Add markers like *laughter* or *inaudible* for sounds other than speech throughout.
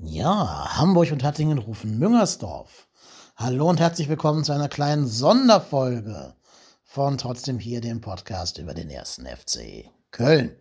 Ja, Hamburg und Hattingen rufen Müngersdorf. Hallo und herzlich willkommen zu einer kleinen Sonderfolge von trotzdem hier dem Podcast über den ersten FC Köln.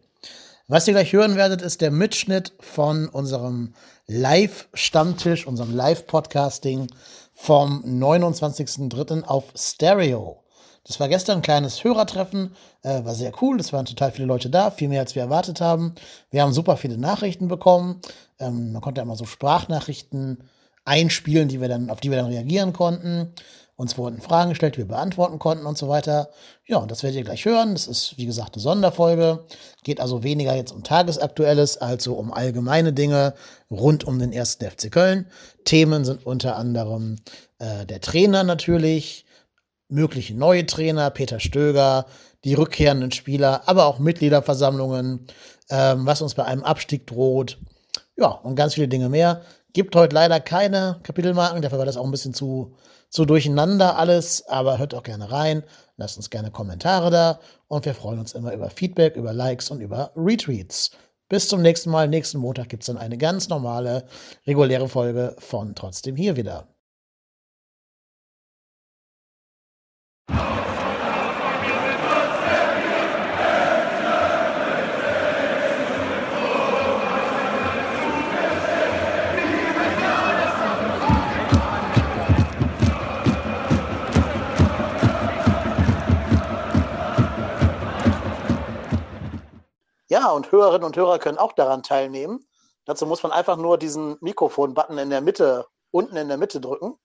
Was ihr gleich hören werdet, ist der Mitschnitt von unserem Live-Stammtisch, unserem Live-Podcasting vom 29.03. auf Stereo. Das war gestern ein kleines Hörertreffen, äh, war sehr cool. Es waren total viele Leute da, viel mehr als wir erwartet haben. Wir haben super viele Nachrichten bekommen. Ähm, man konnte immer so Sprachnachrichten einspielen, die wir dann, auf die wir dann reagieren konnten. Uns wurden Fragen gestellt, die wir beantworten konnten und so weiter. Ja, und das werdet ihr gleich hören. Das ist, wie gesagt, eine Sonderfolge. Geht also weniger jetzt um Tagesaktuelles, als so um allgemeine Dinge rund um den ersten FC Köln. Themen sind unter anderem äh, der Trainer natürlich, mögliche neue Trainer, Peter Stöger, die rückkehrenden Spieler, aber auch Mitgliederversammlungen, ähm, was uns bei einem Abstieg droht. Ja, und ganz viele Dinge mehr. Gibt heute leider keine Kapitelmarken, dafür war das auch ein bisschen zu, zu durcheinander alles, aber hört auch gerne rein, lasst uns gerne Kommentare da und wir freuen uns immer über Feedback, über Likes und über Retweets. Bis zum nächsten Mal. Nächsten Montag gibt es dann eine ganz normale, reguläre Folge von Trotzdem hier wieder. Ja, und Hörerinnen und Hörer können auch daran teilnehmen. Dazu muss man einfach nur diesen Mikrofon-Button in der Mitte, unten in der Mitte drücken.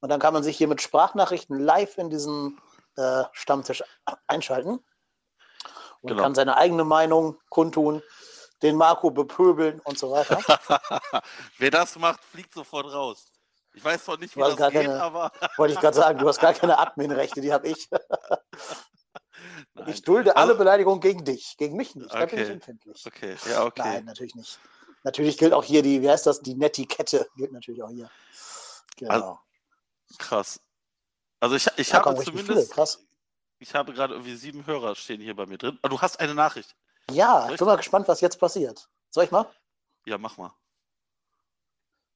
Und dann kann man sich hier mit Sprachnachrichten live in diesen äh, Stammtisch einschalten. Und genau. kann seine eigene Meinung kundtun, den Marco bepöbeln und so weiter. *laughs* Wer das macht, fliegt sofort raus. Ich weiß zwar nicht, wie das geht, keine, aber... Wollte ich gerade sagen, du hast gar keine Adminrechte, die habe ich. *laughs* Nein. Ich dulde alle also, Beleidigungen gegen dich, gegen mich nicht. Da okay. bin ich empfindlich. Okay, ja, okay. Nein, natürlich nicht. Natürlich gilt auch hier die, wie heißt das, die Netiquette gilt natürlich auch hier. Genau. Also, krass. Also ich, ich habe zumindest, krass. ich habe gerade irgendwie sieben Hörer stehen hier bei mir drin. Aber du hast eine Nachricht. Ja, ich bin mal gespannt, was jetzt passiert. Soll ich mal? Ja, mach mal.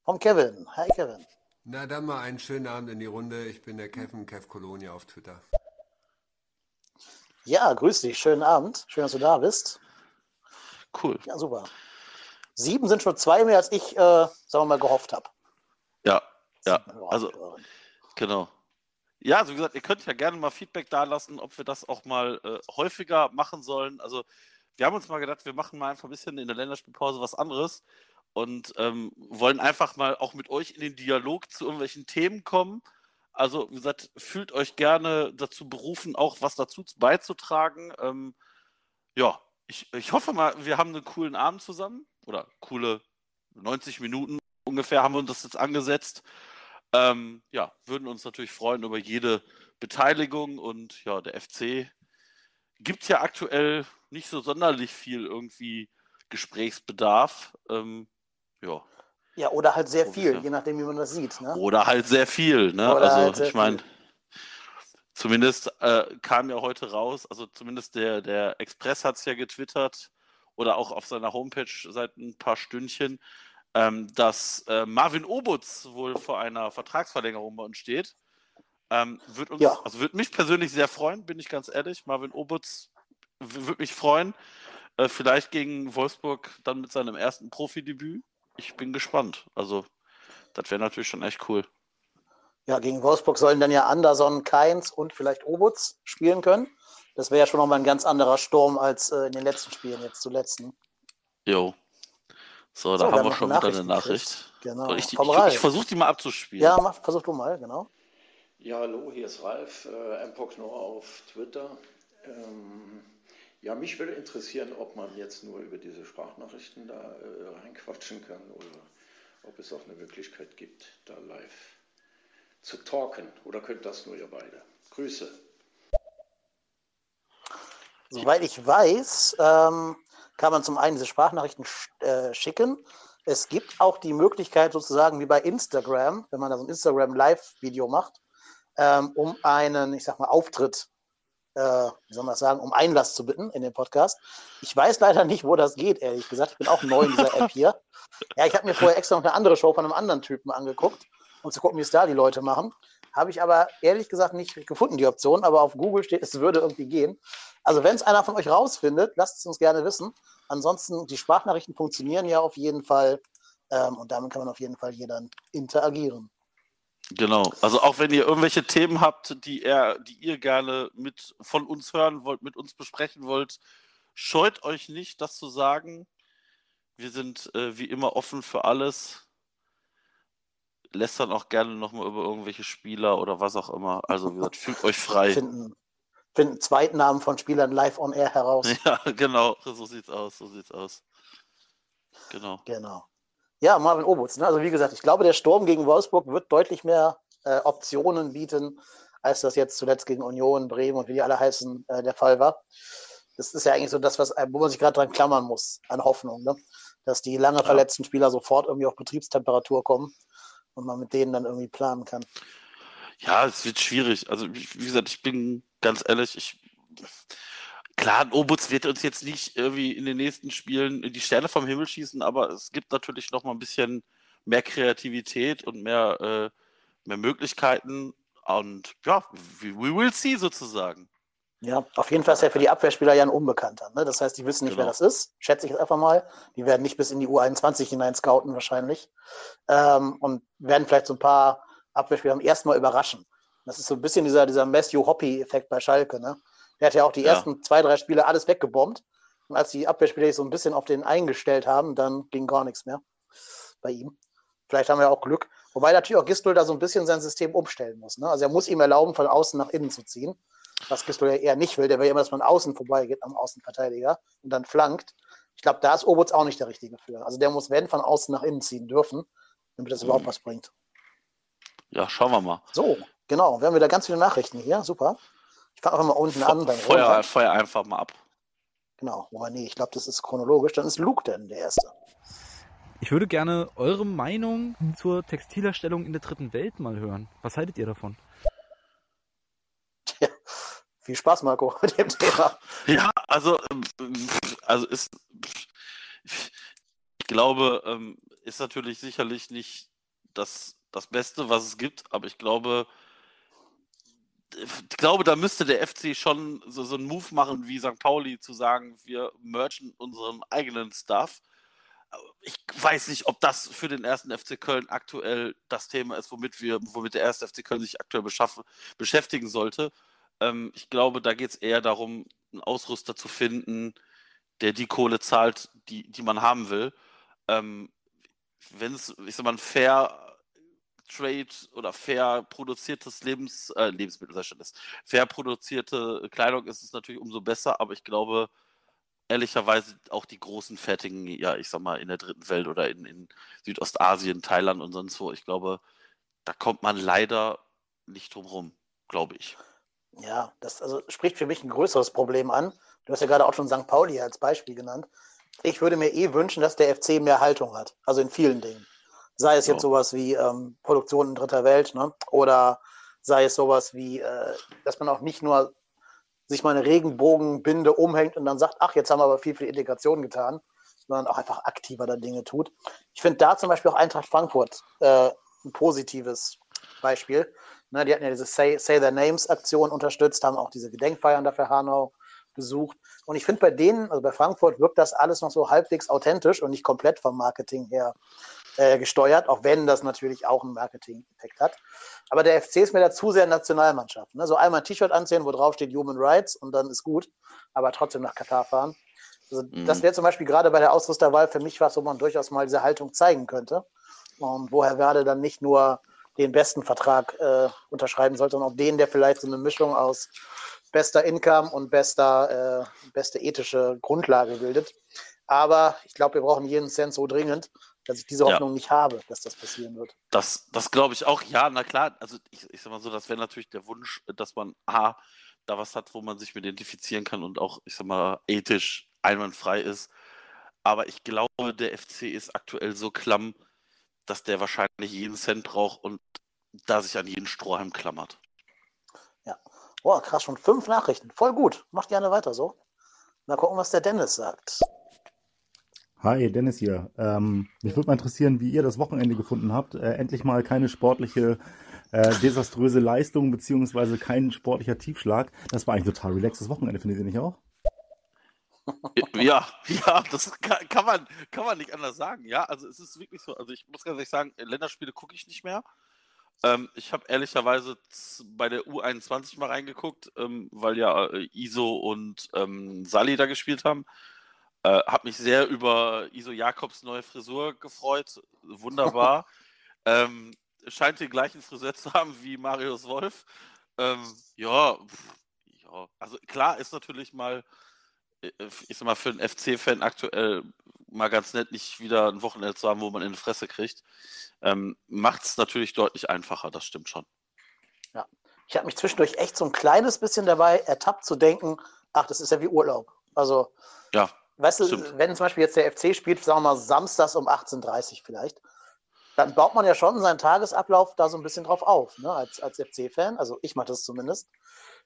Vom Kevin. Hi Kevin. Na dann mal einen schönen Abend in die Runde. Ich bin der Kevin, Kev Colonia auf Twitter. Ja, grüß dich. Schönen Abend. Schön, dass du da bist. Cool. Ja, super. Sieben sind schon zwei mehr, als ich, äh, sagen wir mal, gehofft habe. Ja, ja. Also, genau. Ja, also wie gesagt, ihr könnt ja gerne mal Feedback da lassen, ob wir das auch mal äh, häufiger machen sollen. Also, wir haben uns mal gedacht, wir machen mal einfach ein bisschen in der Länderspielpause was anderes und ähm, wollen einfach mal auch mit euch in den Dialog zu irgendwelchen Themen kommen also, wie gesagt, fühlt euch gerne dazu berufen, auch was dazu beizutragen. Ähm, ja, ich, ich hoffe mal, wir haben einen coolen Abend zusammen oder coole 90 Minuten ungefähr haben wir uns das jetzt angesetzt. Ähm, ja, würden uns natürlich freuen über jede Beteiligung und ja, der FC gibt ja aktuell nicht so sonderlich viel irgendwie Gesprächsbedarf. Ähm, ja, ja, oder halt sehr viel, je nachdem, wie man das sieht. Ne? Oder halt sehr viel. Ne? also, halt ich meine, zumindest äh, kam ja heute raus, also zumindest der, der Express hat es ja getwittert oder auch auf seiner Homepage seit ein paar Stündchen, ähm, dass äh, Marvin Obutz wohl vor einer Vertragsverlängerung bei uns steht. Ähm, wird uns, ja. also würde mich persönlich sehr freuen, bin ich ganz ehrlich. Marvin Obutz würde mich freuen. Äh, vielleicht gegen Wolfsburg dann mit seinem ersten Profidebüt ich bin gespannt. Also, das wäre natürlich schon echt cool. Ja, gegen Wolfsburg sollen dann ja Anderson, Keins und vielleicht Obutz spielen können. Das wäre ja schon nochmal ein ganz anderer Sturm als äh, in den letzten Spielen, jetzt zuletzt. Ne? Jo. So, da so, haben wir schon wieder eine Nachricht. Genau. Ich, ich, ich versuche die mal abzuspielen. Ja, mach, versuch du mal, genau. Ja, hallo, hier ist Ralf, äh, MPOC nur auf Twitter. Ähm, ja, mich würde interessieren, ob man jetzt nur über diese Sprachnachrichten da äh, reinquatschen kann oder ob es auch eine Möglichkeit gibt, da live zu talken. Oder könnt das nur ihr beide? Grüße. Soweit ich weiß, ähm, kann man zum einen diese Sprachnachrichten äh, schicken. Es gibt auch die Möglichkeit, sozusagen wie bei Instagram, wenn man da so ein Instagram-Live-Video macht, ähm, um einen, ich sag mal, Auftritt äh, wie soll man das sagen, um Einlass zu bitten in den Podcast. Ich weiß leider nicht, wo das geht, ehrlich gesagt. Ich bin auch neu in dieser App hier. Ja, ich habe mir vorher extra noch eine andere Show von einem anderen Typen angeguckt, um zu gucken, wie es da die Leute machen. Habe ich aber ehrlich gesagt nicht gefunden, die Option, aber auf Google steht, es würde irgendwie gehen. Also wenn es einer von euch rausfindet, lasst es uns gerne wissen. Ansonsten, die Sprachnachrichten funktionieren ja auf jeden Fall ähm, und damit kann man auf jeden Fall hier dann interagieren. Genau. Also auch wenn ihr irgendwelche Themen habt, die, er, die ihr gerne mit von uns hören wollt, mit uns besprechen wollt, scheut euch nicht, das zu sagen. Wir sind äh, wie immer offen für alles. Lässt dann auch gerne nochmal über irgendwelche Spieler oder was auch immer. Also wie gesagt, fühlt euch frei. Finden, finden Zweitnamen von Spielern live on air heraus. *laughs* Ja, genau. So sieht's aus. So sieht's aus. Genau. Genau. Ja, Marvin Obutz. Ne? Also wie gesagt, ich glaube, der Sturm gegen Wolfsburg wird deutlich mehr äh, Optionen bieten, als das jetzt zuletzt gegen Union, Bremen und wie die alle heißen äh, der Fall war. Das ist ja eigentlich so das, was, äh, wo man sich gerade dran klammern muss, an Hoffnung, ne? dass die lange verletzten Spieler sofort irgendwie auf Betriebstemperatur kommen und man mit denen dann irgendwie planen kann. Ja, es wird schwierig. Also wie gesagt, ich bin ganz ehrlich, ich Klar, ein Obutz wird uns jetzt nicht irgendwie in den nächsten Spielen die Sterne vom Himmel schießen, aber es gibt natürlich noch mal ein bisschen mehr Kreativität und mehr, äh, mehr Möglichkeiten. Und ja, we will see sozusagen. Ja, auf jeden Fall ist er für die Abwehrspieler ja ein Unbekannter. Ne? Das heißt, die wissen nicht, genau. wer das ist. Schätze ich jetzt einfach mal. Die werden nicht bis in die U21 hinein scouten wahrscheinlich. Ähm, und werden vielleicht so ein paar Abwehrspieler am ersten Mal überraschen. Das ist so ein bisschen dieser, dieser Matthew Hoppy-Effekt bei Schalke. Ne? Der hat ja auch die ja. ersten zwei, drei Spiele alles weggebombt. Und als die Abwehrspieler sich so ein bisschen auf den eingestellt haben, dann ging gar nichts mehr bei ihm. Vielleicht haben wir auch Glück. Wobei natürlich auch Gistel da so ein bisschen sein System umstellen muss. Ne? Also er muss ihm erlauben, von außen nach innen zu ziehen. Was Gistel ja eher nicht will. Der will ja immer, dass man außen vorbeigeht am Außenverteidiger und dann flankt. Ich glaube, da ist Obutz auch nicht der Richtige für. Also der muss, wenn, von außen nach innen ziehen dürfen, damit das mhm. überhaupt was bringt. Ja, schauen wir mal. So, genau. Wir haben wieder ganz viele Nachrichten hier. Super. Ich fange einfach mal unten an. Dann Feuer, Feuer einfach mal ab. Genau, wobei nee, ich glaube, das ist chronologisch. Dann ist Luke denn der Erste. Ich würde gerne eure Meinung zur Textilherstellung in der dritten Welt mal hören. Was haltet ihr davon? Ja, viel Spaß, Marco, *laughs* mit dem Thema. Ja, also, ähm, also ist, ich glaube, ähm, ist natürlich sicherlich nicht das, das Beste, was es gibt, aber ich glaube, ich glaube, da müsste der FC schon so, so einen Move machen wie St. Pauli, zu sagen, wir merchen unseren eigenen Stuff. Ich weiß nicht, ob das für den ersten FC Köln aktuell das Thema ist, womit wir, womit der erste FC Köln sich aktuell beschäftigen sollte. Ähm, ich glaube, da geht es eher darum, einen Ausrüster zu finden, der die Kohle zahlt, die, die man haben will. Ähm, Wenn es, ich sag mal, ein fair Trade oder fair produziertes Lebens, äh, Lebensmittel ist. Fair produzierte Kleidung ist es natürlich umso besser, aber ich glaube, ehrlicherweise auch die großen fertigen, ja, ich sag mal, in der dritten Welt oder in, in Südostasien, Thailand und sonst wo, ich glaube, da kommt man leider nicht drum rum, glaube ich. Ja, das also spricht für mich ein größeres Problem an. Du hast ja gerade auch schon St. Pauli als Beispiel genannt. Ich würde mir eh wünschen, dass der FC mehr Haltung hat. Also in vielen Dingen. Sei es jetzt sowas wie ähm, Produktion in dritter Welt, ne? Oder sei es sowas wie, äh, dass man auch nicht nur sich mal eine Regenbogenbinde umhängt und dann sagt, ach, jetzt haben wir aber viel für die Integration getan, sondern auch einfach aktiver da Dinge tut. Ich finde da zum Beispiel auch Eintracht Frankfurt äh, ein positives Beispiel. Ne, die hatten ja diese Say, Say Their Names Aktion unterstützt, haben auch diese Gedenkfeiern dafür Hanau besucht. Und ich finde bei denen, also bei Frankfurt, wirkt das alles noch so halbwegs authentisch und nicht komplett vom Marketing her äh, gesteuert, auch wenn das natürlich auch einen Marketing-Effekt hat. Aber der FC ist mir da zu sehr Nationalmannschaft. Ne? So einmal ein T-Shirt anziehen, wo drauf steht Human Rights und dann ist gut, aber trotzdem nach Katar fahren. Also mhm. Das wäre zum Beispiel gerade bei der Ausrüsterwahl für mich was, wo man durchaus mal diese Haltung zeigen könnte. Und wo Herr Werde dann nicht nur den besten Vertrag äh, unterschreiben sollte, sondern auch den, der vielleicht so eine Mischung aus bester Income und bester, äh, beste ethische Grundlage bildet. Aber ich glaube, wir brauchen jeden Cent so dringend, dass ich diese Hoffnung ja. nicht habe, dass das passieren wird. Das, das glaube ich auch. Ja, na klar. Also ich, ich sag mal so, das wäre natürlich der Wunsch, dass man A, da was hat, wo man sich mit identifizieren kann und auch, ich sag mal, ethisch einwandfrei ist. Aber ich glaube, der FC ist aktuell so klamm, dass der wahrscheinlich jeden Cent braucht und da sich an jeden Strohhalm klammert. Ja. Boah, krass, schon fünf Nachrichten. Voll gut. Macht gerne weiter so. Mal gucken, was der Dennis sagt. Hi, Dennis hier. Ähm, mich würde mal interessieren, wie ihr das Wochenende gefunden habt. Äh, endlich mal keine sportliche, äh, desaströse Leistung, beziehungsweise kein sportlicher Tiefschlag. Das war eigentlich total relaxes Wochenende, findet ihr nicht auch? Ja, ja, das kann, kann, man, kann man nicht anders sagen. Ja, also es ist wirklich so. Also ich muss ganz ehrlich sagen, Länderspiele gucke ich nicht mehr. Ähm, ich habe ehrlicherweise bei der U21 mal reingeguckt, ähm, weil ja äh, Iso und ähm, Sali da gespielt haben. Äh, habe mich sehr über Iso Jakobs neue Frisur gefreut. Wunderbar. *laughs* ähm, scheint den gleichen Friseur zu haben wie Marius Wolf. Ähm, ja, pff, ja, also klar ist natürlich mal, äh, ich sag mal, für einen FC-Fan aktuell mal ganz nett, nicht wieder ein Wochenende zu haben, wo man in die Fresse kriegt. Ähm, Macht es natürlich deutlich einfacher, das stimmt schon. Ja, ich habe mich zwischendurch echt so ein kleines bisschen dabei ertappt zu denken, ach, das ist ja wie Urlaub. Also, ja. Weißt du, wenn zum Beispiel jetzt der FC spielt, sagen wir mal samstags um 18.30 Uhr vielleicht, dann baut man ja schon seinen Tagesablauf da so ein bisschen drauf auf, ne? als, als FC-Fan. Also ich mache das zumindest,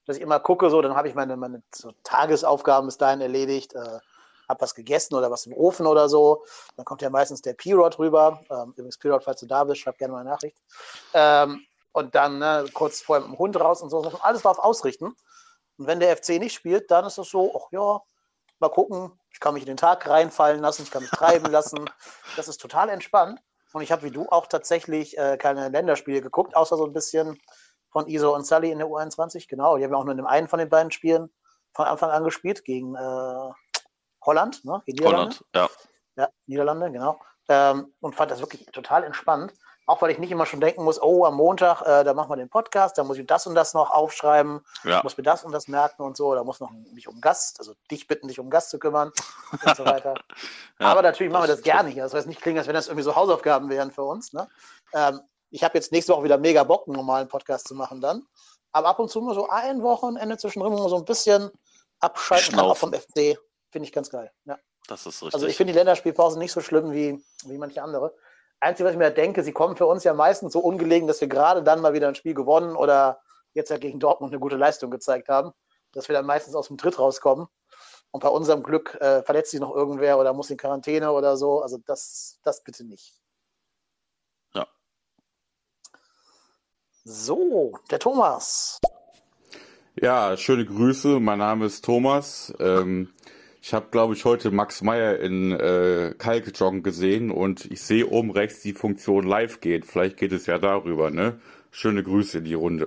dass ich immer gucke, so, dann habe ich meine, meine so Tagesaufgaben bis dahin erledigt, äh, habe was gegessen oder was im Ofen oder so. Dann kommt ja meistens der P-Rod rüber. Ähm, übrigens, P-Rod, falls du da bist, schreib gerne mal eine Nachricht. Ähm, und dann ne, kurz vorher mit dem Hund raus und so, alles darauf ausrichten. Und wenn der FC nicht spielt, dann ist es so, ach ja, mal gucken, ich kann mich in den Tag reinfallen lassen, ich kann mich treiben lassen. Das ist total entspannt. Und ich habe wie du auch tatsächlich äh, keine Länderspiele geguckt, außer so ein bisschen von Iso und Sully in der U21. Genau, die haben ja auch nur in dem einen von den beiden Spielen von Anfang an gespielt, gegen äh, Holland, ne? Gegen Niederlande. Holland, ja. Ja, Niederlande, genau. Ähm, und fand das wirklich total entspannt. Auch weil ich nicht immer schon denken muss, oh, am Montag, äh, da machen wir den Podcast, da muss ich das und das noch aufschreiben, ja. muss mir das und das merken und so, da muss noch mich um Gast, also dich bitten, dich um Gast zu kümmern und so weiter. *laughs* ja, Aber natürlich machen wir das gerne hier. Das heißt nicht klingen, als wenn das irgendwie so Hausaufgaben wären für uns. Ne? Ähm, ich habe jetzt nächste Woche wieder mega Bock, einen normalen Podcast zu machen dann. Aber ab und zu mal so ein Wochenende zwischendrin, wo man so ein bisschen abschalten kann, auch vom FC. Finde ich ganz geil. Ja. Das ist richtig. Also ich finde die Länderspielpause nicht so schlimm wie, wie manche andere. Einzige, was ich mir denke, sie kommen für uns ja meistens so ungelegen, dass wir gerade dann mal wieder ein Spiel gewonnen oder jetzt ja gegen Dortmund eine gute Leistung gezeigt haben, dass wir dann meistens aus dem Tritt rauskommen. Und bei unserem Glück äh, verletzt sich noch irgendwer oder muss in Quarantäne oder so. Also das, das bitte nicht. Ja. So, der Thomas. Ja, schöne Grüße. Mein Name ist Thomas. Ähm, ich habe, glaube ich, heute Max Meyer in äh, Kalkjong gesehen und ich sehe oben rechts die Funktion Live geht. Vielleicht geht es ja darüber, ne? Schöne Grüße in die Runde.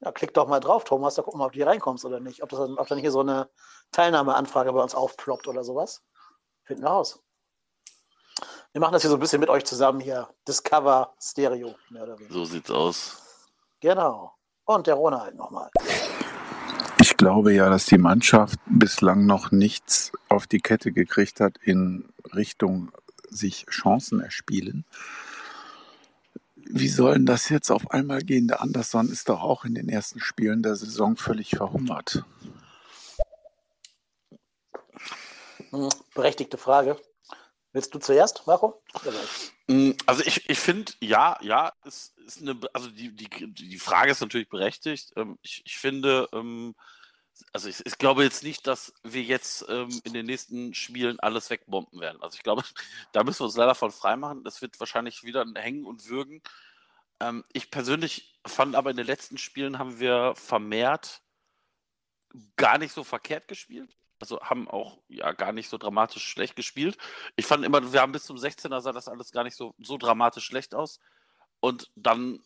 Ja, klick doch mal drauf, Thomas, da gucken wir, ob du hier reinkommst oder nicht. Ob, das, ob dann hier so eine Teilnahmeanfrage bei uns aufploppt oder sowas. Finden wir raus. Wir machen das hier so ein bisschen mit euch zusammen hier. Discover Stereo, mehr oder weniger. So sieht's aus. Genau. Und der Ronald nochmal. Ich glaube ja, dass die Mannschaft bislang noch nichts auf die Kette gekriegt hat in Richtung sich Chancen erspielen. Wie soll denn das jetzt auf einmal gehen? Der Anderson ist doch auch in den ersten Spielen der Saison völlig verhungert. Hm, berechtigte Frage. Willst du zuerst, Marco? Mm, also ich, ich finde, ja, ja, es ist eine, also die, die, die Frage ist natürlich berechtigt. Ähm, ich, ich finde, ähm, also ich, ich, glaube jetzt nicht, dass wir jetzt ähm, in den nächsten Spielen alles wegbomben werden. Also ich glaube, *laughs* da müssen wir uns leider von freimachen. Das wird wahrscheinlich wieder hängen und würgen. ich persönlich fand aber in den letzten Spielen haben wir vermehrt gar nicht so verkehrt gespielt also haben auch ja gar nicht so dramatisch schlecht gespielt. Ich fand immer, wir haben bis zum 16er sah das alles gar nicht so, so dramatisch schlecht aus. Und dann,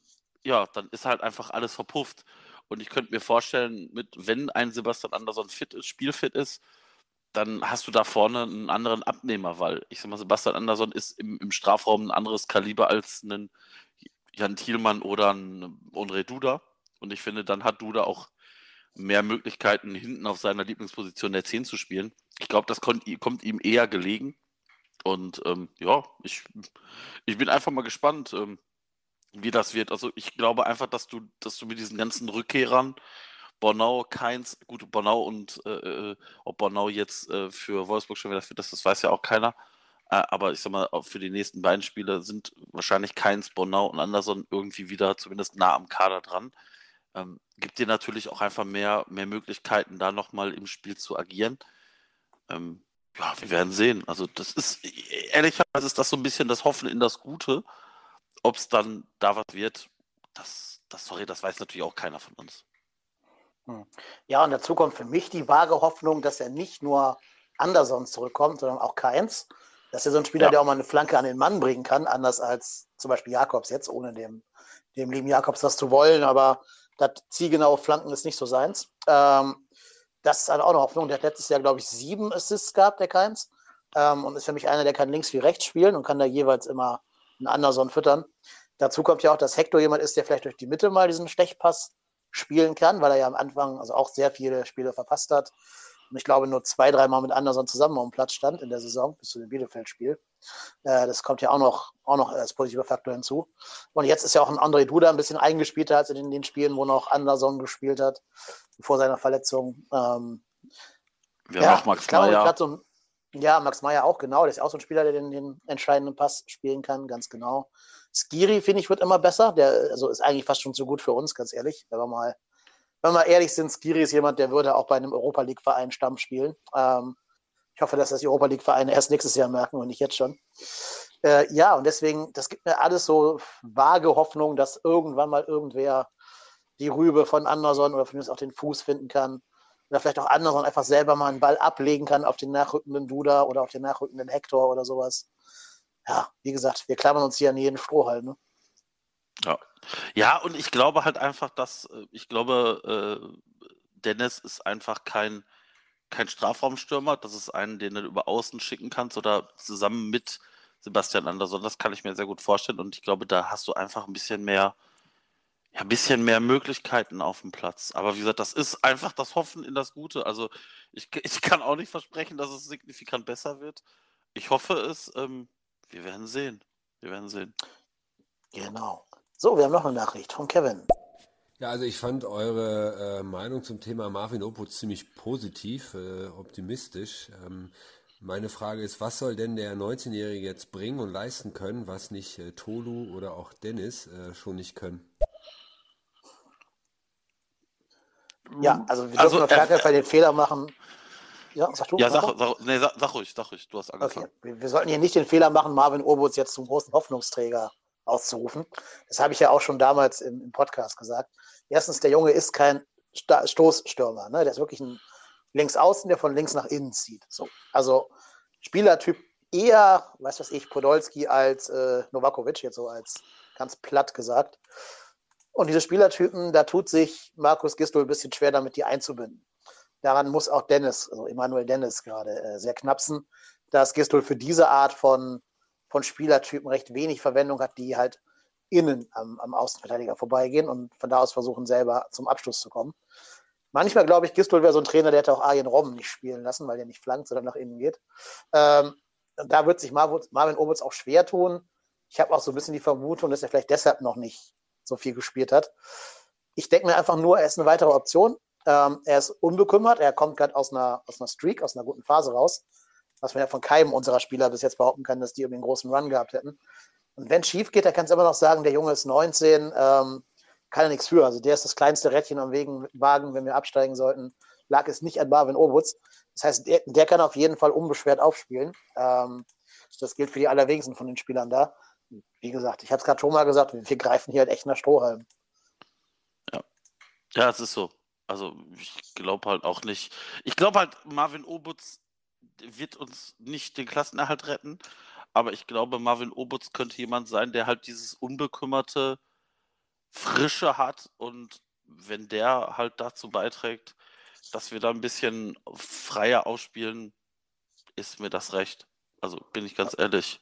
ja, dann ist halt einfach alles verpufft. Und ich könnte mir vorstellen, mit, wenn ein Sebastian Andersson fit ist, spielfit ist, dann hast du da vorne einen anderen Abnehmer, weil ich sag mal, Sebastian Andersson ist im, im Strafraum ein anderes Kaliber als ein Jan Thielmann oder ein Andre Duda. Und ich finde, dann hat Duda auch mehr Möglichkeiten, hinten auf seiner Lieblingsposition der 10 zu spielen. Ich glaube, das kommt, ihm eher gelegen. Und ähm, ja, ich, ich bin einfach mal gespannt, ähm, wie das wird. Also ich glaube einfach, dass du, dass du mit diesen ganzen Rückkehrern, Bornau, Keins, gut, Bornau und äh, äh ob Bornau jetzt äh, für Wolfsburg schon wieder fit ist, das weiß ja auch keiner. Äh, aber ich sag mal, für die nächsten beiden Spiele sind wahrscheinlich Keins, Bornau und Anderson irgendwie wieder zumindest nah am Kader dran. Ähm, gibt dir natürlich auch einfach mehr, mehr Möglichkeiten, da nochmal im Spiel zu agieren. Ähm, ja, wir werden sehen. Also das ist, ehrlicherweise ist das so ein bisschen das Hoffen in das Gute. Ob es dann da was wird, das, das, sorry, das weiß natürlich auch keiner von uns. Hm. Ja, und dazu kommt für mich die vage Hoffnung, dass er nicht nur Anderson zurückkommt, sondern auch Keins. Dass er so ein Spieler, ja. der auch mal eine Flanke an den Mann bringen kann, anders als zum Beispiel Jakobs jetzt, ohne dem, dem lieben Jakobs was zu wollen, aber das zielgenaue Flanken ist nicht so seins. Ähm, das ist halt auch eine Hoffnung. Der hat letztes Jahr, glaube ich, sieben Assists gehabt, der Keins. Ähm, und ist für mich einer, der kann links wie rechts spielen und kann da jeweils immer einen Anderson füttern. Dazu kommt ja auch, dass Hector jemand ist, der vielleicht durch die Mitte mal diesen Stechpass spielen kann, weil er ja am Anfang also auch sehr viele Spiele verpasst hat. Und ich glaube, nur zwei, dreimal mit Anderson zusammen auf dem Platz stand in der Saison, bis zu dem Bielefeld-Spiel. Äh, das kommt ja auch noch, auch noch als positiver Faktor hinzu. Und jetzt ist ja auch ein André Duda ein bisschen eingespielter als in den Spielen, wo noch Anderson gespielt hat, vor seiner Verletzung. Ähm, Wir ja, haben auch Max Meyer. So, ja, Max Meyer auch, genau. Der ist auch so ein Spieler, der den, den entscheidenden Pass spielen kann, ganz genau. Skiri, finde ich, wird immer besser. Der also ist eigentlich fast schon zu gut für uns, ganz ehrlich. Wenn wir mal, wenn wir ehrlich sind, Skiri ist jemand, der würde auch bei einem Europa League-Verein Stamm spielen. Ähm, ich hoffe, dass das die Europa League-Vereine erst nächstes Jahr merken und nicht jetzt schon. Äh, ja, und deswegen, das gibt mir alles so vage Hoffnung, dass irgendwann mal irgendwer die Rübe von Anderson oder von auch den Fuß finden kann. Oder vielleicht auch Anderson einfach selber mal einen Ball ablegen kann auf den nachrückenden Duda oder auf den nachrückenden Hector oder sowas ja, wie gesagt, wir klammern uns hier an jeden Strohhalm. Ne? Ja. ja, und ich glaube halt einfach, dass, äh, ich glaube, äh, Dennis ist einfach kein, kein Strafraumstürmer. Das ist einen, den du über Außen schicken kannst oder zusammen mit Sebastian Andersson. Das kann ich mir sehr gut vorstellen. Und ich glaube, da hast du einfach ein bisschen mehr, ja, ein bisschen mehr Möglichkeiten auf dem Platz. Aber wie gesagt, das ist einfach das Hoffen in das Gute. Also ich, *laughs* ich kann auch nicht versprechen, dass es signifikant besser wird. Ich hoffe es. Ähm, wir werden sehen. Wir werden sehen. Genau. So, wir haben noch eine Nachricht von Kevin. Ja, also ich fand eure äh, Meinung zum Thema Marvin Opus ziemlich positiv, äh, optimistisch. Ähm, meine Frage ist, was soll denn der 19-Jährige jetzt bringen und leisten können, was nicht äh, Tolu oder auch Dennis äh, schon nicht können? Ja, also wir dürfen also, auf gar keinen Fall den Fehler machen, ja, sag du. Ja, sag, sag, nee, sag, sag ruhig, sag ruhig, du hast angefangen. Okay. Wir, wir, sollten hier nicht den Fehler machen, Marvin Orbutz jetzt zum großen Hoffnungsträger auszurufen. Das habe ich ja auch schon damals im, im Podcast gesagt. Erstens, der Junge ist kein Stoßstürmer. Ne? Der ist wirklich ein Linksaußen, der von links nach innen zieht. So. Also Spielertyp eher, weiß was ich, Podolski als äh, Novakovic, jetzt so als ganz platt gesagt. Und diese Spielertypen, da tut sich Markus Gistol ein bisschen schwer damit, die einzubinden. Daran muss auch Dennis, also Emanuel Dennis gerade äh, sehr knapsen, dass Gistol für diese Art von, von Spielertypen recht wenig Verwendung hat, die halt innen am, am Außenverteidiger vorbeigehen und von da aus versuchen, selber zum Abschluss zu kommen. Manchmal glaube ich, Gistol wäre so ein Trainer, der hätte auch Arjen Robben nicht spielen lassen, weil der nicht flankt, sondern nach innen geht. Ähm, da wird sich Marvin, Obitz auch schwer tun. Ich habe auch so ein bisschen die Vermutung, dass er vielleicht deshalb noch nicht so viel gespielt hat. Ich denke mir einfach nur, er ist eine weitere Option. Ähm, er ist unbekümmert, er kommt gerade aus einer, aus einer Streak, aus einer guten Phase raus, was man ja von keinem unserer Spieler bis jetzt behaupten kann, dass die irgendwie einen großen Run gehabt hätten. Und wenn es schief geht, dann kannst du immer noch sagen, der Junge ist 19, ähm, kann er nichts für. Also der ist das kleinste Rädchen am Wagen, wenn wir absteigen sollten. Lag es nicht an Marvin Obutz. Das heißt, der, der, kann auf jeden Fall unbeschwert aufspielen. Ähm, das gilt für die allerwenigsten von den Spielern da. Wie gesagt, ich habe es gerade schon mal gesagt, wir greifen hier halt echt nach Strohhalm. Ja. ja, es ist so. Also ich glaube halt auch nicht. Ich glaube halt, Marvin Obutz wird uns nicht den Klassenerhalt retten, aber ich glaube, Marvin Obutz könnte jemand sein, der halt dieses unbekümmerte Frische hat und wenn der halt dazu beiträgt, dass wir da ein bisschen freier ausspielen, ist mir das recht. Also bin ich ganz ehrlich.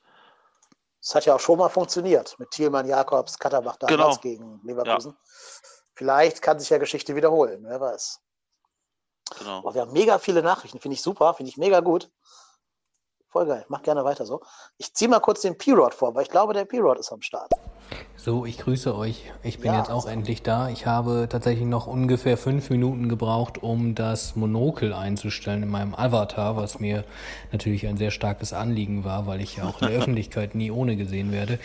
Es hat ja auch schon mal funktioniert mit Thielmann, Jakobs, Katterbach damals genau. gegen Leverkusen. Ja. Vielleicht kann sich ja Geschichte wiederholen, wer weiß. Genau. Boah, wir haben mega viele Nachrichten, finde ich super, finde ich mega gut. Voll geil. Mach gerne weiter so. Ich ziehe mal kurz den P-Rod vor, weil ich glaube, der P-Rod ist am Start. So, ich grüße euch. Ich bin Ja, jetzt auch also- endlich da. Ich habe tatsächlich noch ungefähr fünf Minuten gebraucht, um das Monokel einzustellen in meinem Avatar, was mir natürlich ein sehr starkes Anliegen war, weil ich ja auch in der *laughs* Öffentlichkeit nie ohne gesehen werde.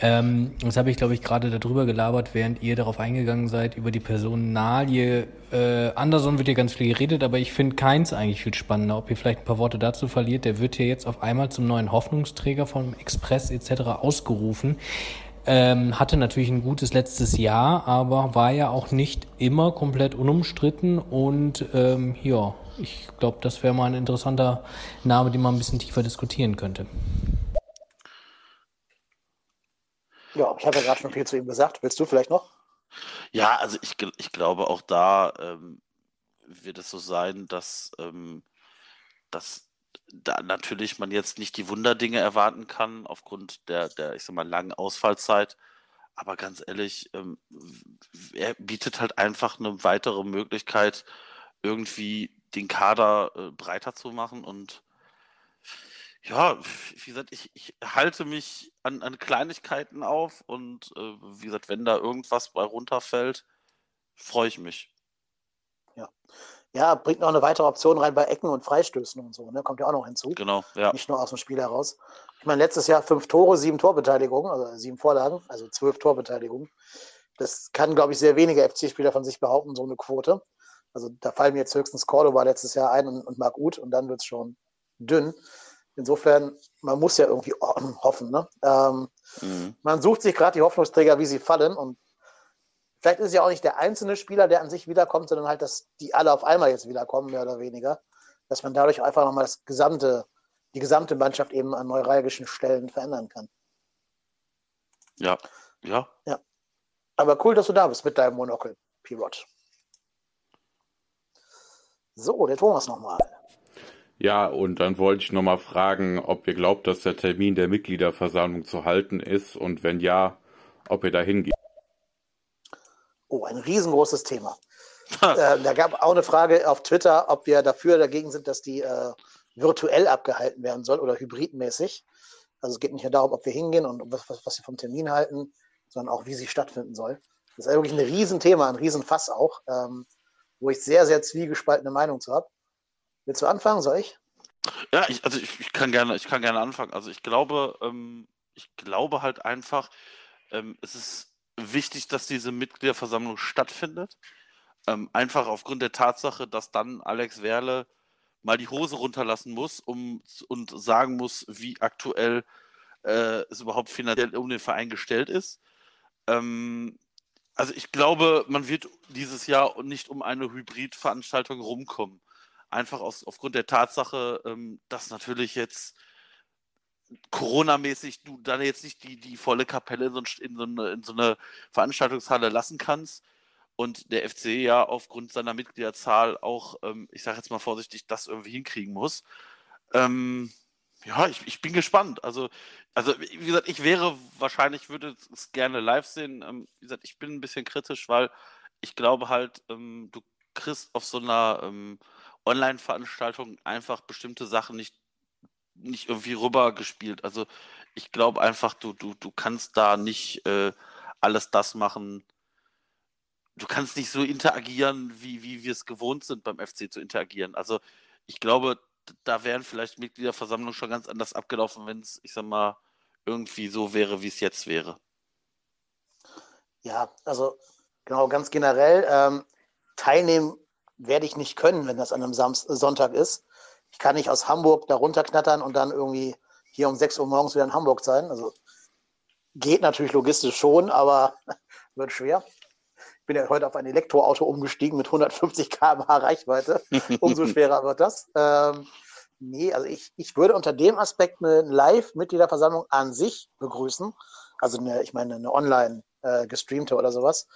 Ähm, das habe ich, glaube ich, gerade darüber gelabert, während ihr darauf eingegangen seid, über die Personalie. Äh, Anderson wird hier ganz viel geredet, aber ich finde keins eigentlich viel spannender. Ob ihr vielleicht ein paar Worte dazu verliert, der wird hier jetzt auf einmal zum neuen Hoffnungsträger vom Express etc. ausgerufen. Ähm, hatte natürlich ein gutes letztes Jahr, aber war ja auch nicht immer komplett unumstritten und ähm, ja, ich glaube, das wäre mal ein interessanter Name, den man ein bisschen tiefer diskutieren könnte. Ja, ich habe ja gerade schon viel zu ihm gesagt. Willst du vielleicht noch? Ja, also ich, ich glaube auch da ähm, wird es so sein, dass, ähm, dass da natürlich man jetzt nicht die Wunderdinge erwarten kann aufgrund der, der, ich sag mal, langen Ausfallzeit. Aber ganz ehrlich, ähm, er bietet halt einfach eine weitere Möglichkeit, irgendwie den Kader äh, breiter zu machen und ja, wie gesagt, ich, ich halte mich an, an Kleinigkeiten auf und äh, wie gesagt, wenn da irgendwas bei runterfällt, freue ich mich. Ja, bringt noch eine weitere Option rein bei Ecken und Freistößen und so, ne? Kommt ja auch noch hinzu. Genau, ja. Nicht nur aus dem Spiel heraus. Ich meine, letztes Jahr fünf Tore, sieben Torbeteiligungen, also sieben Vorlagen, also zwölf Torbeteiligungen. Das kann, glaube ich, sehr wenige FC-Spieler von sich behaupten, so eine Quote. Also da fallen mir jetzt höchstens Cordoba letztes Jahr ein und, und Marc Uth und dann wird es schon dünn. Insofern, man muss ja irgendwie hoffen. Ne? Ähm, Mhm. man sucht sich gerade die Hoffnungsträger, wie sie fallen. Und vielleicht ist es ja auch nicht der einzelne Spieler, der an sich wiederkommt, sondern halt, dass die alle auf einmal jetzt wiederkommen, mehr oder weniger. Dass man dadurch einfach nochmal das gesamte, die gesamte Mannschaft eben an neuralgischen Stellen verändern kann. Ja, ja. Aber cool, dass du da bist mit deinem Monokel, P-Rod. So, der Thomas nochmal. Ja, und dann wollte ich nochmal fragen, ob ihr glaubt, dass der Termin der Mitgliederversammlung zu halten ist und wenn ja, ob ihr da hingeht. Oh, ein riesengroßes Thema. äh, da gab auch eine Frage auf Twitter, ob wir dafür oder dagegen sind, dass die äh, virtuell abgehalten werden soll oder hybridmäßig. Also es geht nicht nur darum, ob wir hingehen und was, was, was wir vom Termin halten, sondern auch, wie sie stattfinden soll. Das ist wirklich ein Riesenthema, ein Riesenfass auch, ähm, wo ich sehr, sehr zwiegespaltene Meinung zu habe. Willst du anfangen? Soll ich? Ja, ich, also ich, ich kann gerne, ich kann gerne anfangen. Also ich glaube, ähm, ich glaube halt einfach, ähm, es ist wichtig, dass diese Mitgliederversammlung stattfindet. Ähm, einfach aufgrund der Tatsache, dass dann Alex Werle mal die Hose runterlassen muss um, und sagen muss, wie aktuell äh, es überhaupt finanziell um den Verein gestellt ist. Ähm, also ich glaube, man wird dieses Jahr nicht um eine Hybridveranstaltung rumkommen. Einfach aus, aufgrund der Tatsache, ähm, dass natürlich jetzt Corona-mäßig du dann jetzt nicht die, die volle Kapelle in so, ein, in, so eine, in so eine Veranstaltungshalle lassen kannst. Und der FC ja aufgrund seiner Mitgliederzahl auch, ähm, ich sage jetzt mal vorsichtig, das irgendwie hinkriegen muss. Ähm, ja, ich, ich bin gespannt. Also, also, wie gesagt, ich wäre wahrscheinlich, würde es gerne live sehen. Ähm, wie gesagt, ich bin ein bisschen kritisch, weil ich glaube halt, ähm, du kriegst auf so einer ähm, Online-Veranstaltung einfach bestimmte Sachen nicht, nicht irgendwie rübergespielt. Also ich glaube einfach, du, du, du kannst da nicht äh, alles das machen. Du kannst nicht so interagieren, wie, wie wir es gewohnt sind, beim FC zu interagieren. Also ich glaube, da wären vielleicht Mitgliederversammlungen schon ganz anders abgelaufen, wenn es, ich sag mal, irgendwie so wäre, wie es jetzt wäre. Ja, also genau, ganz generell. Ähm, teilnehmen werde ich nicht können, wenn das an einem Samst Sonntag ist. Ich kann nicht aus Hamburg da runterknattern und dann irgendwie hier um 6 Uhr morgens wieder in Hamburg sein. Also geht natürlich logistisch schon, aber *laughs* wird schwer. Ich bin ja heute auf ein Elektroauto umgestiegen mit 150 km/h Reichweite. *laughs* Umso schwerer wird das. Ähm, nee, also ich, ich würde unter dem Aspekt eine Live-Mitgliederversammlung an sich begrüßen. Also eine, ich meine, eine online äh, gestreamte oder sowas,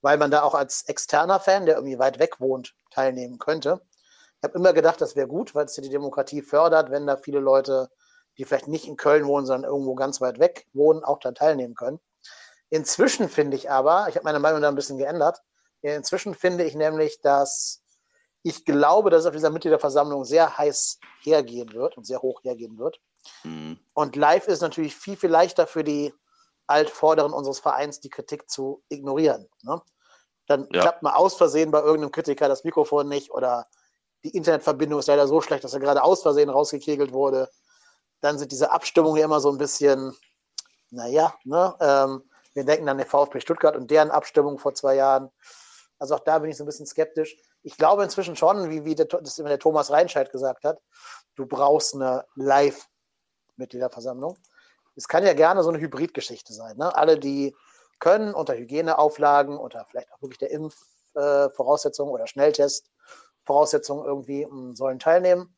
weil man da auch als externer Fan, der irgendwie weit weg wohnt, teilnehmen könnte. Ich habe immer gedacht, das wäre gut, weil es ja die Demokratie fördert, wenn da viele Leute, die vielleicht nicht in Köln wohnen, sondern irgendwo ganz weit weg wohnen, auch da teilnehmen können. Inzwischen finde ich aber, ich habe meine Meinung da ein bisschen geändert, inzwischen finde ich nämlich, dass Ich glaube, dass es auf dieser Mitgliederversammlung sehr heiß hergehen wird und sehr hoch hergehen wird. Mhm. Und live ist natürlich viel, viel leichter für die Altvorderen unseres Vereins, die Kritik zu ignorieren. Ne? Dann ja. klappt mal aus Versehen bei irgendeinem Kritiker das Mikrofon nicht oder die Internetverbindung ist leider so schlecht, dass er gerade aus Versehen rausgekegelt wurde. Dann sind diese Abstimmungen immer so ein bisschen, naja, ne? Ähm, wir denken an den VfB Stuttgart und deren Abstimmung vor zwei Jahren. Also auch da bin ich so ein bisschen skeptisch. Ich glaube inzwischen schon, wie, wie der, das der Thomas Reinscheid gesagt hat, du brauchst eine Live-Mitgliederversammlung. Es kann ja gerne so eine Hybridgeschichte sein. Ne? Alle, die können, unter Hygieneauflagen, unter vielleicht auch wirklich der Impfvoraussetzung äh, oder Schnelltest-Voraussetzungen irgendwie sollen teilnehmen.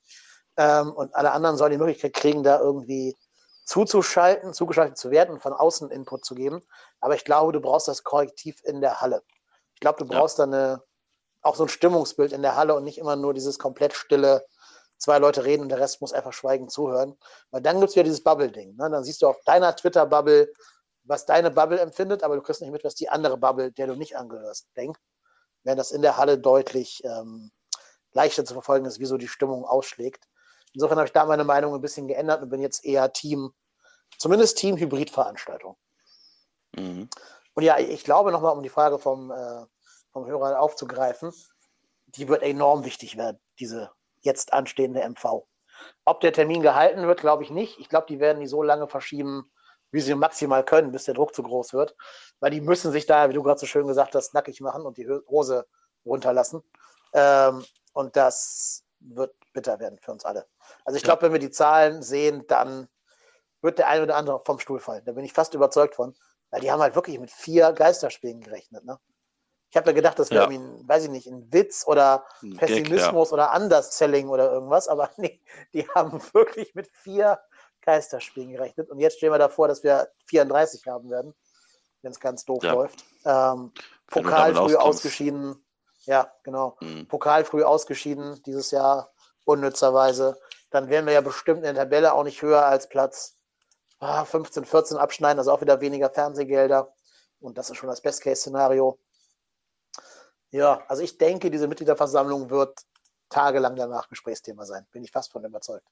Ähm, und alle anderen sollen die Möglichkeit kriegen, da irgendwie zuzuschalten, zugeschaltet zu werden und von außen Input zu geben. Aber ich glaube, du brauchst das Korrektiv in der Halle. Ich glaube, du brauchst ja. da eine, auch so ein Stimmungsbild in der Halle und nicht immer nur dieses komplett stille, zwei Leute reden und der Rest muss einfach schweigend zuhören. Weil dann gibt es wieder dieses Bubble-Ding. Ne? Dann siehst du auf deiner Twitter-Bubble, was deine Bubble empfindet, aber du kriegst nicht mit, was die andere Bubble, der du nicht angehörst, denkt. Während das in der Halle deutlich ähm, leichter zu verfolgen ist, wie so die Stimmung ausschlägt. Insofern habe ich da meine Meinung ein bisschen geändert und bin jetzt eher Team, zumindest Team Hybrid-Veranstaltung. Mhm. Und ja, ich glaube nochmal, um die Frage vom, äh, vom Hörer aufzugreifen, die wird enorm wichtig werden, diese jetzt anstehende MV. Ob der Termin gehalten wird, glaube ich nicht. Ich glaube, die werden die so lange verschieben, wie sie maximal können, bis der Druck zu groß wird. Weil die müssen sich da, wie du gerade so schön gesagt hast, nackig machen und die Hose runterlassen. Ähm, und das wird bitter werden für uns alle. Also ich glaube, wenn wir die Zahlen sehen, dann wird der eine oder andere vom Stuhl fallen. Da bin ich fast überzeugt von. Weil die haben halt wirklich mit vier Geisterspielen gerechnet. Ne? Ich habe ja gedacht, das wäre, ja. ein, weiß ich nicht, ein Witz oder ein Pessimismus Gag, ja. oder Underselling oder irgendwas. Aber *laughs* nee, die haben wirklich mit vier Geisterspielen gerechnet. Und jetzt stehen wir davor, dass wir 34 haben werden, wenn es ganz doof ja. läuft. Ähm, Pokal früh ausgeschieden. Ja, genau. Mhm. Pokal früh ausgeschieden dieses Jahr, unnützerweise. Dann wären wir ja bestimmt in der Tabelle auch nicht höher als Platz ah, 15, 14 abschneiden, also auch wieder weniger Fernsehgelder. Und das ist schon das Best-Case-Szenario. Ja, also ich denke, diese Mitgliederversammlung wird tagelang danach Gesprächsthema sein. Bin ich fast von überzeugt.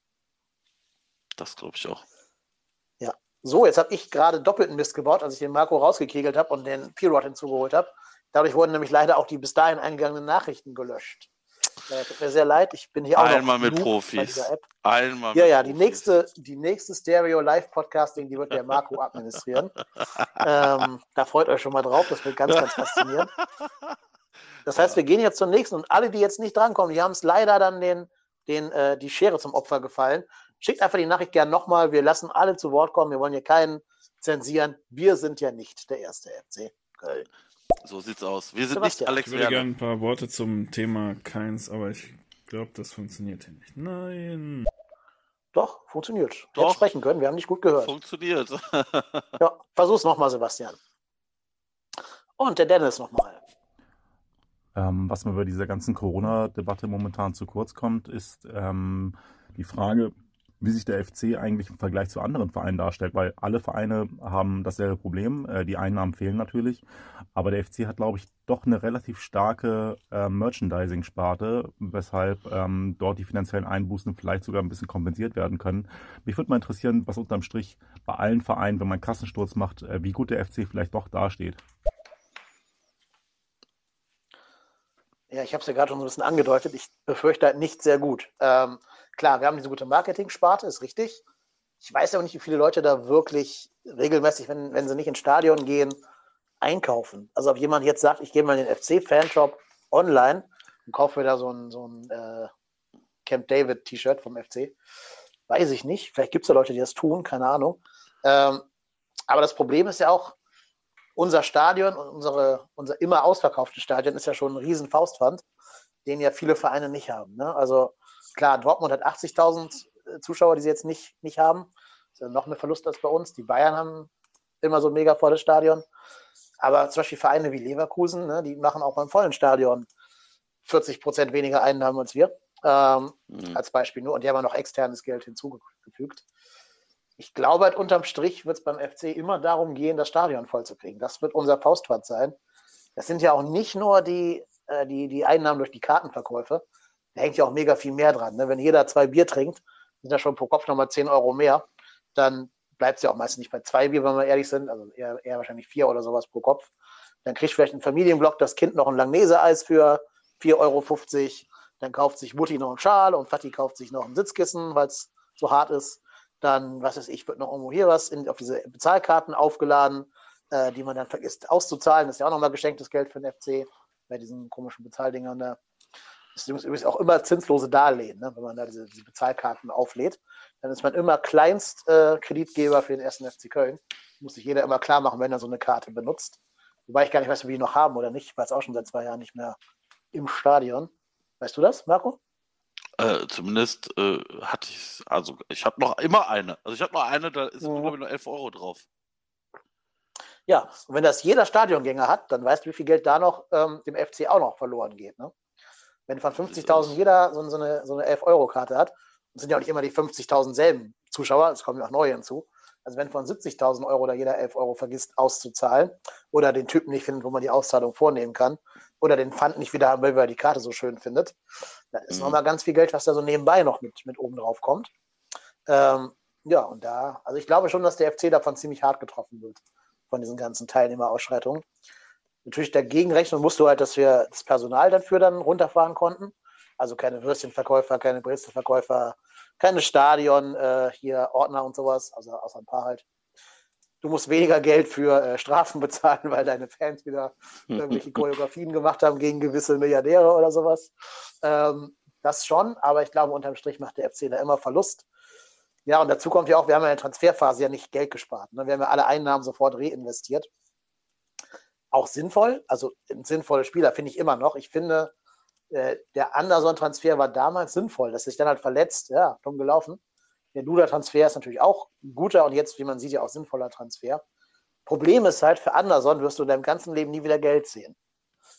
Das glaube ich auch. Ja. So, jetzt habe ich gerade doppelten Mist gebaut, als ich den Marco rausgekegelt habe und den P-Rod hinzugeholt habe. Dadurch wurden nämlich leider auch die bis dahin eingegangenen Nachrichten gelöscht. Äh, tut mir sehr leid, ich bin hier auch Einmal mit Profis. Einmal ja, ja, die nächste, die nächste Stereo Live Podcasting, die wird der Marco *laughs* administrieren. ähm, da freut euch schon mal drauf, das wird ganz, ganz faszinierend. Das heißt, wir gehen jetzt zur nächsten und alle, die jetzt nicht drankommen, die haben es leider dann den, den, äh, die Schere zum Opfer gefallen. Schickt einfach die Nachricht gerne nochmal. Wir lassen alle zu Wort kommen. Wir wollen hier keinen zensieren. Wir sind ja nicht der erste FC Köln. So sieht's aus. Wir sind Sebastian. nicht Alex Ich würde gerne ein paar Worte zum Thema Keins, aber ich glaube, das funktioniert hier nicht. Nein. Doch, funktioniert. Doch. Hätte sprechen können, wir haben dich gut gehört. Funktioniert. *laughs* ja, versuch's nochmal, Sebastian. Und der Dennis nochmal. Ähm, was mir bei dieser ganzen Corona-Debatte momentan zu kurz kommt, ist ähm, die Frage, wie sich der FC eigentlich im Vergleich zu anderen Vereinen darstellt, weil alle Vereine haben dasselbe Problem. Äh, die Einnahmen fehlen natürlich, aber der FC hat, glaube ich, doch eine relativ starke äh, Merchandising-Sparte, weshalb ähm, dort die finanziellen Einbußen vielleicht sogar ein bisschen kompensiert werden können. Mich würde mal interessieren, was unterm Strich bei allen Vereinen, wenn man Kassensturz macht, äh, wie gut der FC vielleicht doch dasteht. Ja, ich habe es ja gerade schon so ein bisschen angedeutet. Ich befürchte halt nicht sehr gut. Ähm, klar, wir haben diese gute Marketing-Sparte, ist richtig. Ich weiß aber nicht, wie viele Leute da wirklich regelmäßig, wenn, wenn sie nicht ins Stadion gehen, einkaufen. Also ob jemand jetzt sagt, ich gehe mal in den FC-Fanshop online und kaufe mir da so ein, so ein äh, Camp David-T-Shirt vom FC, weiß ich nicht. Vielleicht gibt es ja Leute, die das tun, keine Ahnung. Ähm, aber das Problem ist ja auch, unser Stadion und unsere, unser immer ausverkauftes Stadion ist ja schon ein riesen Faustpfand, den ja viele Vereine nicht haben. Ne? Also klar, Dortmund hat 80.000 äh, Zuschauer, die sie jetzt nicht, nicht haben. Das ist ja noch mehr Verlust als bei uns. Die Bayern haben immer so ein mega volles Stadion. Aber zum Beispiel Vereine wie Leverkusen, ne, die machen auch beim vollen Stadion 40 Prozent weniger Einnahmen als wir. Ähm, mhm. Als Beispiel nur. Und die haben noch externes Geld hinzugefügt. Ich glaube halt unterm Strich wird es beim FC immer darum gehen, das Stadion vollzukriegen. Das wird unser Faustpfand sein. Das sind ja auch nicht nur die, äh, die, die Einnahmen durch die Kartenverkäufe, da hängt ja auch mega viel mehr dran. Ne? Wenn jeder zwei Bier trinkt, sind da schon pro Kopf nochmal 10 Euro mehr. Dann bleibt es ja auch meistens nicht bei zwei Bier, wenn wir ehrlich sind, also eher, eher wahrscheinlich vier oder sowas pro Kopf. Dann kriegt vielleicht ein Familienblock das Kind noch ein Langnese-Eis für 4,50 Euro. Dann kauft sich Mutti noch einen Schal und Vati kauft sich noch ein Sitzkissen, weil es so hart ist. Dann, was weiß ich, wird noch irgendwo hier was in, auf diese Bezahlkarten aufgeladen, äh, die man dann vergisst auszuzahlen. Das ist ja auch nochmal geschenktes Geld für den FC bei diesen komischen Bezahldingern da. Das ist übrigens auch immer zinslose Darlehen, ne? wenn man da diese, diese, Bezahlkarten auflädt. Dann ist man immer Kleinstkreditgeber äh, für den ersten FC Köln. Muss sich jeder immer klar machen, wenn er so eine Karte benutzt. Wobei ich gar nicht weiß, ob wir die noch haben oder nicht. Ich war jetzt auch schon seit zwei Jahren nicht mehr im Stadion. Weißt du das, Marco? Äh, zumindest äh, hatte ich also ich habe noch immer eine. Also ich habe noch eine, da ist, mhm. glaube ich, noch 11 Euro drauf. Ja, und wenn das jeder Stadiongänger hat, dann weißt du, wie viel Geld da noch ähm, dem FC auch noch verloren geht. Ne? Wenn von 50.000 jeder so, so, eine, so eine 11-Euro-Karte hat, sind ja auch nicht immer die 50.000 selben Zuschauer, es kommen ja auch neue hinzu. Also wenn von 70.000 Euro da jeder 11 Euro vergisst auszuzahlen oder den Typen nicht findet, wo man die Auszahlung vornehmen kann oder den Pfand nicht wieder haben will, weil er die Karte so schön findet, dann ist mhm. nochmal ganz viel Geld, was da so nebenbei noch mit, mit oben drauf kommt. Ähm, ja, und da, also ich glaube schon, dass der FC davon ziemlich hart getroffen wird, von diesen ganzen Teilnehmerausschreitungen. Natürlich dagegen rechnen musst du halt, dass wir das Personal dafür dann runterfahren konnten. Also keine Würstchenverkäufer, keine Brezelverkäufer, keine Stadion, äh, hier Ordner und sowas, also außer ein paar halt. Du musst weniger Geld für äh, Strafen *laughs* bezahlen, weil deine Fans wieder irgendwelche Choreografien gemacht haben gegen gewisse Milliardäre oder sowas. Ähm, das schon, aber ich glaube, unterm Strich macht der FC da immer Verlust. Ja, und dazu kommt ja auch, wir haben ja in der Transferphase ja nicht Geld gespart. Ne? Wir haben ja alle Einnahmen sofort reinvestiert auch sinnvoll. Also ein sinnvoller Spieler finde ich immer noch. Ich finde, äh, der Anderson-Transfer war damals sinnvoll, dass sich dann halt verletzt. Ja, dumm gelaufen. Der Duda-Transfer ist natürlich auch ein guter und jetzt, wie man sieht, ja auch sinnvoller Transfer. Problem ist halt, für Anderson wirst du in deinem ganzen Leben nie wieder Geld sehen.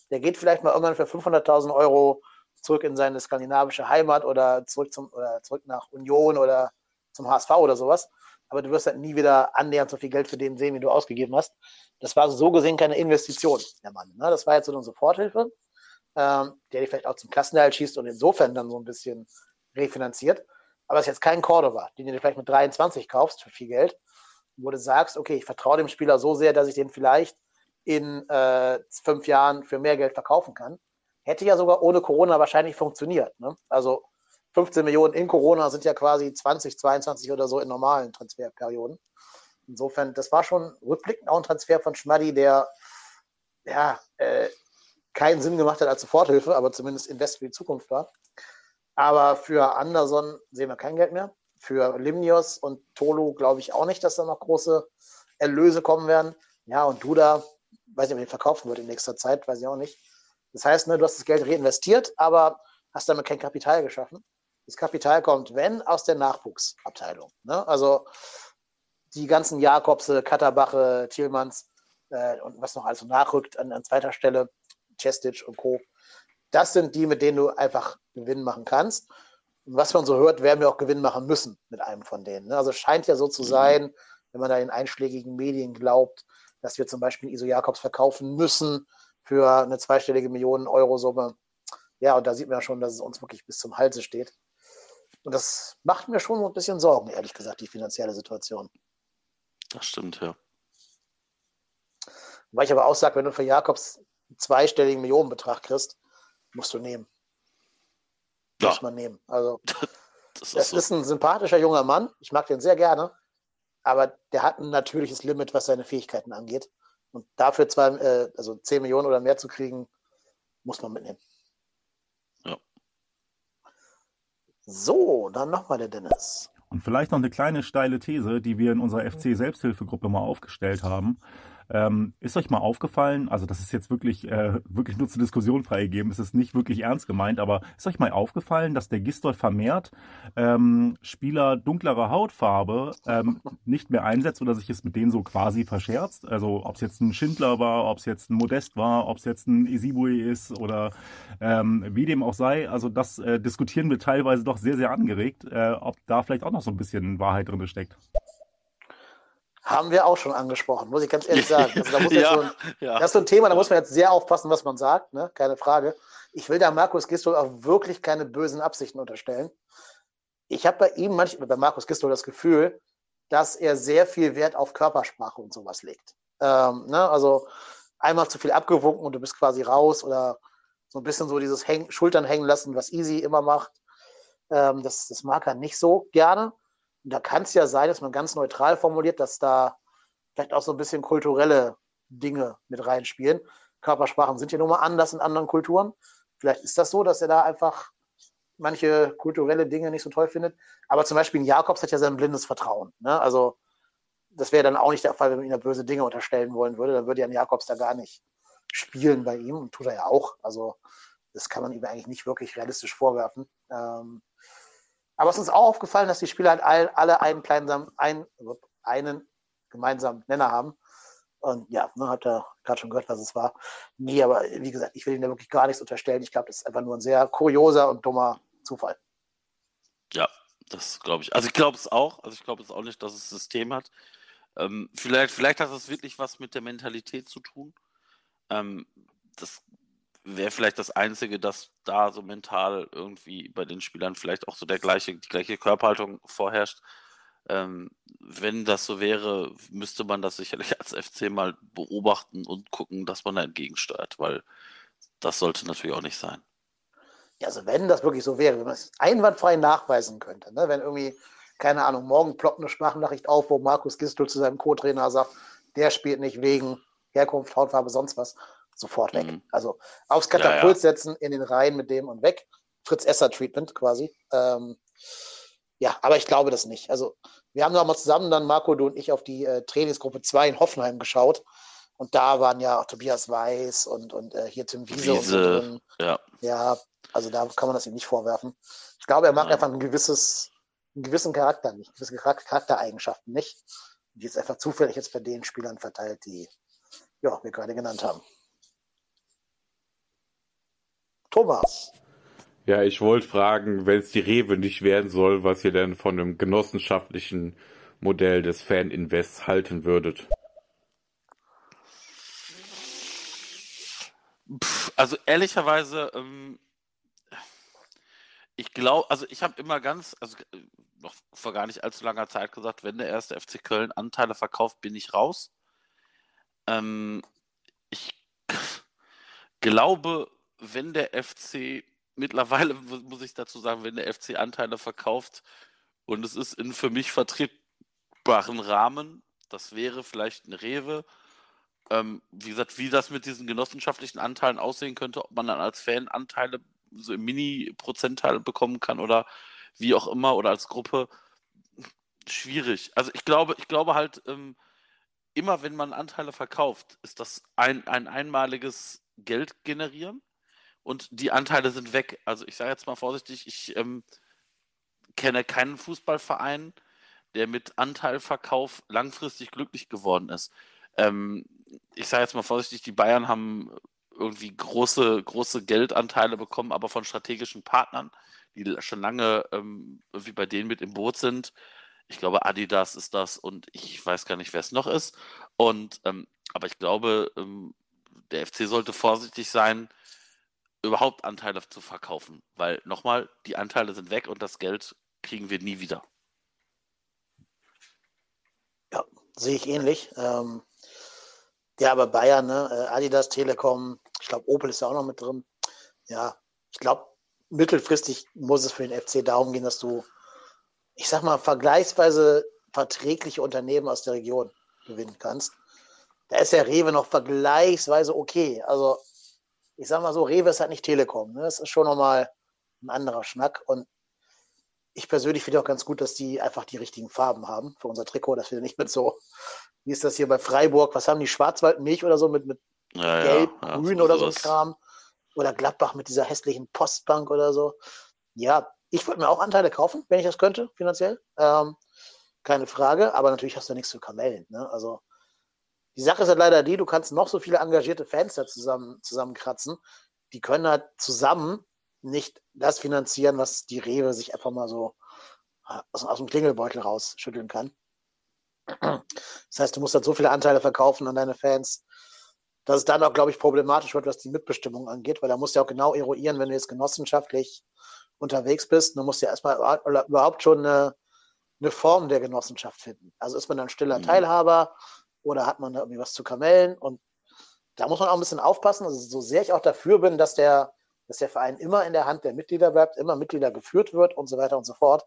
Der geht vielleicht mal irgendwann für 500.000 Euro zurück in seine skandinavische Heimat oder zurück, zum, oder zurück nach Union oder zum HSV oder sowas aber du wirst halt nie wieder annähernd so viel Geld für den sehen, wie du ausgegeben hast. Das war so gesehen keine Investition, der Mann. Ne? Das war jetzt so eine Soforthilfe, ähm, der dich vielleicht auch zum Klassenerhalt schießt und insofern dann so ein bisschen refinanziert. Aber es ist jetzt kein Cordova, den du dir vielleicht mit 23 kaufst für viel Geld, wo du sagst, okay, ich vertraue dem Spieler so sehr, dass ich den vielleicht in äh, fünf Jahren für mehr Geld verkaufen kann. Hätte ja sogar ohne Corona wahrscheinlich funktioniert. Ne? Also 15 Millionen in Corona sind ja quasi 20, 22 oder so in normalen Transferperioden. Insofern, das war schon rückblickend auch ein Transfer von Schmaddi, der ja äh, keinen Sinn gemacht hat als Soforthilfe, aber zumindest Invest für die Zukunft war. Aber für Anderson sehen wir kein Geld mehr. Für Limnios und Tolo glaube ich auch nicht, dass da noch große Erlöse kommen werden. Ja, und Duda, weiß nicht, ob den verkaufen wird in nächster Zeit, weiß ich auch nicht. Das heißt, ne, du hast das Geld reinvestiert, aber hast damit kein Kapital geschaffen das Kapital kommt, wenn, aus der Nachwuchsabteilung. Ne? Also die ganzen Jakobse, Katterbache, Thielmanns äh, und was noch also nachrückt an, an zweiter Stelle, Chestic und Co. Das sind die, mit denen du einfach Gewinn machen kannst. Und was man so hört, werden wir auch Gewinn machen müssen mit einem von denen. Ne? Also es scheint ja so zu sein, wenn man da in einschlägigen Medien glaubt, dass wir zum Beispiel Iso Jakobs verkaufen müssen für eine zweistellige Millionen Euro Summe. Ja, und da sieht man ja schon, dass es uns wirklich bis zum Halse steht. Und das macht mir schon ein bisschen Sorgen, ehrlich gesagt, die finanzielle Situation. Das stimmt, ja. Weil ich aber auch sage, wenn du für Jakobs einen zweistelligen Millionenbetrag kriegst, musst du nehmen. Ja. Muss man nehmen. Also, *laughs* das, ist, so. ist ein sympathischer junger Mann. Ich mag den sehr gerne. Aber der hat ein natürliches Limit, was seine Fähigkeiten angeht. Und dafür zwei, äh, also 10 Millionen oder mehr zu kriegen, muss man mitnehmen. So, dann nochmal der Dennis. Und vielleicht noch eine kleine steile These, die wir in unserer FC-Selbsthilfegruppe mal aufgestellt haben. Ähm, ist euch mal aufgefallen, also das ist jetzt wirklich, äh, wirklich nur zur Diskussion freigegeben, es ist nicht wirklich ernst gemeint, aber ist euch mal aufgefallen, dass der Gistol vermehrt ähm, Spieler dunklerer Hautfarbe ähm, nicht mehr einsetzt oder sich es mit denen so quasi verscherzt? Also ob es jetzt ein Schindler war, ob es jetzt ein Modest war, ob es jetzt ein Isibui ist oder ähm, wie dem auch sei. Also das äh, diskutieren wir teilweise doch sehr, sehr angeregt, äh, ob da vielleicht auch noch so ein bisschen Wahrheit drin steckt. Haben wir auch schon angesprochen, muss ich ganz ehrlich *laughs* sagen. Also da Ja, ein, ja. Das ist so ein Thema, da muss man jetzt sehr aufpassen, was man sagt, ne? keine Frage. Ich will da Markus Gistol auch wirklich keine bösen Absichten unterstellen. Ich habe bei ihm manchmal, bei Markus Gistol das Gefühl, dass er sehr viel Wert auf Körpersprache und sowas legt. Ähm, ne? Also einmal zu viel abgewunken und du bist quasi raus oder so ein bisschen so dieses Häng Schultern hängen lassen, was Easy immer macht. Ähm, das, das mag er nicht so gerne. Da kann es ja sein, dass man ganz neutral formuliert, dass da vielleicht auch so ein bisschen kulturelle Dinge mit reinspielen. Körpersprachen sind ja nun mal anders in anderen Kulturen. Vielleicht ist das so, dass er da einfach manche kulturelle Dinge nicht so toll findet. Aber zum Beispiel Jakobs hat ja sein blindes Vertrauen. Ne? Also das wäre dann auch nicht der Fall, wenn man ihm da böse Dinge unterstellen wollen würde. Dann würde ja ein Jakobs da gar nicht spielen bei ihm. Und tut er ja auch. Also das kann man ihm eigentlich nicht wirklich realistisch vorwerfen. Ähm, aber es ist uns auch aufgefallen, dass die Spieler halt all, alle einen kleinen, ein, einen gemeinsamen Nenner haben. Und ja, ne, habt ihr gerade schon gehört, was es war. Nee, aber wie gesagt, ich will ihm da wirklich gar nichts unterstellen. Ich glaube, das ist einfach nur ein sehr kurioser und dummer Zufall. Ja, das glaube ich. Also ich glaube es auch. Also ich glaube es auch nicht, dass es System hat. Ähm, vielleicht, vielleicht hat es wirklich was mit der Mentalität zu tun. Ähm, das wäre vielleicht das Einzige, dass da so mental irgendwie bei den Spielern vielleicht auch so der gleiche, die gleiche Körperhaltung vorherrscht. Ähm, wenn das so wäre, müsste man das sicherlich als FC mal beobachten und gucken, dass man da entgegensteuert, weil das sollte natürlich auch nicht sein. Ja, also wenn das wirklich so wäre, wenn man es einwandfrei nachweisen könnte, ne? wenn irgendwie, keine Ahnung, morgen ploppt eine Sprachnachricht auf, wo Markus Gistel zu seinem Co-Trainer sagt, der spielt nicht wegen Herkunft, Hautfarbe, sonst was, sofort weg. Mhm. Also aufs Ja, Katapult ja. setzen, in den Reihen mit dem und weg. Fritz Esser Treatment quasi. Ähm, ja, aber ich glaube das nicht. Also wir haben noch mal zusammen dann, Marco, du und ich, auf die äh, Trainingsgruppe 2 in Hoffenheim geschaut. Und da waren ja auch Tobias Weiß und, und äh, hier Tim Wiese, und so Wiese, drin. ja. Ja, also da kann man das ihm nicht vorwerfen. Ich glaube, er mag Ja. einfach ein gewisses, einen gewissen Charakter nicht, gewisse Charak- Charaktereigenschaften nicht. Die ist einfach zufällig jetzt bei den Spielern verteilt, die ja, wir gerade genannt haben. Thomas. Ja, ich wollte fragen, wenn es die Rewe nicht werden soll, was ihr denn von einem genossenschaftlichen Modell des Fan-Invests halten würdet. Pff, also ehrlicherweise, ähm, ich glaube, also ich habe immer ganz, also äh, noch vor gar nicht allzu langer Zeit gesagt, wenn der erste FC Köln Anteile verkauft, bin ich raus. Ähm, ich *laughs* glaube, wenn der FC mittlerweile mu- muss ich dazu sagen, wenn der FC Anteile verkauft und es ist in für mich vertretbaren Rahmen, das wäre vielleicht ein Rewe. Ähm, wie gesagt, wie das mit diesen genossenschaftlichen Anteilen aussehen könnte, ob man dann als Fan Anteile so im Mini-Prozentteil bekommen kann oder wie auch immer oder als Gruppe, schwierig. Also ich glaube, ich glaube halt, ähm, immer wenn man Anteile verkauft, ist das ein, ein einmaliges Geld generieren und die Anteile sind weg. Also ich sage jetzt mal vorsichtig, ich ähm, kenne keinen Fußballverein, der mit Anteilverkauf langfristig glücklich geworden ist. Ähm, ich sage jetzt mal vorsichtig, die Bayern haben irgendwie große, große Geldanteile bekommen, aber von strategischen Partnern, die schon lange ähm, irgendwie bei denen mit im Boot sind. Ich glaube, Adidas ist das und ich weiß gar nicht, wer es noch ist. Und ähm, aber ich glaube, ähm, der FC sollte vorsichtig sein, überhaupt Anteile zu verkaufen, weil nochmal, die Anteile sind weg und das Geld kriegen wir nie wieder. Ja, sehe ich ähnlich. Ähm, ja, aber Bayern, ne? äh, Adidas, Telekom, ich glaube, Opel ist ja auch noch mit drin. Ja, ich glaube, mittelfristig muss es für den FC darum gehen, dass du, ich sag mal, vergleichsweise verträgliche Unternehmen aus der Region gewinnen kannst. Da ist ja Rewe noch vergleichsweise okay. Also, ich sag mal so, Rewe ist halt nicht Telekom. Ne? Das ist schon nochmal ein anderer Schnack. Und ich persönlich finde auch ganz gut, dass die einfach die richtigen Farben haben für unser Trikot, dass wir nicht mit so, wie ist das hier bei Freiburg, was haben die, Schwarzwaldmilch oder so, mit, mit Ja, Gelb, ja, Grün oder so ein. Kram. Oder Gladbach mit dieser hässlichen Postbank oder so. Ja, ich würde mir auch Anteile kaufen, wenn ich das könnte, finanziell. Ähm, keine Frage, aber natürlich hast du nichts zu Kamellen. Ne? Also die Sache ist halt leider die, du kannst noch so viele engagierte Fans da zusammen, zusammenkratzen. Die können halt zusammen nicht das finanzieren, was die Rewe sich einfach mal so aus, aus dem Klingelbeutel rausschütteln kann. Das heißt, du musst halt so viele Anteile verkaufen an deine Fans, dass es dann auch, glaube ich, problematisch wird, was die Mitbestimmung angeht, weil da musst du ja auch genau eruieren, wenn du jetzt genossenschaftlich unterwegs bist, dann musst du ja erstmal überhaupt schon eine, eine Form der Genossenschaft finden. Also ist man dann stiller mhm. Teilhaber oder hat man da irgendwie was zu kamellen? Und da muss man auch ein bisschen aufpassen. Also so sehr ich auch dafür bin, dass der, dass der Verein immer in der Hand der Mitglieder bleibt, immer Mitglieder geführt wird und so weiter und so fort,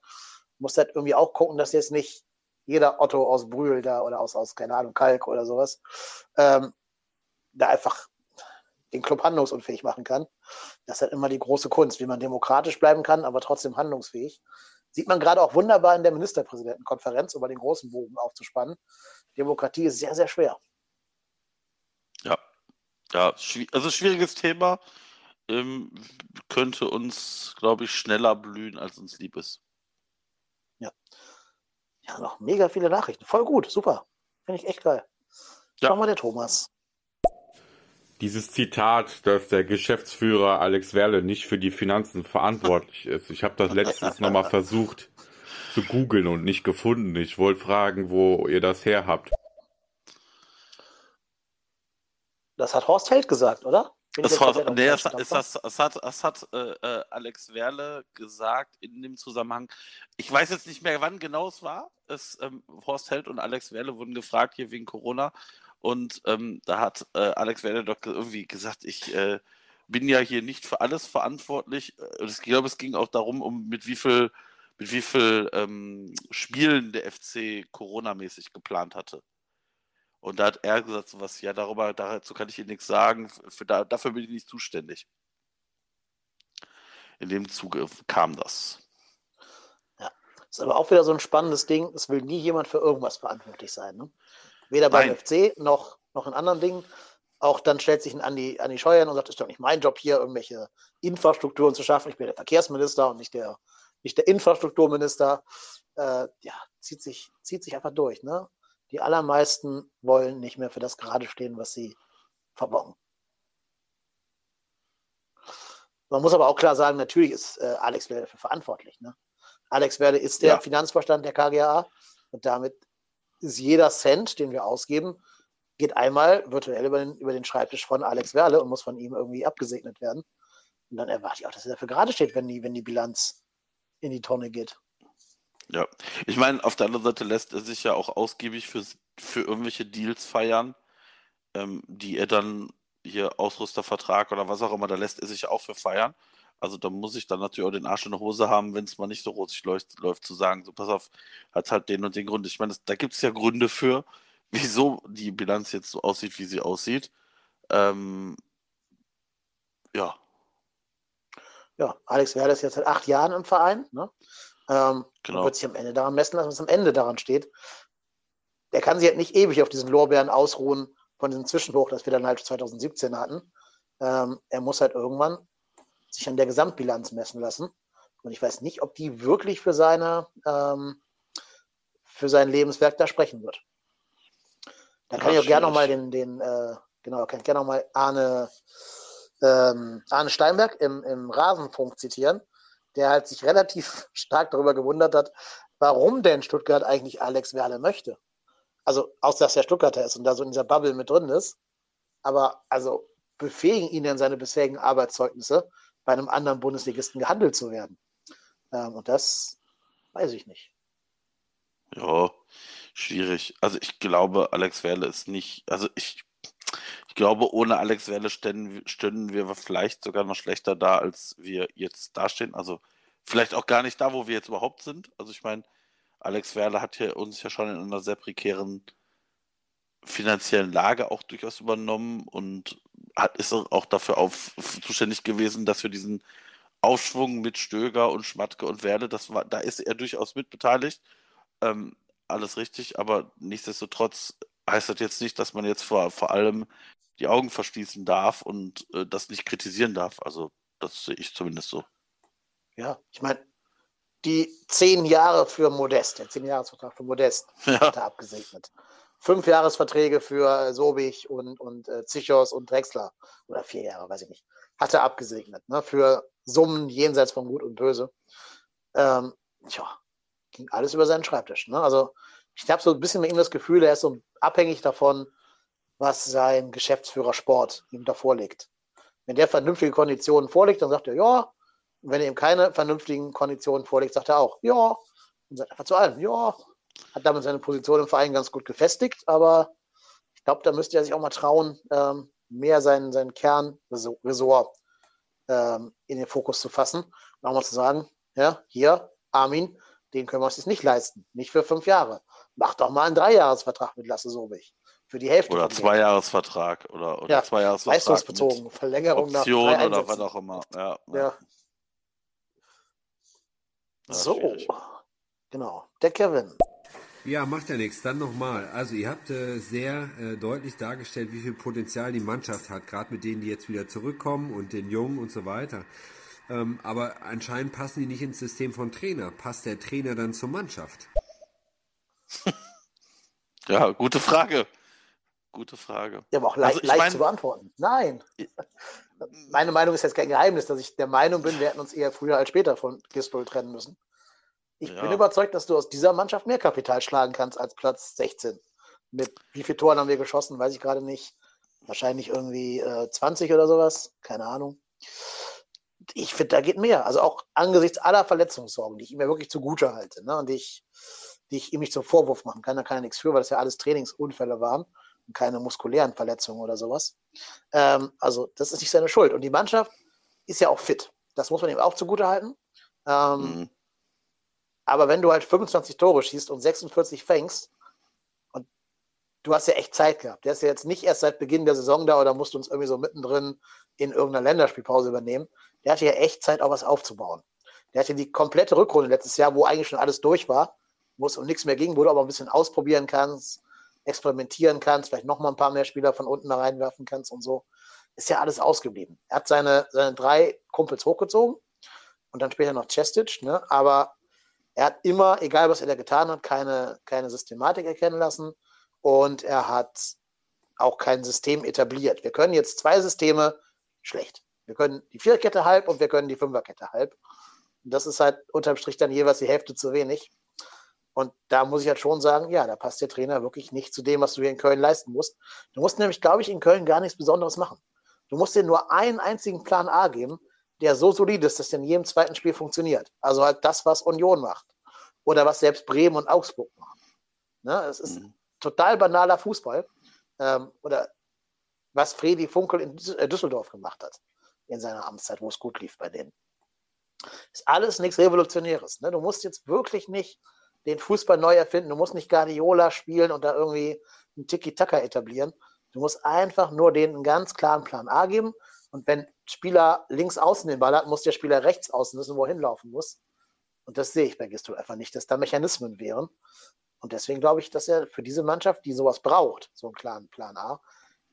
muss halt irgendwie auch gucken, dass jetzt nicht jeder Otto aus Brühl da oder aus, aus keine Ahnung, Kalk oder sowas, ähm, da einfach den Club handlungsunfähig machen kann. Das ist halt immer die große Kunst, wie man demokratisch bleiben kann, aber trotzdem handlungsfähig. Sieht man gerade auch wunderbar in der Ministerpräsidentenkonferenz, um mal den großen Bogen aufzuspannen. Demokratie ist sehr, sehr schwer. Ja, ja, also schwieriges Thema. Ähm, könnte uns, glaube ich, schneller blühen, als uns lieb ist. Ja. Ja, noch mega viele Nachrichten. Voll gut, super. Finde ich echt geil. Ja. Schauen wir der Thomas. Dieses Zitat, dass der Geschäftsführer Alex Werle nicht für die Finanzen verantwortlich ist. Ich habe das letztens nochmal *laughs* versucht zu googeln und nicht gefunden. Ich wollte fragen, wo ihr das her habt. Das hat Horst Held gesagt, oder? Es, hat, nee, es, es, es, es, hat, es hat äh, äh, Alex Werle gesagt in dem Zusammenhang. Ich weiß jetzt nicht mehr, wann genau es war. Es, ähm, Horst Held und Alex Werle wurden gefragt hier wegen Corona. Und ähm, da hat äh, Alex Werle doch irgendwie gesagt, ich äh, bin ja hier nicht für alles verantwortlich. Äh, ich glaube, es ging auch darum, um mit wie viel, mit wie viel ähm, Spielen der FC Corona-mäßig geplant hatte. Und da hat er gesagt, so was, ja, darüber, dazu kann ich Ihnen nichts sagen, für, da, dafür bin ich nicht zuständig. In dem Zuge kam das. Ja, ist aber auch wieder so ein spannendes Ding. Es will nie jemand für irgendwas verantwortlich sein. Ne? Weder beim Nein. FC noch, noch in anderen Dingen. Auch dann stellt sich ein Andi, Andi Scheuern und sagt, es ist doch nicht mein Job hier, irgendwelche Infrastrukturen zu schaffen. Ich bin der Verkehrsminister und nicht der, nicht der Infrastrukturminister. Äh, ja, zieht sich, zieht sich einfach durch. Ne? Die allermeisten wollen nicht mehr für das gerade stehen, was sie verbocken. Man muss aber auch klar sagen, natürlich ist äh, Alex Werde dafür verantwortlich. Ne? Alex Werde ist der ja. Finanzvorstand der KGA und damit ist jeder Cent, den wir ausgeben, geht einmal virtuell über den, über den Schreibtisch von Alex Werle und muss von ihm irgendwie abgesegnet werden. Und dann erwarte ich auch, dass er dafür gerade steht, wenn die, wenn die Bilanz in die Tonne geht. Ja, ich meine, auf der anderen Seite lässt er sich ja auch ausgiebig für, für irgendwelche Deals feiern, ähm, die er dann hier Ausrüstervertrag oder was auch immer, da lässt er sich auch für feiern. Also da muss ich dann natürlich auch den Arsch in der Hose haben, wenn es mal nicht so rosig läuft, läuft, zu sagen, so pass auf, hat halt den und den Grund. Ich meine, da gibt es ja Gründe für, *laughs* wieso die Bilanz jetzt so aussieht, wie sie aussieht. Ähm, ja. Ja, Alex Werder ist jetzt seit acht Jahren im Verein. Ne? Ähm, genau. wird sich am Ende daran messen lassen, was am Ende daran steht. Der kann sich halt nicht ewig auf diesen Lorbeeren ausruhen von diesem Zwischenhoch, das wir dann halt 2017 hatten. Ähm, er muss halt irgendwann sich an der Gesamtbilanz messen lassen. Und ich weiß nicht, ob die wirklich für seine ähm, für sein Lebenswerk da sprechen wird. Da kann ja, ich auch gerne nochmal den, den äh, genau, kann ich gerne nochmal Arne, ähm, Arne Steinberg im, im Rasenfunk zitieren, der halt sich relativ *laughs* stark darüber gewundert hat, warum denn Stuttgart eigentlich Alex Werle möchte. Also, außer dass er Stuttgarter ist und da so in dieser Bubble mit drin ist. Aber also befähigen ihn in seine bisherigen Arbeitszeugnisse, bei einem anderen Bundesligisten gehandelt zu werden. Ähm, und das weiß ich nicht. Ja, schwierig. Also ich glaube, Alex Werle ist nicht, also ich glaube, ohne Alex Werle ständen, stünden wir vielleicht sogar noch schlechter da, als wir jetzt dastehen. Also vielleicht auch gar nicht da, wo wir jetzt überhaupt sind. Also ich meine, Alex Werle hat hier uns ja schon in einer sehr prekären finanziellen Lage auch durchaus übernommen und hat, ist auch dafür auf, zuständig gewesen, dass wir diesen Aufschwung mit Stöger und Schmatke und Werle, das war, da ist er durchaus mitbeteiligt. Ähm, alles richtig, aber nichtsdestotrotz heißt das jetzt nicht, dass man jetzt vor, vor allem die Augen verschließen darf und äh, das nicht kritisieren darf. Also das sehe ich zumindest so. Ja, ich meine, die zehn Jahre für Modest, der zehn Jahresvertrag für Modest, *laughs* ja. hat er abgesegnet fünf Jahresverträge für Sobich und, und äh, Zichos und Drexler oder vier Jahre, weiß ich nicht, hat er abgesegnet, ne, für Summen jenseits von Gut und Böse. Ähm, tja, ging alles über seinen Schreibtisch. Ne? Also ich habe so ein bisschen mit ihm das Gefühl, er ist so abhängig davon, was sein Geschäftsführer Sport ihm da vorlegt. Wenn der vernünftige Konditionen vorlegt, dann sagt er ja. Und wenn er ihm keine vernünftigen Konditionen vorlegt, sagt er auch ja. Und sagt einfach zu allem ja. Hat damit seine Position im Verein ganz gut gefestigt, aber ich glaube, da müsste er sich auch mal trauen, ähm, mehr seinen, seinen Kernresort ähm, in den Fokus zu fassen und auch mal zu sagen, ja, hier, Armin, den können wir uns jetzt nicht leisten. Nicht für fünf Jahre. Mach doch mal einen Dreijahresvertrag mit Lasse Sobich. Für die Hälfte. Oder Zweijahresvertrag oder, oder ja, Zweijahresvertrag. Leistungsbezogen. Verlängerung Option nach drei oder was auch immer. Ja, Ja. Ja, So. schwierig. Genau. Der Kevin. Ja, macht ja nichts. Dann nochmal. Also ihr habt äh, sehr äh, deutlich dargestellt, wie viel Potenzial die Mannschaft hat, gerade mit denen, die jetzt wieder zurückkommen und den Jungen und so weiter. Ähm, aber anscheinend passen die nicht ins System von Trainer. Passt der Trainer dann zur Mannschaft? *laughs* Ja, gute Frage. Gute Frage. Ja, aber auch leicht, Also ich leicht mein- zu beantworten. Nein. Meine Meinung ist jetzt kein Geheimnis, dass ich der Meinung bin, wir hätten uns eher früher als später von Gisbol trennen müssen. Ich Ja. bin überzeugt, dass du aus dieser Mannschaft mehr Kapital schlagen kannst als Platz 16. Mit wie viele Toren haben wir geschossen, weiß ich gerade nicht. Wahrscheinlich irgendwie äh, 20 oder sowas. Keine Ahnung. Ich finde, da geht mehr. Also auch angesichts aller Verletzungssorgen, die ich ihm ja wirklich zugute halte, ne? und die ich, die ich ihm nicht zum Vorwurf machen kann. Da kann er nichts für, weil das ja alles Trainingsunfälle waren keine muskulären Verletzungen oder sowas. Ähm, also, das ist nicht seine Schuld. Und die Mannschaft ist ja auch fit. Das muss man ihm auch zugute halten. Ähm, Mhm. aber wenn du halt 25 Tore schießt und 46 fängst, und du hast ja echt Zeit gehabt. Der ist ja jetzt nicht erst seit Beginn der Saison da oder musst du uns irgendwie so mittendrin in irgendeiner Länderspielpause übernehmen. Der hatte ja echt Zeit, auch was aufzubauen. Der hatte die komplette Rückrunde letztes Jahr, wo eigentlich schon alles durch war, wo es um nichts mehr ging, wo du aber ein bisschen ausprobieren kannst, experimentieren kannst, vielleicht nochmal ein paar mehr Spieler von unten da reinwerfen kannst und so. Ist ja alles ausgeblieben. Er hat seine, seine drei Kumpels hochgezogen und dann später noch Chestic, ne? aber er hat immer, egal was er da getan hat, keine, keine Systematik erkennen lassen und er hat auch kein System etabliert. Wir können jetzt zwei Systeme schlecht. Wir können die Viererkette halb und wir können die Fünferkette halb. Und das ist halt unterm Strich dann jeweils die Hälfte zu wenig. Und da muss ich halt schon sagen, ja, da passt der Trainer wirklich nicht zu dem, was du hier in Köln leisten musst. Du musst nämlich, glaube ich, in Köln gar nichts Besonderes machen. Du musst dir nur einen einzigen Plan A geben, der so solid ist, dass der in jedem zweiten Spiel funktioniert. Also halt das, was Union macht. Oder was selbst Bremen und Augsburg machen. Ne? Es ist Mhm. total banaler Fußball. Ähm, oder was Fredi Funkel in äh, Düsseldorf gemacht hat in seiner Amtszeit, wo es gut lief bei denen. Ist alles nichts Revolutionäres. Ne? Du musst jetzt wirklich nicht den Fußball neu erfinden. Du musst nicht Guardiola spielen und da irgendwie einen Tiki-Taka etablieren. Du musst einfach nur denen einen ganz klaren Plan A geben. Und wenn Spieler links außen den Ball hat, muss der Spieler rechts außen wissen, wo er hinlaufen muss. Und das sehe ich bei Gistol einfach nicht, dass da Mechanismen wären. Und deswegen glaube ich, dass er für diese Mannschaft, die sowas braucht, so einen klaren Plan A,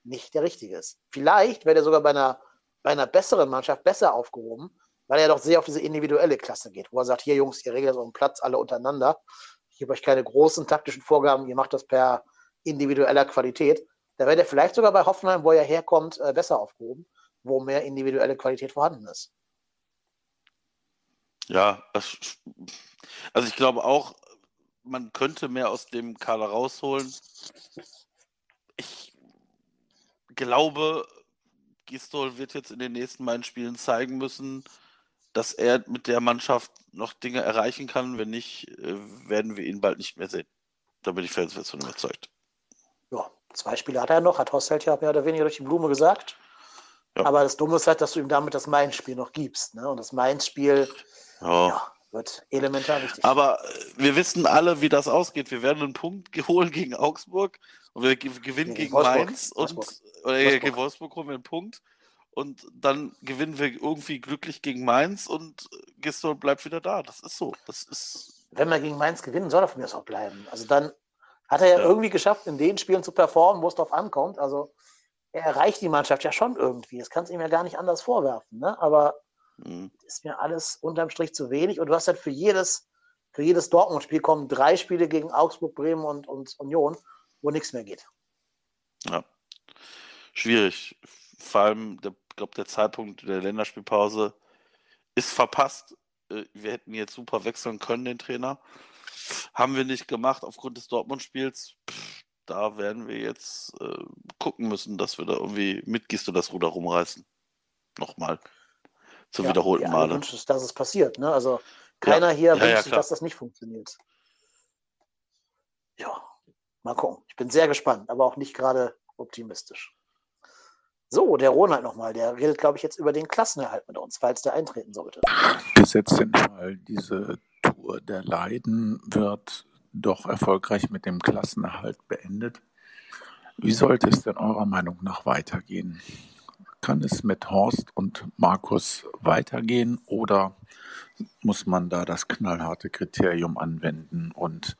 nicht der richtige ist. Vielleicht wäre er sogar bei einer, bei einer besseren Mannschaft besser aufgehoben, weil er doch sehr auf diese individuelle Klasse geht, wo er sagt, hier Jungs, ihr regelt dem Platz alle untereinander. Ich gebe euch keine großen taktischen Vorgaben, ihr macht das per individueller Qualität. Da wäre er vielleicht sogar bei Hoffenheim, wo er herkommt, äh, besser aufgehoben, wo mehr individuelle Qualität vorhanden ist. Ja, also ich glaube auch, man könnte mehr aus dem Kader rausholen. Ich glaube, Gistol wird jetzt in den nächsten beiden Spielen zeigen müssen, dass er mit der Mannschaft noch Dinge erreichen kann. Wenn nicht, äh, werden wir ihn bald nicht mehr sehen. Da bin ich felsenfest von überzeugt. Ja, zwei Spiele hat er noch, hat Hosselt ja mehr oder weniger durch die Blume gesagt. Ja. Aber das Dumme ist halt, dass du ihm damit das Mainz-Spiel noch gibst. Ne? Und das Mainz-Spiel Ja. ja, wird elementar wichtig. Aber äh, wir wissen alle, wie das ausgeht. Wir werden einen Punkt holen gegen Augsburg und wir ge- gewinnen Gegen gegen Wolfsburg. Mainz und Wolfsburg. oder Wolfsburg. gegen Wolfsburg holen wir einen Punkt und dann gewinnen wir irgendwie glücklich gegen Mainz und Gistol bleibt wieder da. Das ist so. Das ist Wenn wir gegen Mainz gewinnen, soll er von mir aus auch bleiben. Also dann hat er ja, Ja. irgendwie geschafft, in den Spielen zu performen, wo es drauf ankommt. Also er erreicht die Mannschaft ja schon irgendwie. Das kannst du ihm ja gar nicht anders vorwerfen. Ne? Aber mh, ist mir alles unterm Strich zu wenig. Und du hast halt für jedes, für jedes Dortmund-Spiel kommen drei Spiele gegen Augsburg, Bremen und, und Union, wo nichts mehr geht. ja schwierig. Vor allem, der, glaube, der Zeitpunkt der Länderspielpause ist verpasst. Äh, Wir hätten jetzt super wechseln können, den Trainer. Haben wir nicht gemacht aufgrund des Dortmund-Spiels. Da werden wir jetzt äh, gucken müssen, dass wir da irgendwie mit Gisto das Ruder rumreißen. Nochmal. Zum Ja, wiederholten alle Male. wünschen uns, dass es passiert. Ne? Also keiner hier Ja, wünscht ja, sich, dass das nicht funktioniert. Ja, mal gucken. Ich bin sehr gespannt, aber auch nicht gerade optimistisch. So, der Ronald nochmal, der redet, glaube ich, jetzt über den Klassenerhalt mit uns, falls der eintreten sollte. Gesetzt den Fall, diese Tour der Leiden wird doch erfolgreich mit dem Klassenerhalt beendet. Wie sollte es denn eurer Meinung nach weitergehen? Kann es mit Horst und Markus weitergehen oder muss man da das knallharte Kriterium anwenden und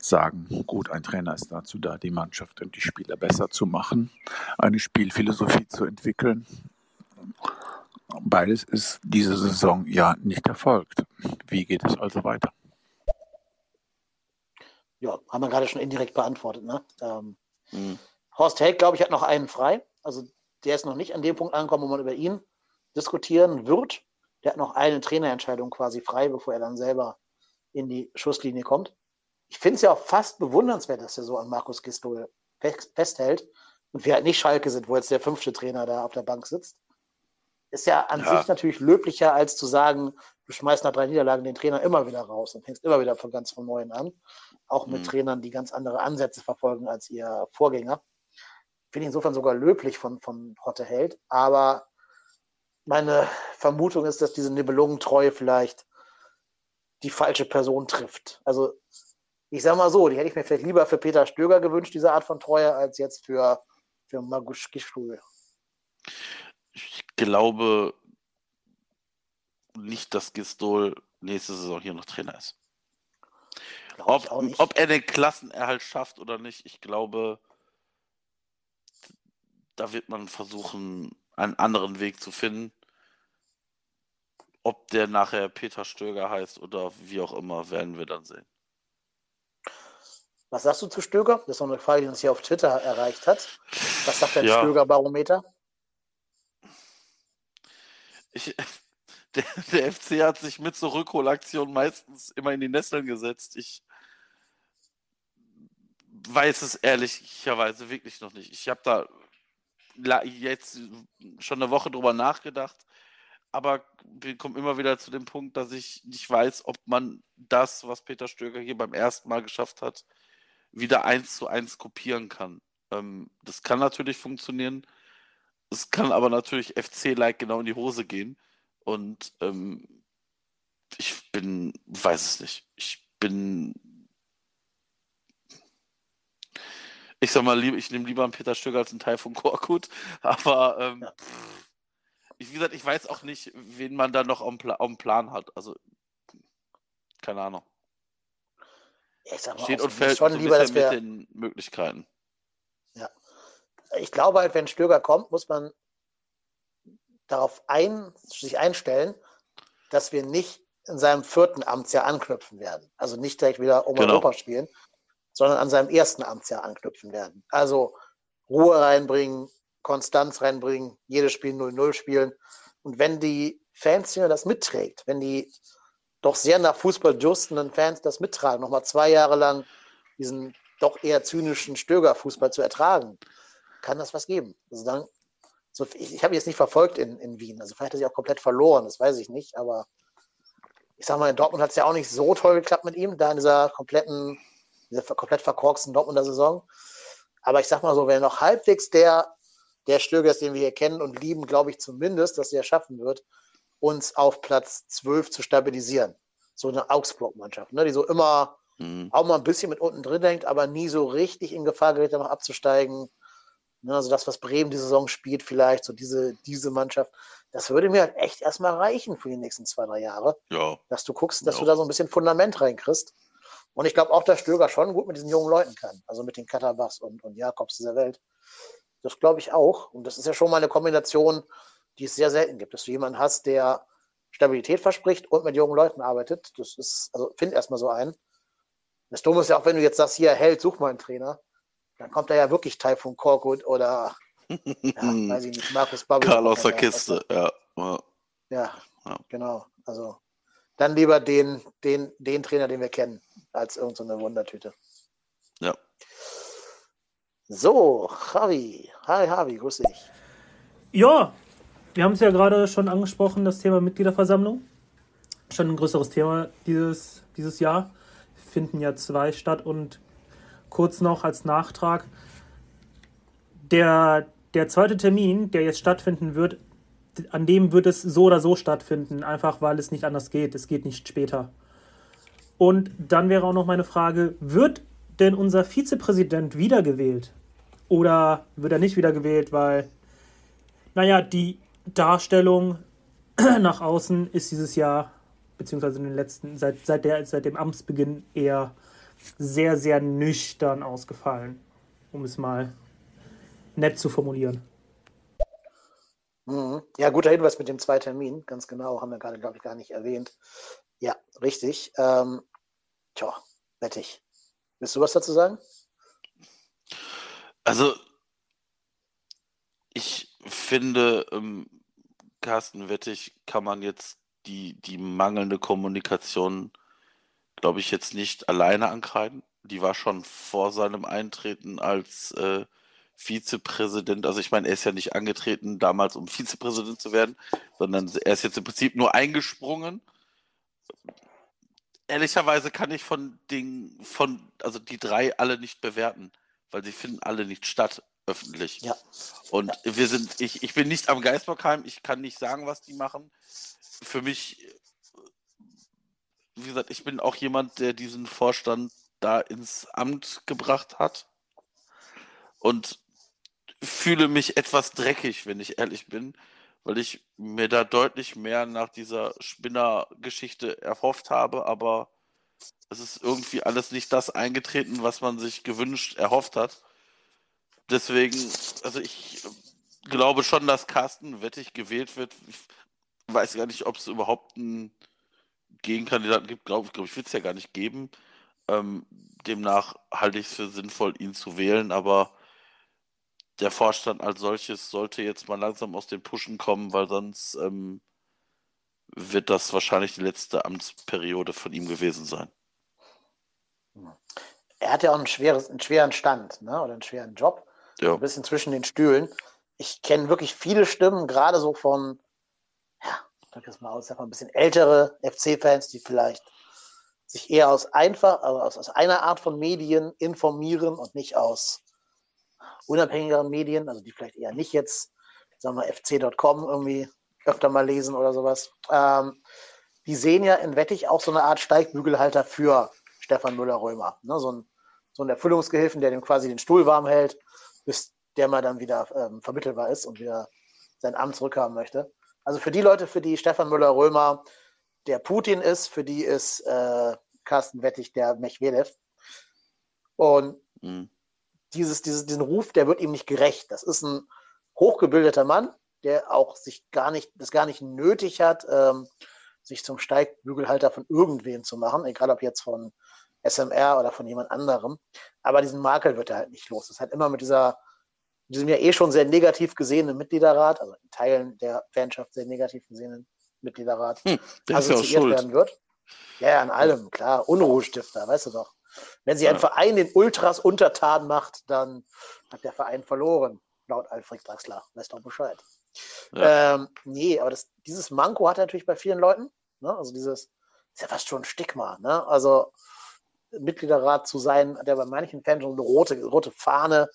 sagen, gut, ein Trainer ist dazu da, die Mannschaft und die Spieler besser zu machen, eine Spielphilosophie zu entwickeln. Beides ist diese Saison ja nicht erfolgt. Wie geht es also weiter? Ja, haben wir gerade schon indirekt beantwortet. Ne? Ähm, Mhm. Horst Held, glaube ich, hat noch einen frei. Also der ist noch nicht an dem Punkt angekommen, wo man über ihn diskutieren wird. Der hat noch eine Trainerentscheidung quasi frei, bevor er dann selber in die Schusslinie kommt. Ich finde es ja auch fast bewundernswert, dass er so an Markus Gistol fest- festhält und wir halt nicht Schalke sind, wo jetzt der fünfte Trainer da auf der Bank sitzt. Ist ja an Ja. sich natürlich löblicher, als zu sagen, du schmeißt nach drei Niederlagen den Trainer immer wieder raus und fängst immer wieder von ganz von neuem an. Auch mit Mhm. Trainern, die ganz andere Ansätze verfolgen als ihr Vorgänger. Finde ich insofern sogar löblich von, von Hotte Held. Aber meine Vermutung ist, dass diese Nibelungentreue vielleicht die falsche Person trifft. Also ich sage mal so, die hätte ich mir vielleicht lieber für Peter Stöger gewünscht, diese Art von Treue, als jetzt für, für Magusch Gischul. Ich glaube nicht, dass Gistol nächste Saison hier noch Trainer ist. Ob, ob er den Klassenerhalt schafft oder nicht, ich glaube, da wird man versuchen, einen anderen Weg zu finden. Ob der nachher Peter Stöger heißt oder wie auch immer, werden wir dann sehen. Was sagst du zu Stöger? Das ist noch eine Frage, die uns hier auf Twitter erreicht hat. Was sagt dein Ja. Stöger-Barometer? Ich, *laughs* der, der FC hat sich mit so Rückholaktionen meistens immer in die Nesseln gesetzt. Ich weiß es ehrlicherweise wirklich noch nicht. Ich habe da jetzt schon eine Woche drüber nachgedacht, aber wir kommen immer wieder zu dem Punkt, dass ich nicht weiß, ob man das, was Peter Stöger hier beim ersten Mal geschafft hat, wieder eins zu eins kopieren kann. Ähm, das kann natürlich funktionieren. Es kann aber natürlich FC-like genau in die Hose gehen. Und ähm, ich bin, weiß es nicht. Ich bin, ich sag mal, ich nehme lieber einen Peter Stöger als einen Teil von Korkut. *laughs* Aber ähm, Ja. ich, wie gesagt, ich weiß auch nicht, wen man da noch am, Pla am Plan hat. Also, keine Ahnung. Ja, ich sag mal, Steht und fällt schon so lieber, dass wir, mit den Möglichkeiten. ich glaube halt, wenn Stöger kommt, muss man darauf ein, sich einstellen, dass wir nicht in seinem vierten Amtsjahr anknüpfen werden. Also nicht direkt wieder um Genau. Europa spielen, sondern an seinem ersten Amtsjahr anknüpfen werden. Also Ruhe reinbringen, Konstanz reinbringen, jedes Spiel 0-0 spielen. Und wenn die Fanszene das mitträgt, wenn die doch sehr nach Fußball durstenden Fans das mittragen, nochmal zwei Jahre lang diesen doch eher zynischen Stöger-Fußball zu ertragen, kann das was geben. Also dann, so, ich, ich habe jetzt nicht verfolgt in, in Wien. Also vielleicht hat sich auch komplett verloren, das weiß ich nicht. Aber ich sag mal, in Dortmund hat es ja auch nicht so toll geklappt mit ihm, da in dieser kompletten, dieser komplett verkorksten Dortmunder Saison. Aber ich sag mal so, wenn noch halbwegs der, der Stöger ist, den wir hier kennen und lieben, glaube ich zumindest, dass er schaffen wird, uns auf Platz 12 zu stabilisieren. So eine Augsburg-Mannschaft, ne, die so immer Mhm. auch mal ein bisschen mit unten drin denkt, aber nie so richtig in Gefahr gerät, noch abzusteigen. Ne, also das, was Bremen die Saison spielt, vielleicht, so diese, diese Mannschaft, das würde mir halt echt erstmal reichen für die nächsten zwei, drei Jahre, Ja, dass du guckst, dass Ja. du da so ein bisschen Fundament reinkriegst. Und ich glaube auch, dass Stöger schon gut mit diesen jungen Leuten kann. Also mit den Katabas und, und Jakobs dieser Welt. Das glaube ich auch. Und das ist ja schon mal eine Kombination, die es sehr selten gibt, dass du jemanden hast, der Stabilität verspricht und mit jungen Leuten arbeitet. Das ist, also find erstmal so einen. Das Dumme ist ja auch, wenn du jetzt sagst, hier, Held, such mal einen Trainer, dann kommt da ja wirklich Taifun Korkut oder, ja, *laughs* weiß ich nicht, Markus Babbel. Karl aus der Kiste, ja. ja. Ja, Ja. genau. Also dann lieber den, den, den Trainer, den wir kennen, als irgendeine so Wundertüte. Ja. So, Javi. Hi, Javi, grüß dich. Ja, wir haben es ja gerade schon angesprochen, das Thema Mitgliederversammlung. Schon ein größeres Thema dieses, dieses Jahr. Finden ja zwei statt und kurz noch als Nachtrag. Der, der zweite Termin, der jetzt stattfinden wird, an dem wird es so oder so stattfinden, einfach weil es nicht anders geht. Es geht nicht später. Und dann wäre auch noch meine Frage, wird denn unser Vizepräsident wiedergewählt? Oder wird er nicht wiedergewählt, weil, naja, die Darstellung *clears throat* nach außen ist dieses Jahr, beziehungsweise in den letzten, seit, seit, der, seit dem Amtsbeginn eher sehr, sehr nüchtern ausgefallen, um es mal nett zu formulieren. Mhm. Ja, guter Hinweis mit dem zwei Termin, ganz genau, haben wir gerade, glaube ich, gar nicht erwähnt. Ja, richtig. Ähm, tja, wettig. Willst du was dazu sagen? Also, ich finde, ähm, Carsten Wettig kann man jetzt die, die mangelnde Kommunikation, glaube ich, jetzt nicht alleine ankreiden. Die war schon vor seinem Eintreten als äh, Vizepräsident, also ich meine, er ist ja nicht angetreten damals, um Vizepräsident zu werden, sondern er ist jetzt im Prinzip nur eingesprungen. Ehrlicherweise kann ich von den, von, also die drei alle nicht bewerten, weil sie finden alle nicht statt öffentlich. Ja. Und ja. wir sind, ich, ich bin nicht am Geisbockheim, ich kann nicht sagen, was die machen. Für mich, wie gesagt, ich bin auch jemand, der diesen Vorstand da ins Amt gebracht hat. Und fühle mich etwas dreckig, wenn ich ehrlich bin, weil ich mir da deutlich mehr nach dieser Spinner-Geschichte erhofft habe, aber es ist irgendwie alles nicht das eingetreten, was man sich gewünscht, erhofft hat. Deswegen, also ich glaube schon, dass Carsten Wettig gewählt wird. Ich weiß gar nicht, ob es überhaupt einen Gegenkandidaten gibt. Glaube glaub, ich, wird es ja gar nicht geben. Ähm, demnach halte ich es für sinnvoll, ihn zu wählen, aber der Vorstand als solches sollte jetzt mal langsam aus den Pushen kommen, weil sonst ähm, wird das wahrscheinlich die letzte Amtsperiode von ihm gewesen sein. Er hat ja auch einen, schweres, einen schweren Stand ne? oder einen schweren Job. Ja. Ein bisschen zwischen den Stühlen. Ich kenne wirklich viele Stimmen, gerade so von, ja, drück das mal aus, sag ein bisschen ältere FC-Fans, die vielleicht sich eher aus einfach, also aus, aus einer Art von Medien informieren und nicht aus unabhängigeren Medien, also die vielleicht eher nicht jetzt, sagen wir, fc.com irgendwie öfter mal lesen oder sowas, ähm, die sehen ja in Wettig auch so eine Art Steigbügelhalter für Stefan Müller-Römer. Ne? So, ein, so ein Erfüllungsgehilfen, der dem quasi den Stuhl warm hält, bis der mal dann wieder ähm, vermittelbar ist und wieder sein Amt zurückhaben möchte. Also für die Leute, für die Stefan Müller-Römer der Putin ist, für die ist äh, Carsten Wettig der Mechwelew. Und mhm dieses, dieses, diesen Ruf, der wird ihm nicht gerecht. Das ist ein hochgebildeter Mann, der auch sich gar nicht, das gar nicht nötig hat, ähm, sich zum Steigbügelhalter von irgendwen zu machen, egal ob jetzt von SMR oder von jemand anderem. Aber diesen Makel wird er halt nicht los. Das hat immer mit dieser, diesem ja eh schon sehr negativ gesehenen Mitgliederrat, also in Teilen der Fanschaft sehr negativ gesehenen Mitgliederrat, hm, assoziiert werden wird. Ja, an allem, klar. Unruhestifter, weißt du doch. Wenn sich ein Verein den Ultras untertan macht, dann hat der Verein verloren, laut Alfred Draxler. Weißt doch Bescheid. Ja. Ähm, nee, aber das, dieses Manko hat er natürlich bei vielen Leuten. Ne? Also dieses, ist ja fast schon ein Stigma. Ne? Also Mitgliederrat zu sein, der bei manchen Fans schon eine rote, rote Fahne,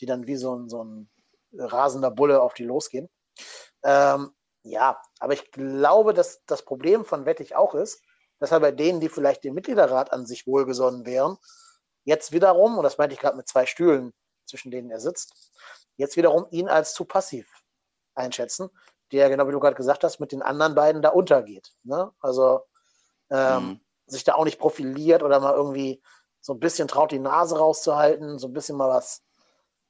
die dann wie so ein, so ein rasender Bulle auf die losgehen. Ähm, ja, aber ich glaube, dass das Problem von Wettig auch ist, dass er bei denen, die vielleicht dem Mitgliederrat an sich wohlgesonnen wären, jetzt wiederum, und das meinte ich gerade mit zwei Stühlen, zwischen denen er sitzt, jetzt wiederum ihn als zu passiv einschätzen, der, genau wie du gerade gesagt hast, mit den anderen beiden da untergeht. Ne? Also ähm, mhm. Sich da auch nicht profiliert oder mal irgendwie so ein bisschen traut, die Nase rauszuhalten, so ein bisschen mal was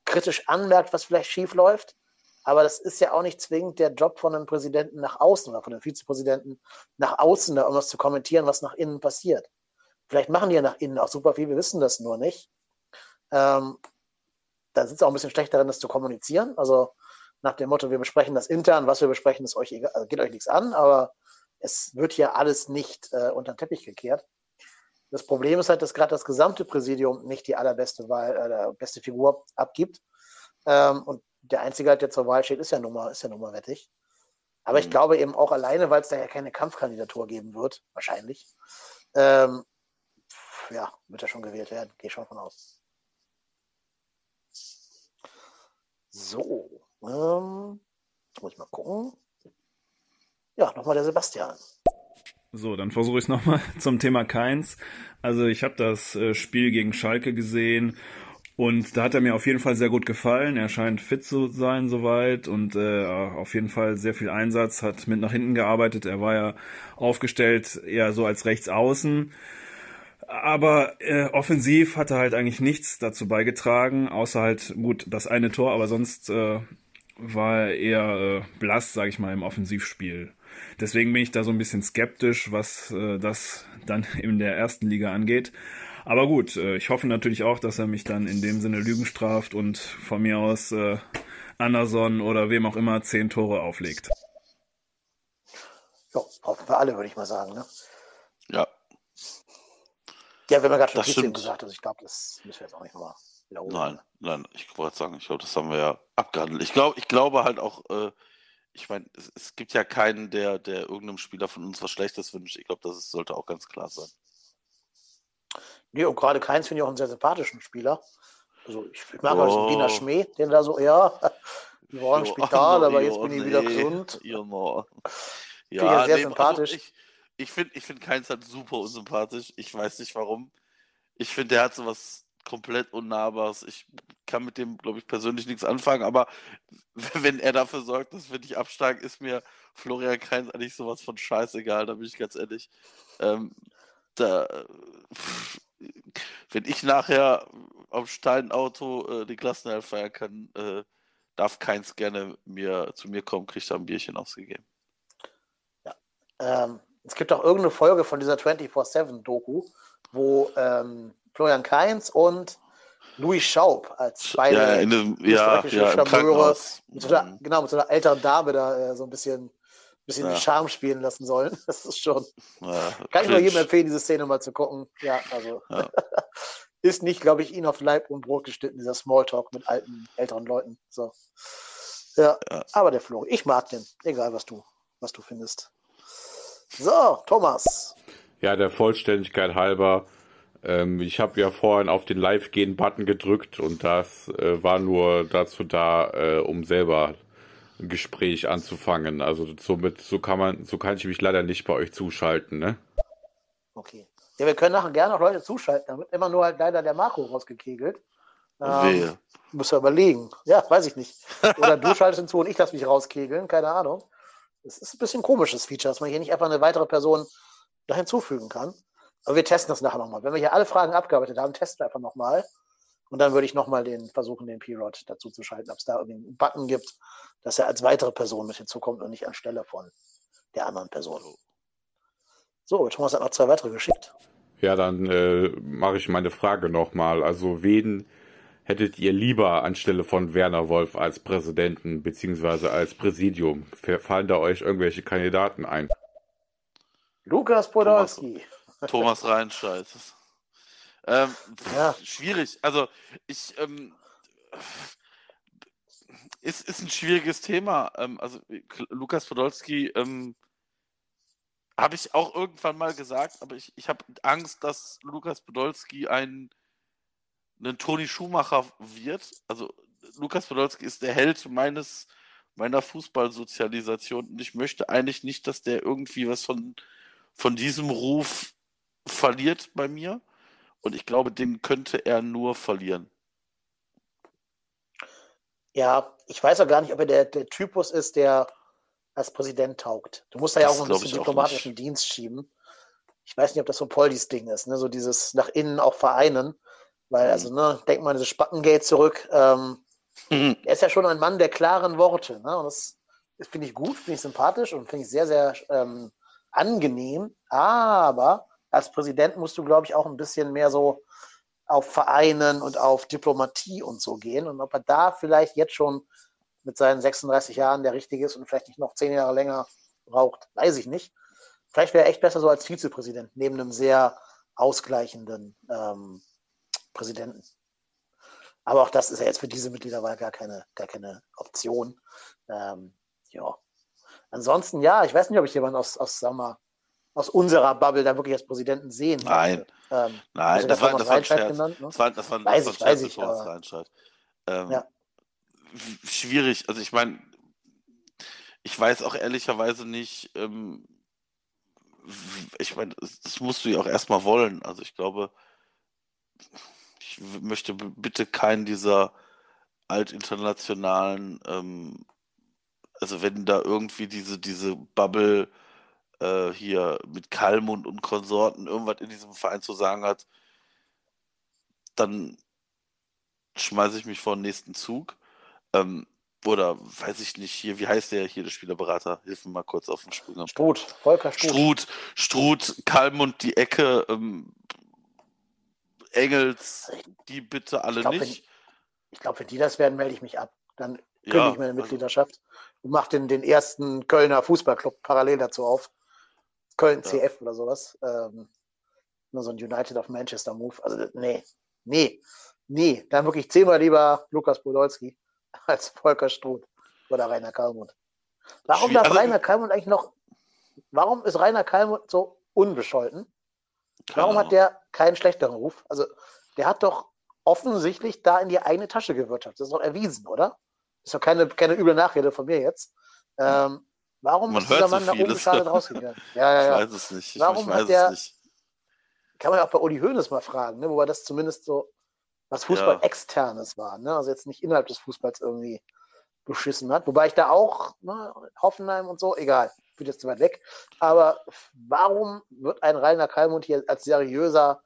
kritisch anmerkt, was vielleicht schief läuft. Aber das ist ja auch nicht zwingend der Job von einem Präsidenten nach außen oder von einem Vizepräsidenten nach außen, da irgendwas zu kommentieren, was nach innen passiert. Vielleicht machen die ja nach innen auch super viel, wir wissen das nur nicht. Ähm, da sind sie auch ein bisschen schlecht darin, das zu kommunizieren. Also nach dem Motto, wir besprechen das intern, was wir besprechen, ist euch egal, also geht euch nichts an, aber es wird hier alles nicht äh, unter den Teppich gekehrt. Das Problem ist halt, dass gerade das gesamte Präsidium nicht die allerbeste Wahl, äh, beste Figur abgibt. Ähm, und der Einzige, halt, der zur Wahl steht, ist ja Nummer, ist ja Nummer wettig. Aber ich Mhm. glaube eben auch alleine, weil es da ja keine Kampfkandidatur geben wird, wahrscheinlich. Ähm, ja, wird er schon gewählt werden, gehe schon von aus. So, ähm, muss ich mal gucken. Ja, nochmal der Sebastian. So, dann versuche ich es nochmal *laughs* zum Thema Keins. Also ich habe das äh, Spiel gegen Schalke gesehen und da hat er mir auf jeden Fall sehr gut gefallen. Er scheint fit zu sein soweit und äh, auf jeden Fall sehr viel Einsatz, hat mit nach hinten gearbeitet. Er war ja aufgestellt eher so als Rechtsaußen. Aber äh, offensiv hat er halt eigentlich nichts dazu beigetragen, außer halt gut das eine Tor, aber sonst äh, war er eher äh, blass, sage ich mal, im Offensivspiel. Deswegen bin ich da so ein bisschen skeptisch, was äh, das dann in der ersten Liga angeht. Aber gut, äh, ich hoffe natürlich auch, dass er mich dann in dem Sinne Lügen straft und von mir aus äh, Anderson oder wem auch immer zehn Tore auflegt. Ja, hoffen wir alle, würde ich mal sagen. Ne? Ja, Ja, haben ja gerade schon Das stimmt. gesagt, also ich glaube, das müssen wir jetzt auch nicht nochmal wiederholen. nein, nein, ich wollte sagen, ich glaube, das haben wir ja abgehandelt. Ich glaube, ich glaube halt auch, äh, ich meine, es, es gibt ja keinen, der, der irgendeinem Spieler von uns was Schlechtes wünscht. Ich glaube, das ist, sollte auch ganz klar sein. Nee, und gerade Keins finde ich auch einen sehr sympathischen Spieler. Also ich, ich mag auch Oh. Wiener Schmäh, den da so, ja, *laughs* wir waren im Spital, *laughs* aber jetzt bin ich wieder gesund. *laughs* jo, no. ich ja sehr nee, sympathisch. Also ich ich finde ich find Keins halt super unsympathisch. Ich weiß nicht warum. Ich finde, der hat so was komplett Unnahbares. Ich kann mit dem, glaube ich, persönlich nichts anfangen, aber *laughs* wenn er dafür sorgt, dass wir nicht absteigen, ist mir Florian Keins eigentlich sowas von scheißegal, da bin ich ganz ehrlich. Ähm, da, pff, wenn ich nachher am Steinauto äh, die Klassenerhalt feiern kann, äh, darf Keins gerne mir, zu mir kommen, kriegt er ein Bierchen ausgegeben. Ähm, es gibt auch irgendeine Folge von dieser 24-7-Doku, wo ähm, Florian Kainz und Louis Schaub als beide Ja, in dem, ja, ja, im Krankenhaus. mit so einer, Mhm. genau, mit so einer älteren Dame da äh, so ein bisschen, bisschen Ja. Charme spielen lassen sollen. *laughs* Das ist schon. Ja, Kann ich nur jedem empfehlen, diese Szene mal zu gucken. Ja, also Ja. *laughs* ist nicht, glaube ich, ihn auf Leib und Brot geschnitten, dieser Smalltalk mit alten, älteren Leuten. So. Ja, Ja. aber der Flo, ich mag den, egal was du, was du findest. So, Thomas. Ja, der Vollständigkeit halber. Ähm, ich habe ja vorhin auf den Live-Gehen-Button gedrückt und das äh, war nur dazu da, äh, um selber ein Gespräch anzufangen. Also somit, so kann man, so kann ich mich leider nicht bei euch zuschalten, ne? Okay. Ja, wir können nachher gerne auch Leute zuschalten. Da wird immer nur halt leider der Marco rausgekegelt. Ähm, muss ja überlegen. Ja, weiß ich nicht. Oder du *laughs* schaltest hinzu und ich lasse mich rauskegeln, keine Ahnung. Das ist ein bisschen komisches Feature, dass man hier nicht einfach eine weitere Person da hinzufügen kann. Aber wir testen das nachher nochmal. Wenn wir hier alle Fragen abgearbeitet haben, testen wir einfach nochmal. Und dann würde ich nochmal den versuchen, den P-Rod dazu zu schalten, ob es da irgendwie einen Button gibt, dass er als weitere Person mit hinzukommt und nicht anstelle von der anderen Person. So, Thomas hat noch zwei weitere geschickt. Ja, dann äh, mache ich meine Frage nochmal. Also wen hättet ihr lieber anstelle von Werner Wolf als Präsidenten beziehungsweise als Präsidium? Fallen da euch irgendwelche Kandidaten ein? Lukas Podolski. Thomas Reinscheid. Ähm, Ja. Schwierig. Also ich ähm, ist, ist ein schwieriges Thema. Ähm, also Lukas Podolski ähm, habe ich auch irgendwann mal gesagt, aber ich, ich habe Angst, dass Lukas Podolski ein, ein Toni Schumacher wird. Also Lukas Podolski ist der Held meines meiner Fußballsozialisation und ich möchte eigentlich nicht, dass der irgendwie was von, von diesem Ruf verliert bei mir. Und ich glaube, den könnte er nur verlieren. Ja, ich weiß auch gar nicht, ob er der, der Typus ist, der als Präsident taugt. Du musst da ja Das auch ein bisschen diplomatischen Dienst schieben. Ich weiß nicht, ob das so Poldis Ding ist, ne? so dieses nach innen auch vereinen. Weil, also, ne, denk mal an dieses Spackengate zurück. Ähm, *laughs* er ist ja schon ein Mann der klaren Worte. Ne? Und das, das finde ich gut, finde ich sympathisch und finde ich sehr, sehr ähm, angenehm. Aber als Präsident musst du, glaube ich, auch ein bisschen mehr so auf Vereinen und auf Diplomatie und so gehen. Und ob er da vielleicht jetzt schon mit seinen 36 Jahren der Richtige ist und vielleicht nicht noch zehn Jahre länger braucht, weiß ich nicht. vielleicht wäre er echt besser so als Vizepräsident, neben einem sehr ausgleichenden ähm, Präsidenten. Aber auch das ist ja jetzt für diese Mitgliederwahl gar keine, gar keine Option. Ähm, ja. Ansonsten, ja, ich weiß nicht, ob ich jemanden aus, aus, mal, aus unserer Bubble da wirklich als Präsidenten sehen Nein. Ähm, Nein, das, war, das, war ein Scherz. Genannt, ne? das war, das war, weiß das war ein Scherz, ich, weiß ich, ähm, ja. Schwierig. Also ich meine, ich weiß auch ehrlicherweise nicht, ähm, ich meine, das musst du ja auch erstmal wollen. Also ich glaube, ich möchte bitte keinen dieser altinternationalen, ähm, also wenn da irgendwie diese, diese Bubble äh, hier mit Kalmund und Konsorten irgendwas in diesem Verein zu sagen hat, dann schmeiße ich mich vor den nächsten Zug. Ähm, oder weiß ich nicht, hier, wie heißt der hier, der Spielerberater? Hilf mir mal kurz auf den Sprung. Struth, Volker Struth. Struth, Struth Kalmund, die Ecke, ähm, Engels, die bitte alle ich glaub, nicht. Wenn, ich glaube, wenn die das werden, melde ich mich ab. Dann kündige ja, ich meine also Mitgliedschaft also, und mache den, den ersten Kölner Fußballclub parallel dazu auf. Köln. CF oder sowas. Ähm, nur so ein United of Manchester Move. Also, nee, nee, nee. Dann wirklich zehnmal lieber Lukas Podolski *laughs* als Volker Struth oder Rainer Kalmund. Warum darf also, Rainer Kalmund eigentlich noch, warum ist Rainer Kalmund so unbescholten? Warum hat der keinen schlechteren Ruf? Also, der hat doch offensichtlich da in die eigene Tasche gewirtschaftet. Das ist doch erwiesen, oder? Das ist doch keine, keine üble Nachrede von mir jetzt. Ähm, warum man ist dieser Mann so da unbeschadet rausgegangen? Ja, ja, ja. Ich weiß es nicht. Ich warum weiß hat der, Kann man ja auch bei Uli Hoeneß mal fragen, ne? wobei das zumindest so was Fußball externes war. Ne? Also jetzt nicht innerhalb des Fußballs irgendwie beschissen hat. Wobei ich da auch, ne, Hoffenheim und so, egal, wird jetzt zu weit weg. Aber warum wird ein Rainer Kalmund hier als seriöser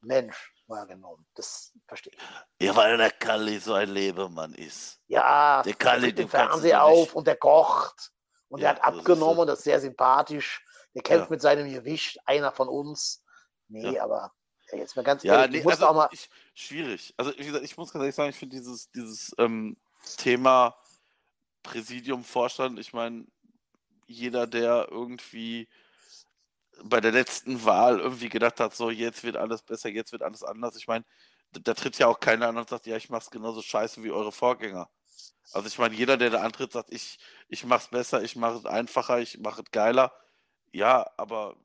Mensch wahrgenommen? Das verstehe ich. Ja, weil der Kalli so ein Lebemann ist. Ja, der Kalli den Fernseher auf und der kocht. Und ja, der hat abgenommen und das ist sehr sympathisch. Der kämpft ja. mit seinem Gewicht, einer von uns. Nee, ja. aber jetzt mal ganz ja, ehrlich, nee, also, auch mal. Ich, schwierig. Also, wie gesagt, ich muss ganz ehrlich sagen, ich finde dieses, dieses ähm, Thema Präsidium, Vorstand, ich meine, jeder, der irgendwie bei der letzten Wahl irgendwie gedacht hat, so jetzt wird alles besser, jetzt wird alles anders. Ich meine, da, da tritt ja auch keiner an und sagt, ja, ich mach's genauso scheiße wie eure Vorgänger. Also ich meine, jeder, der da antritt, sagt, ich, ich mach's besser, ich mache es einfacher, ich mache es geiler. Ja, aber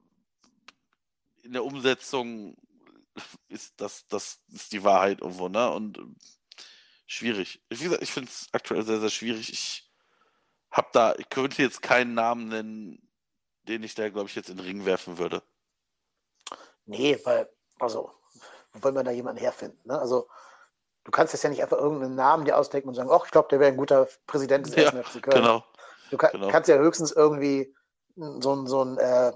in der Umsetzung ist das, das ist die Wahrheit irgendwo, ne? Und schwierig. Wie gesagt, ich finde es aktuell sehr, sehr schwierig. Ich hab da, ich könnte jetzt keinen Namen nennen, den ich da, glaube ich, jetzt in den Ring werfen würde. Nee, weil, also, wo wollen wir da jemanden herfinden? Ne? Also, du kannst jetzt ja nicht einfach irgendeinen Namen dir ausdenken und sagen, ach, ich glaube, der wäre ein guter Präsident des ja, FC Köln. Genau. Du kann, genau. kannst ja höchstens irgendwie so ein, so ein äh,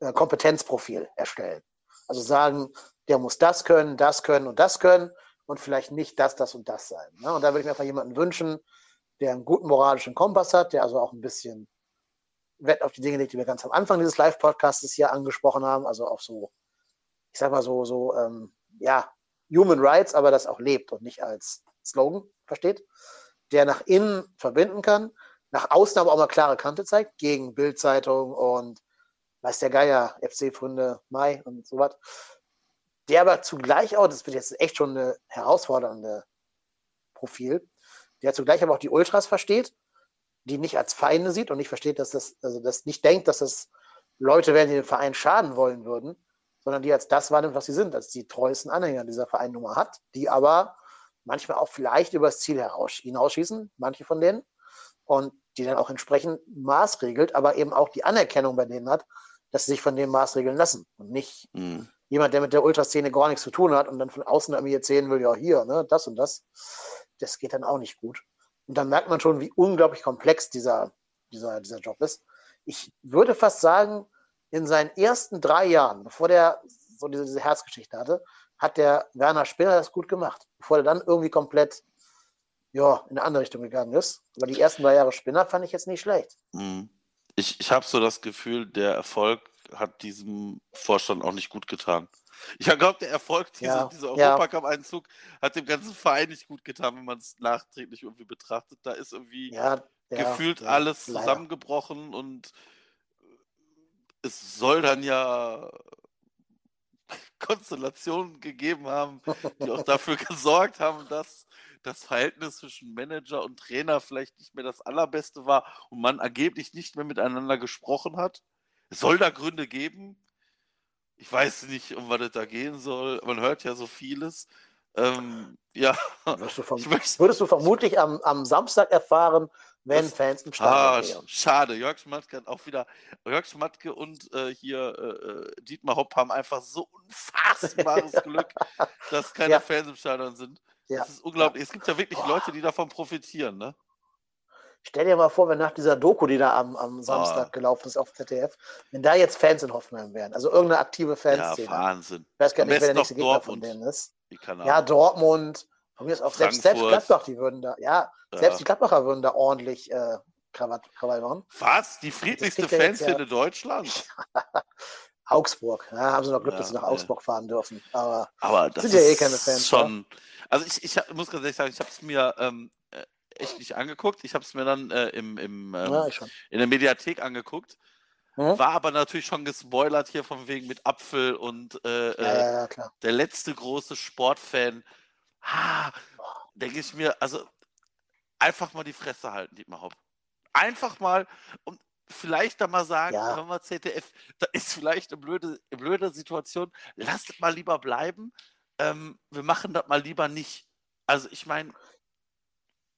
äh, Kompetenzprofil erstellen. Also sagen, der muss das können, das können und das können und vielleicht nicht das, das und das sein. Ne? Und da würde ich mir einfach jemanden wünschen, der einen guten moralischen Kompass hat, der also auch ein bisschen Wert auf die Dinge legt, die wir ganz am Anfang dieses Live-Podcasts hier angesprochen haben, also auf so, ich sag mal so, so, ähm, ja, Human Rights, aber das auch lebt und nicht als Slogan versteht, der nach innen verbinden kann, nach außen aber auch mal klare Kante zeigt, gegen Bildzeitung und weiß der Geier, FC-Freunde Mai und so was, der aber zugleich auch, das wird jetzt echt schon eine herausfordernde Profil, der zugleich aber auch die Ultras versteht, die nicht als Feinde sieht und nicht versteht, dass das, also das nicht denkt, dass das Leute wären, die dem Verein schaden wollen würden, sondern die als das wahrnimmt, was sie sind, als die treuesten Anhänger dieser Vereinnummer hat, die aber manchmal auch vielleicht übers Ziel hinausschießen, manche von denen, und die dann auch entsprechend maßregelt, aber eben auch die Anerkennung bei denen hat, dass sie sich von dem maßregeln lassen und nicht mhm. jemand, der mit der Ultraszene gar nichts zu tun hat und dann von außen an mir erzählen will, ja hier, ne, das und das das geht dann auch nicht gut. Und dann merkt man schon, wie unglaublich komplex dieser, dieser, dieser Job ist. Ich würde fast sagen, in seinen ersten drei Jahren, bevor der so diese, diese Herzgeschichte hatte, hat der Werner Spinner das gut gemacht. Bevor er dann irgendwie komplett ja, in eine andere Richtung gegangen ist. Aber die ersten drei Jahre Spinner fand ich jetzt nicht schlecht. Mhm. Ich, ich habe so das Gefühl, der Erfolg hat diesem Vorstand auch nicht gut getan. Ich glaube, der Erfolg dieser, ja, dieser Europacup-Einzug hat dem ganzen Verein nicht gut getan, wenn man es nachträglich irgendwie betrachtet. Da ist irgendwie ja, gefühlt alles zusammengebrochen und es soll dann ja *laughs* Konstellationen gegeben haben, die auch dafür *laughs* gesorgt haben, dass das Verhältnis zwischen Manager und Trainer vielleicht nicht mehr das allerbeste war und man angeblich nicht mehr miteinander gesprochen hat. Es soll da Gründe geben. Ich weiß nicht, um was es da gehen soll. Man hört ja so vieles. Ähm, ja. Würdest du, verm würdest du vermutlich am, am Samstag erfahren, wenn das, Fans im Stadion ah, wären. Schade, Jörg Schmatke hat auch wieder, Jörg Schmatke und äh, hier äh, äh Dietmar Hopp haben einfach so unfassbares *laughs* Glück, dass keine ja. Fans im Stadion sind. Ja. Das ist unglaublich. Es gibt ja wirklich Boah. Leute, die davon profitieren, ne? Stell dir mal vor, wenn nach dieser Doku, die da am, am Samstag oh. gelaufen ist auf ZDF, wenn da jetzt Fans in Hoffenheim wären, also irgendeine aktive Fanszene. Ja, Wahnsinn. Ich weiß gar nicht, wer der nächste Gegner von denen ist. Ja, Dortmund, von auch selbst, selbst Gladbach, die würden da, ja, ja, selbst die Gladbacher würden da ordentlich äh, Krawall, Krawall machen. Was? Die friedlichste Fanszene ja, Deutschlands? *laughs* Augsburg. Ja, haben sie noch Glück, ja, dass sie nach Augsburg fahren dürfen. Aber, aber das sind ja eh keine Fans. Schon. Also ich, ich muss ganz ehrlich sagen, ich habe es mir ähm, äh, echt nicht angeguckt. Ich habe es mir dann äh, im, im ähm, ja, in der Mediathek angeguckt. Hm? War aber natürlich schon gespoilert hier von wegen mit Apfel und äh, äh der letzte große Sportfan ah, denke ich mir, also einfach mal die Fresse halten, Dietmar Hopp. Einfach mal und vielleicht da mal sagen, ja. wenn wir ZDF, da ist vielleicht eine blöde, eine blöde Situation, lasst es mal lieber bleiben. Ähm, wir machen das mal lieber nicht. Also ich meine.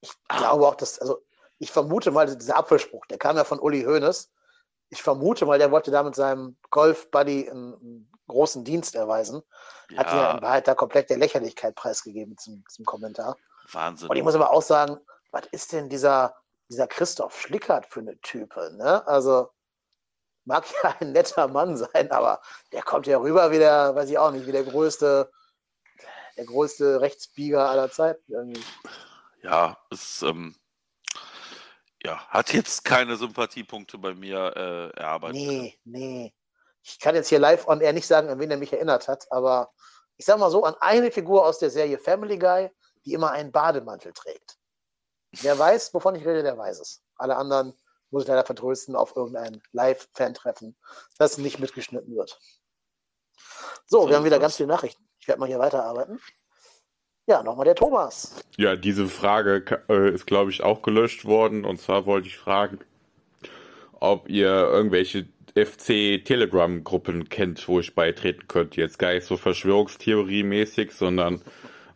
Ich glaube auch, dass, also ich vermute mal, dieser Apfelspruch, der kam ja von Uli Hoeneß. Ich vermute mal, der wollte da mit seinem Golf-Buddy einen, einen, großen Dienst erweisen. Ja. Hat ja in Wahrheit da komplett der Lächerlichkeit preisgegeben zum, zum Kommentar. Wahnsinn. Und ich muss aber auch sagen, was ist denn dieser, dieser Christoph Schlickert für eine Type? Ne? Also, mag ja ein netter Mann sein, aber der kommt ja rüber wie der, weiß ich auch nicht, wie der größte, der größte Rechtsbieger aller Zeiten irgendwie. Ja, es ähm, ja, hat jetzt keine Sympathiepunkte bei mir äh, erarbeitet. Nee, nee. Ich kann jetzt hier live on air nicht sagen, an wen er mich erinnert hat, aber ich sag mal so, an eine Figur aus der Serie Family Guy, die immer einen Bademantel trägt. Wer weiß, wovon ich rede, der weiß es. Alle anderen muss ich leider vertrösten auf irgendein Live-Fan-Treffen, das nicht mitgeschnitten wird. So, so wir haben wieder ganz viele Nachrichten. Ich werde mal hier weiterarbeiten. Ja, nochmal der Thomas. Ja, diese Frage äh, ist, glaube ich, auch gelöscht worden. Und zwar wollte ich fragen, ob ihr irgendwelche FC-Telegram-Gruppen kennt, wo ich beitreten könnte. Jetzt gar nicht so Verschwörungstheorie-mäßig, sondern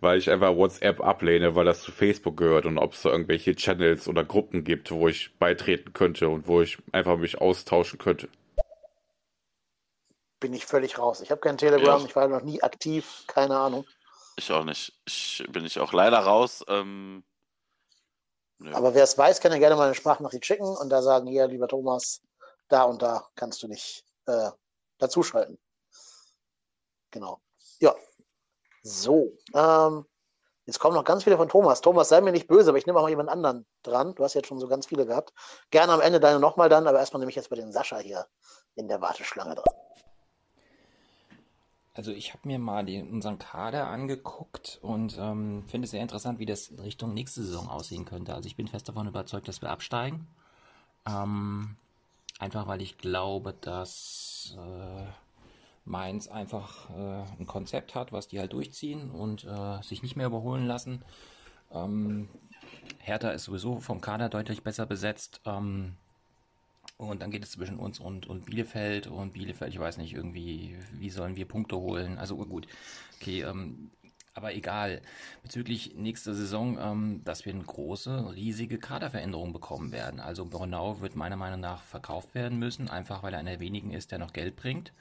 weil ich einfach WhatsApp ablehne, weil das zu Facebook gehört und ob es da irgendwelche Channels oder Gruppen gibt, wo ich beitreten könnte und wo ich einfach mich austauschen könnte. Bin ich völlig raus. Ich habe kein Telegram, ja. ich war noch nie aktiv, keine Ahnung. Ich auch nicht. Ich bin ich auch leider raus. Ähm, Aber wer es weiß, kann ja gerne mal eine Sprachnachricht schicken und da sagen, hier, lieber Thomas, da und da kannst du nicht äh, dazuschalten. Genau. Ja, so, ähm, jetzt kommen noch ganz viele von Thomas. Thomas, sei mir nicht böse, aber ich nehme auch mal jemand anderen dran. Du hast jetzt schon so ganz viele gehabt. Gerne am Ende deine nochmal dann, aber erstmal nehme ich jetzt bei den Sascha hier in der Warteschlange dran. Also ich habe mir mal den, unseren Kader angeguckt und ähm, finde es sehr interessant, wie das in Richtung nächste Saison aussehen könnte. Also ich bin fest davon überzeugt, dass wir absteigen. Ähm, einfach weil ich glaube, dass äh, Mainz einfach äh, ein Konzept hat, was die halt durchziehen und äh, sich nicht mehr überholen lassen. Ähm, Hertha ist sowieso vom Kader deutlich besser besetzt. Ähm, und dann geht es zwischen uns und, und Bielefeld. Und Bielefeld, ich weiß nicht, irgendwie, wie sollen wir Punkte holen? Also gut, okay, ähm, aber egal. Bezüglich nächster Saison, ähm, dass wir eine große, riesige Kaderveränderung bekommen werden. Also Bornau wird meiner Meinung nach verkauft werden müssen, einfach weil er einer der wenigen ist, der noch Geld bringt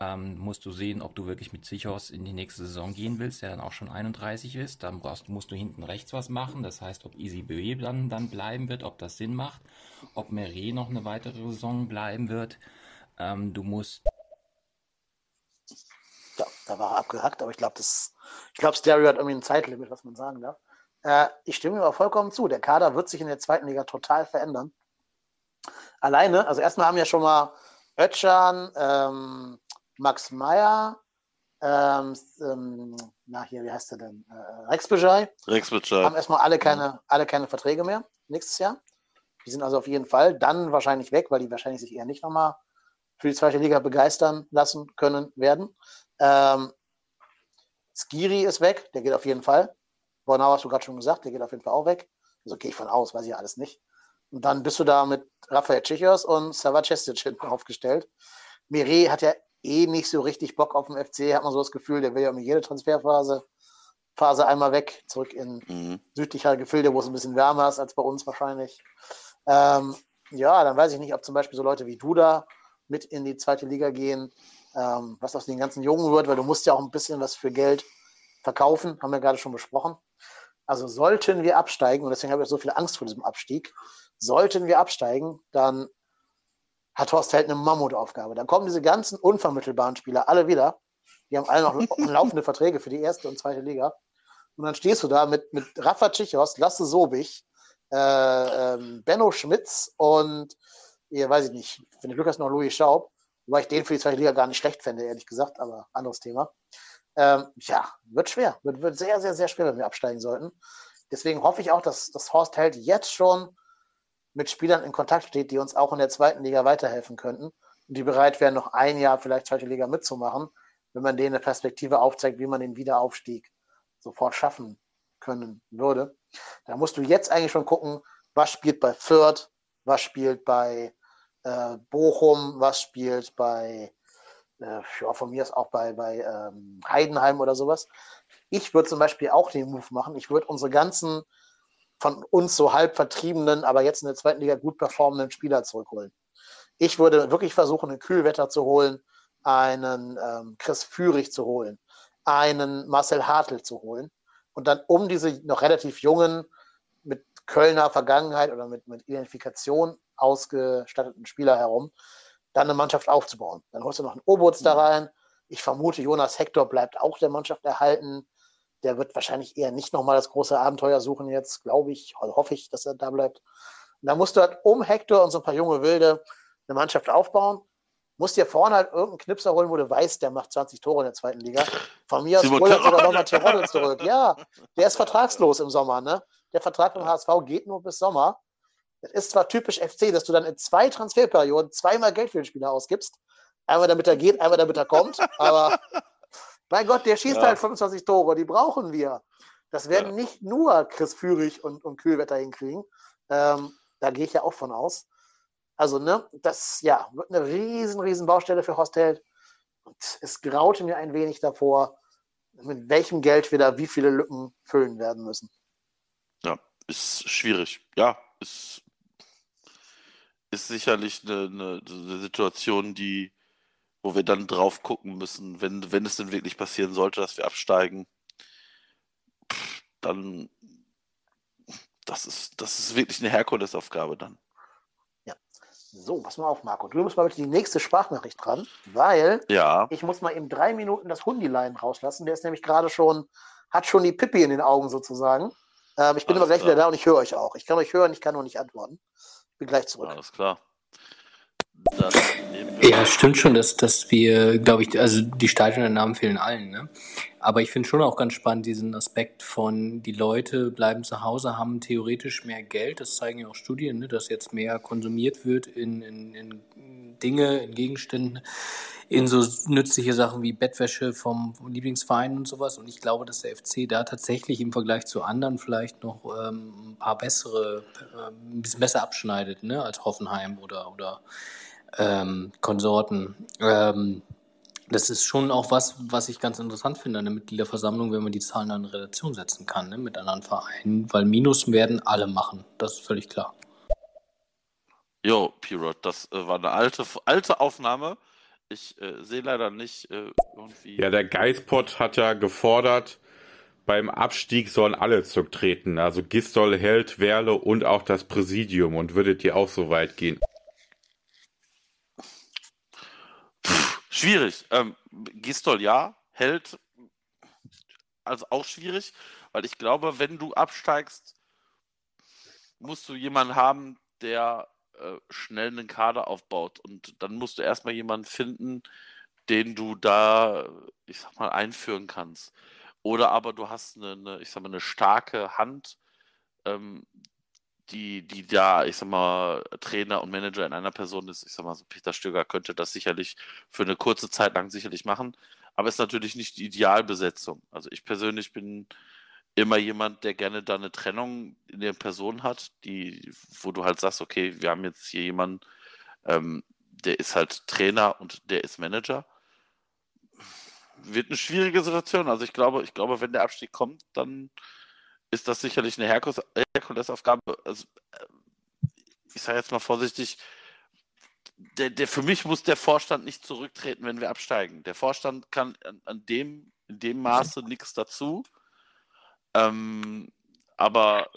ähm, musst du sehen, ob du wirklich mit Sichos in die nächste Saison gehen willst, der dann auch schon 31 ist. Dann brauchst, musst du hinten rechts was machen. Das heißt, ob Easy Bue dann, dann bleiben wird, ob das Sinn macht, ob Meret noch eine weitere Saison bleiben wird. Ähm, du musst. Ja, da war er abgehackt, aber ich glaube, das, ich glaube, Stereo hat irgendwie ein Zeitlimit, was man sagen darf. Äh, ich stimme ihm aber vollkommen zu. Der Kader wird sich in der zweiten Liga total verändern. Alleine, also erstmal haben ja schon mal Ötchan, ähm, Max Meyer, ähm, ähm, na hier, wie heißt der denn? Äh, Rex Bejai. Rex Bejai. Haben erstmal alle keine, alle keine Verträge mehr nächstes Jahr. Die sind also auf jeden Fall dann wahrscheinlich weg, weil die wahrscheinlich sich eher nicht nochmal für die zweite Liga begeistern lassen können werden. Ähm, Skiri ist weg, der geht auf jeden Fall. Bornau hast du gerade schon gesagt, der geht auf jeden Fall auch weg. Also gehe ich von aus, weiß ich alles nicht. Und dann bist du da mit Rafael Tschichos und Sava Cestic hinten aufgestellt. Mire hat ja eh nicht so richtig Bock auf den FC, hat man so das Gefühl, der will ja um jede Transferphase Phase einmal weg, zurück in Mhm. südlichere Gefilde, wo es ein bisschen wärmer ist als bei uns wahrscheinlich. Ähm, ja, dann weiß ich nicht, ob zum Beispiel so Leute wie du da mit in die zweite Liga gehen, ähm, was aus den ganzen Jungen wird, weil du musst ja auch ein bisschen was für Geld verkaufen, haben wir gerade schon besprochen. Also sollten wir absteigen, und deswegen habe ich so viel Angst vor diesem Abstieg, sollten wir absteigen, dann hat Horst Held eine Mammutaufgabe. Dann kommen diese ganzen unvermittelbaren Spieler alle wieder. Die haben alle noch *laughs* laufende Verträge für die erste und zweite Liga. Und dann stehst du da mit, mit Rafa Tschichos, Lasse Sobich, äh, ähm, Benno Schmitz und, ja, weiß ich nicht, wenn du Glück hast, noch Louis Schaub, wobei ich den für die zweite Liga gar nicht schlecht fände, ehrlich gesagt, aber anderes Thema. Ähm, ja, wird schwer. Wird, wird sehr, sehr, sehr schwer, wenn wir absteigen sollten. Deswegen hoffe ich auch, dass, dass Horst Held jetzt schon mit Spielern in Kontakt steht, die uns auch in der zweiten Liga weiterhelfen könnten und die bereit wären, noch ein Jahr vielleicht zweite Liga mitzumachen, wenn man denen eine Perspektive aufzeigt, wie man den Wiederaufstieg sofort schaffen können würde. Da musst du jetzt eigentlich schon gucken, was spielt bei Fürth, was spielt bei äh, Bochum, was spielt bei, äh, ja, von mir ist auch bei, bei ähm, Heidenheim oder sowas. Ich würde zum Beispiel auch den Move machen. Ich würde unsere ganzen von uns so halb vertriebenen, aber jetzt in der zweiten Liga gut performenden Spieler zurückholen. Ich würde wirklich versuchen, einen Kühlwetter zu holen, einen ähm, Chris Führig zu holen, einen Marcel Hartl zu holen und dann um diese noch relativ jungen, mit Kölner Vergangenheit oder mit, mit Identifikation ausgestatteten Spieler herum, dann eine Mannschaft aufzubauen. Dann holst du noch einen Obutz da rein. Ich vermute, Jonas Hector bleibt auch der Mannschaft erhalten. Der wird wahrscheinlich eher nicht nochmal das große Abenteuer suchen jetzt, glaube ich, hoffe ich, dass er da bleibt. Und dann musst du halt um Hector und so ein paar junge Wilde eine Mannschaft aufbauen. Musst dir vorne halt irgendeinen Knipser holen, wo du weißt, der macht 20 Tore in der zweiten Liga. Von mir aus Simon hol jetzt sogar nochmal Tirol zurück. Ja, der ist vertragslos im Sommer, ne? Der Vertrag beim HSV geht nur bis Sommer. Das ist zwar typisch FC, dass du dann in zwei Transferperioden zweimal Geld für den Spieler ausgibst. Einmal damit er geht, einmal damit er kommt. Aber mein Gott, der schießt Ja. halt 25 Tore, die brauchen wir. Das werden nicht nur Chris Führig und, und Kühlwetter hinkriegen. Ähm, da gehe ich ja auch von aus. Also, ne, das ja, wird eine riesen, riesen Baustelle für Hostel. Und es graute mir ein wenig davor, mit welchem Geld wir da wie viele Lücken füllen werden müssen. Ja, ist schwierig. Ja, ist, ist sicherlich eine, eine, eine Situation, die, wo wir dann drauf gucken müssen, wenn, wenn es denn wirklich passieren sollte, dass wir absteigen, dann das ist, das ist wirklich eine Herkulesaufgabe dann. So, pass mal auf, Marco. Du musst mal bitte die nächste Sprachnachricht dran, weil Ja. ich muss mal eben drei Minuten das Hundilein rauslassen. Der ist nämlich gerade schon, hat schon die Pippi in den Augen sozusagen. Ähm, ich bin Alles aber gleich klar. wieder da und ich höre euch auch. Ich kann euch hören, ich kann nur nicht antworten. Ich bin gleich zurück. Alles klar. Ja, stimmt schon, dass, dass wir, glaube ich, also die Stadionnamen fehlen allen, ne? Aber ich finde schon auch ganz spannend diesen Aspekt von, die Leute bleiben zu Hause, haben theoretisch mehr Geld, das zeigen ja auch Studien, ne? dass jetzt mehr konsumiert wird in, in, in Dinge, in Gegenständen, in so nützliche Sachen wie Bettwäsche vom Lieblingsverein und sowas. Und ich glaube, dass der FC da tatsächlich im Vergleich zu anderen vielleicht noch ähm, ein paar bessere, äh, ein bisschen besser abschneidet, ne? als Hoffenheim oder, oder ähm, Konsorten. Ähm, das ist schon auch was, was ich ganz interessant finde an der Mitgliederversammlung, wenn man die Zahlen dann in Relation setzen kann ne, mit anderen Vereinen, weil Minus werden alle machen, das ist völlig klar. Jo, P-Rod, das äh, war eine alte, alte Aufnahme. Ich äh, sehe leider nicht äh, irgendwie. Ja, der Geispot hat ja gefordert, beim Abstieg sollen alle zurücktreten. Also Gistol, Held, Werle und auch das Präsidium. Und würdet ihr auch so weit gehen? Schwierig. Ähm, Gistol ja, Held also auch schwierig, weil ich glaube, wenn du absteigst, musst du jemanden haben, der äh, schnell einen Kader aufbaut. Und dann musst du erstmal jemanden finden, den du da, ich sag mal, einführen kannst. Oder aber du hast eine, eine ich sag mal, eine starke Hand, ähm, die, die da, ich sag mal, Trainer und Manager in einer Person ist. Ich sag mal, so Peter Stöger könnte das sicherlich für eine kurze Zeit lang sicherlich machen, aber ist natürlich nicht die Idealbesetzung. Also ich persönlich bin immer jemand, der gerne da eine Trennung in der Person hat, die, wo du halt sagst, okay, wir haben jetzt hier jemanden, ähm, der ist halt Trainer und der ist Manager. Wird eine schwierige Situation. Also ich glaube, ich glaube, wenn der Abstieg kommt, dann ist das sicherlich eine Herkulesaufgabe. Also, äh, ich sage jetzt mal vorsichtig, der, der, für mich muss der Vorstand nicht zurücktreten, wenn wir absteigen. Der Vorstand kann an, an dem, in dem Maße nichts dazu. Ähm, aber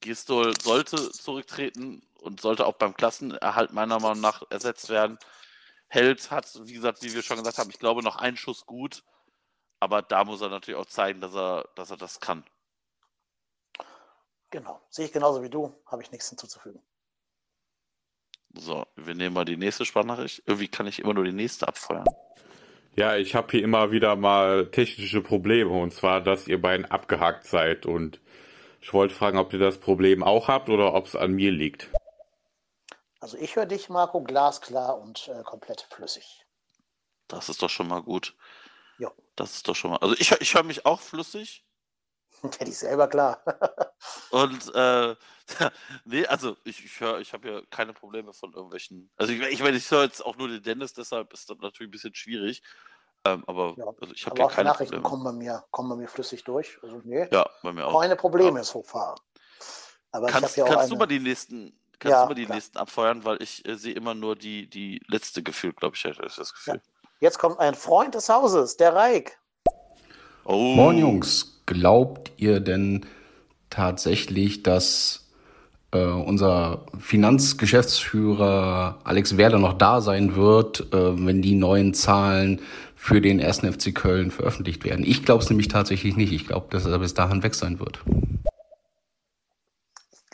Gistol sollte zurücktreten und sollte auch beim Klassenerhalt meiner Meinung nach ersetzt werden. Held hat, wie gesagt, wie wir schon gesagt haben, ich glaube noch einen Schuss gut. Aber da muss er natürlich auch zeigen, dass er, dass er das kann. Genau. Sehe ich genauso wie du. Habe ich nichts hinzuzufügen. So, wir nehmen mal die nächste Sprachnachricht. Irgendwie kann ich immer nur die nächste abfeuern. Ja, ich habe hier immer wieder mal technische Probleme und zwar, dass ihr beiden abgehakt seid und ich wollte fragen, ob ihr das Problem auch habt oder ob es an mir liegt. Also ich höre dich, Marco, glasklar und äh, komplett flüssig. Das ist doch schon mal gut. Ja. Das ist doch schon mal. Also ich, ich höre mich auch flüssig. *laughs* Hätte ich selber klar. *laughs* Und äh, *laughs* nee, also ich, ich höre, ich habe ja keine Probleme von irgendwelchen. Also ich, ich meine, ich höre jetzt auch nur den Dennis, deshalb ist das natürlich ein bisschen schwierig. Ähm, aber ja, also ich habe ja keine Nachrichten Probleme. kommen bei mir, kommen bei mir flüssig durch. Also nee. Ja, bei mir auch. Keine Probleme ja. so far. Aber kannst, ja kannst eine... du mal die nächsten, kannst ja, du mal die klar. nächsten abfeuern, weil ich äh, sehe immer nur die, die letzte Gefühl, glaube ich, hätte ich das Gefühl. Jetzt kommt ein Freund des Hauses, der Reik. Oh. Moin Jungs, glaubt ihr denn tatsächlich, dass äh, unser Finanzgeschäftsführer Alex Werder noch da sein wird, äh, wenn die neuen Zahlen für den 1. FC Köln veröffentlicht werden? Ich glaube es nämlich tatsächlich nicht. Ich glaube, dass er bis dahin weg sein wird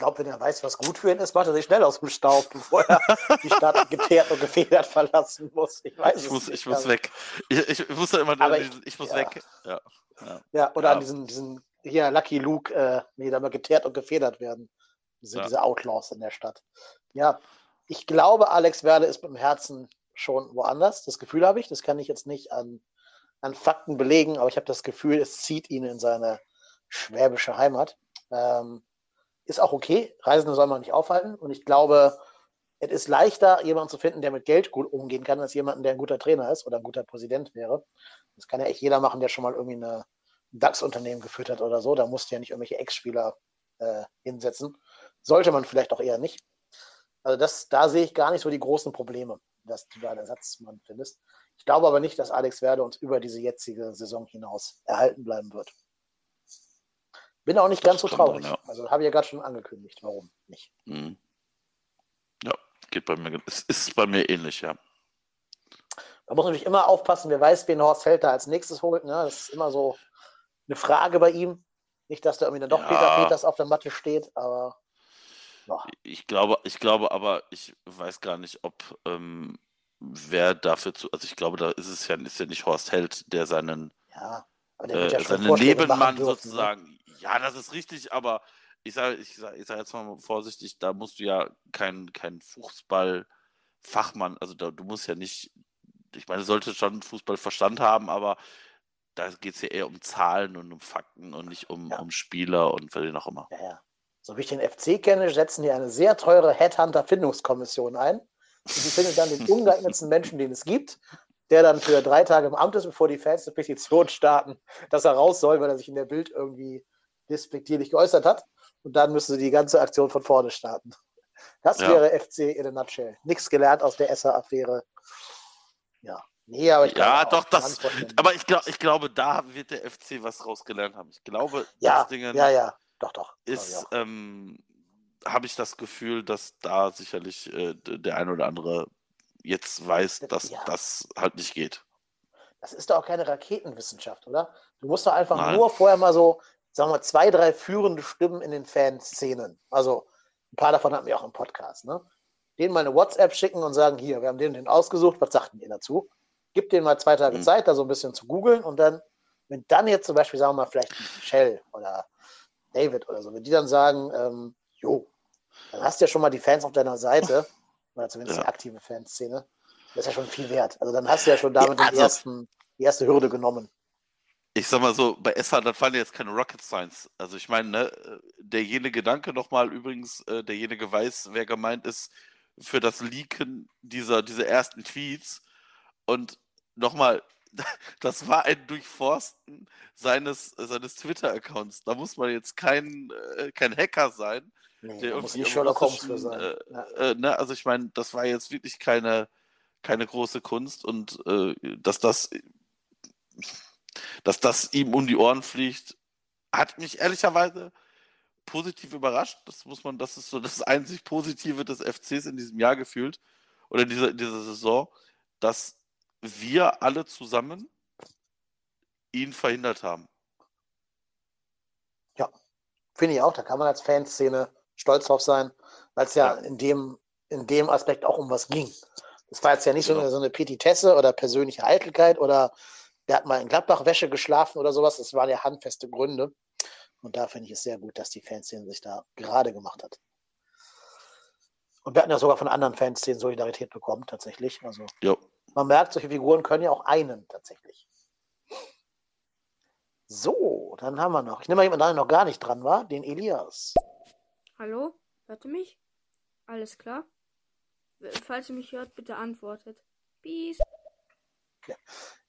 glaube, wenn er weiß, was gut für ihn ist, macht er sich schnell aus dem Staub, *laughs* bevor er die Stadt geteert und gefedert verlassen muss. Ich weiß ich muss, nicht, ich muss weg. Ich, ich, muss ja immer, ich, ich muss ja. weg. Ja, ja. ja oder an diesen, diesen hier Lucky Luke, äh, nee, da mal geteert und gefedert werden. Diese, diese Outlaws in der Stadt. Ja, ich glaube, Alex Werle ist mit dem Herzen schon woanders. Das Gefühl habe ich. Das kann ich jetzt nicht an, an Fakten belegen, aber ich habe das Gefühl, es zieht ihn in seine schwäbische Heimat. Ähm, ist auch okay. Reisende soll man nicht aufhalten. Und ich glaube, es ist leichter, jemanden zu finden, der mit Geld gut umgehen kann, als jemanden, der ein guter Trainer ist oder ein guter Präsident wäre. Das kann ja echt jeder machen, der schon mal irgendwie ein DAX-Unternehmen geführt hat oder so. Da musst du ja nicht irgendwelche Ex-Spieler äh, hinsetzen. Sollte man vielleicht auch eher nicht. Also das, da sehe ich gar nicht so die großen Probleme, dass du da einen Ersatzmann findest. Ich glaube aber nicht, dass Alex Werde uns über diese jetzige Saison hinaus erhalten bleiben wird. Bin auch nicht das ganz so traurig. Dann, ja. Also habe ich ja gerade schon angekündigt, warum nicht. Mhm. Ja, geht bei mir. Es ist bei mir ähnlich, ja. Da muss man natürlich immer aufpassen, wer weiß, wen Horst Held da als nächstes holt. Ne? Das ist immer so eine Frage bei ihm. Nicht, dass da irgendwie dann doch ja. Peter Peters auf der Matte steht, aber. Ich glaube, ich glaube aber, ich weiß gar nicht, ob ähm, wer dafür zu. Also ich glaube, da ist es ja, ist ja nicht Horst Held, der seinen ja, der äh, ja seinen Nebenmann dürfen, ne? sozusagen ne? Ja, das ist richtig, aber ich sage ich sag, ich sag jetzt mal vorsichtig, da musst du ja kein, kein Fußballfachmann, also da, du musst ja nicht, ich meine, du solltest schon Fußballverstand haben, aber da geht es ja eher um Zahlen und um Fakten und nicht um, ja. um Spieler und wen auch immer. Ja, ja. So wie ich den FC kenne, setzen die eine sehr teure Headhunter-Findungskommission ein. Und die findet dann den *laughs* ungeeignetsten Menschen, den es gibt, der dann für drei Tage im Amt ist, bevor die Fans eine Petition starten, dass er raus soll, weil er sich in der Bild irgendwie despektierlich geäußert hat. Und dann müssen sie die ganze Aktion von vorne starten. Das ja. wäre FC in a nutshell. Nichts gelernt aus der Esser-Affäre. Ja. Nee, aber ich ja, doch, das. Aber ich, glaub, ich glaube, da wird der FC was rausgelernt haben. Ich glaube, ja, das Ding ja, ja, doch, doch. Ist, ähm, habe ich das Gefühl, dass da sicherlich äh, der ein oder andere jetzt weiß, dass ja. das halt nicht geht. Das ist doch auch keine Raketenwissenschaft, oder? Du musst doch einfach Nein. nur vorher mal so sagen wir, zwei, drei führende Stimmen in den Fanszenen. Also ein paar davon hatten wir auch im Podcast. Ne? Denen mal eine WhatsApp schicken und sagen, hier, wir haben den, den ausgesucht, was sagten ihr dazu? Gib denen mal zwei Tage mhm. Zeit, da so ein bisschen zu googeln und dann, wenn dann jetzt zum Beispiel, sagen wir mal, vielleicht Shell oder David oder so, wenn die dann sagen, ähm, jo, dann hast du ja schon mal die Fans auf deiner Seite, *laughs* oder zumindest Ja. die aktive Fanszene. Das ist ja schon viel wert. Also dann hast du ja schon damit Ja, den also- ersten, die erste Hürde genommen. Ich sag mal so, bei Esser, das waren jetzt keine Rocket Science. Also ich meine, ne, äh, derjenige Gedanke nochmal übrigens, äh, derjenige weiß, wer gemeint ist für das Leaken dieser, dieser ersten Tweets. Und nochmal, *laughs* das war ein Durchforsten seines, seines Twitter-Accounts. Da muss man jetzt kein, äh, kein Hacker sein. Nee, der muss nicht Sherlock Holmes für sein. Äh, Ja. äh, ne, also ich meine, das war jetzt wirklich keine, keine große Kunst und dass das dass das ihm um die Ohren fliegt, hat mich ehrlicherweise positiv überrascht. Das muss man, das ist so das *laughs* einzig Positive des FCs in diesem Jahr gefühlt oder in dieser, dieser Saison, dass wir alle zusammen ihn verhindert haben. Ja, finde ich auch. Da kann man als Fanszene stolz drauf sein, weil es ja, in, dem, in dem Aspekt auch um was ging. Das war jetzt ja nicht so, Genau. eine, so eine Petitesse oder persönliche Eitelkeit oder der hat mal in Gladbach-Wäsche geschlafen oder sowas. Das waren ja handfeste Gründe. Und da finde ich es sehr gut, dass die Fanszene sich da gerade gemacht hat. Und wir hatten ja sogar von anderen Fanszenen Solidarität bekommen, tatsächlich. Also Jo. man merkt, solche Figuren können ja auch einen tatsächlich. So, dann haben wir noch. Ich nehme mal jemanden, der noch gar nicht dran war, den Elias. Hallo? Hört ihr mich? Alles klar? Falls ihr mich hört, bitte antwortet. Peace. Ja,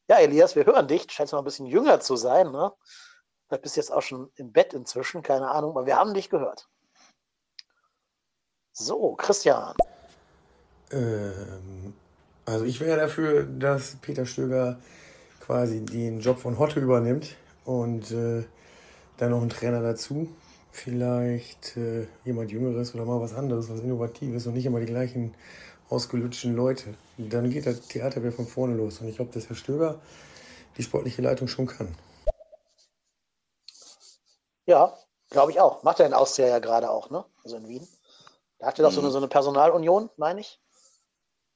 Elias, wir hören dich. Du scheinst noch ein bisschen jünger zu sein, ne? Vielleicht bist du jetzt auch schon im Bett inzwischen, keine Ahnung, aber wir haben dich gehört. So, Christian. Ähm, also ich wäre dafür, dass Peter Stöger quasi den Job von Hotte übernimmt und äh, dann noch ein Trainer dazu. Vielleicht äh, jemand Jüngeres oder mal was anderes, was Innovatives und nicht immer die gleichen ausgelutschten Leute. Dann geht das Theater wieder von vorne los. Und ich glaube, dass Herr Stöger die sportliche Leitung schon kann. Ja, glaube ich auch. Macht er in Austria ja gerade auch, ne? Also in Wien. Da hat er doch so eine, so eine Personalunion, meine ich.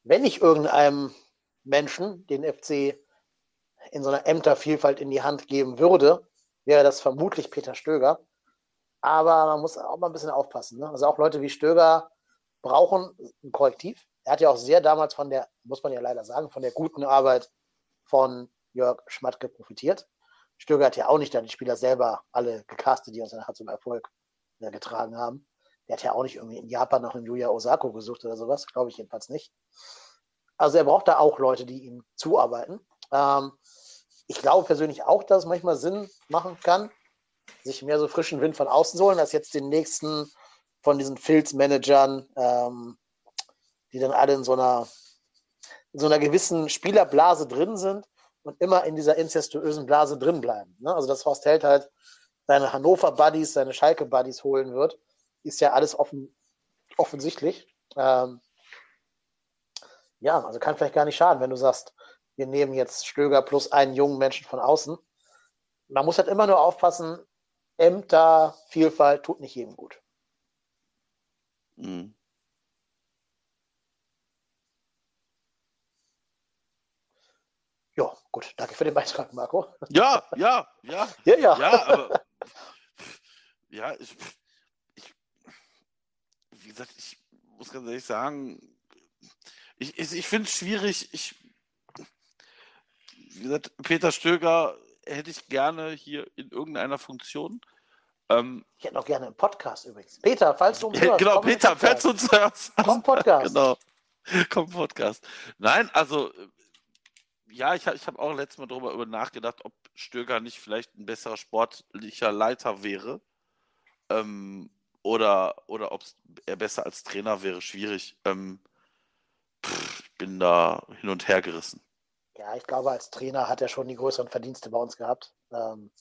Wenn ich irgendeinem Menschen den FC in so einer Ämtervielfalt in die Hand geben würde, wäre das vermutlich Peter Stöger. Aber man muss auch mal ein bisschen aufpassen. Ne? Also auch Leute wie Stöger brauchen ein Korrektiv. Er hat ja auch sehr damals von der, muss man ja leider sagen, von der guten Arbeit von Jörg Schmatke profitiert. Stöger hat ja auch nicht dann die Spieler selber alle gecastet, die uns dann zum Erfolg äh, getragen haben. Der hat ja auch nicht irgendwie in Japan nach einem Yuya Osako gesucht oder sowas, glaube ich jedenfalls nicht. Also er braucht da auch Leute, die ihm zuarbeiten. Ähm, ich glaube persönlich auch, dass es manchmal Sinn machen kann, sich mehr so frischen Wind von außen zu holen, als jetzt den nächsten von diesen Filz-Managern, ähm, die dann alle in so einer, in so einer gewissen Spielerblase drin sind und immer in dieser inzestuösen Blase drin bleiben. Ne? Also dass Horst Held halt seine Hannover-Buddies, seine Schalke-Buddies holen wird, ist ja alles offen, offensichtlich. Ähm, ja, also kann vielleicht gar nicht schaden, wenn du sagst, wir nehmen jetzt Stöger plus einen jungen Menschen von außen. Man muss halt immer nur aufpassen, Ämter, Vielfalt tut nicht jedem gut. Mhm. Gut, danke für den Beitrag, Marco. Ja, ja, ja. Ja, ja. Ja, aber. Ja, ich, ich. Wie gesagt, ich muss ganz ehrlich sagen, ich, ich, ich finde es schwierig. Ich. Wie gesagt, Peter Stöger hätte ich gerne hier in irgendeiner Funktion. Ähm, Ich hätte noch gerne einen Podcast übrigens. Peter, falls du uns ja, hörst, genau, Peter, falls du uns hörst. Komm, Podcast. *laughs* Genau. Komm, Podcast. Nein, also, äh, ja, ich, ich habe auch letztes Mal darüber über nachgedacht, ob Stöger nicht vielleicht ein besserer sportlicher Leiter wäre. Ähm, oder oder ob er besser als Trainer wäre, schwierig. Ähm, pff, ich bin da hin und her gerissen. Ja, ich glaube, als Trainer hat er schon die größeren Verdienste bei uns gehabt. Ähm,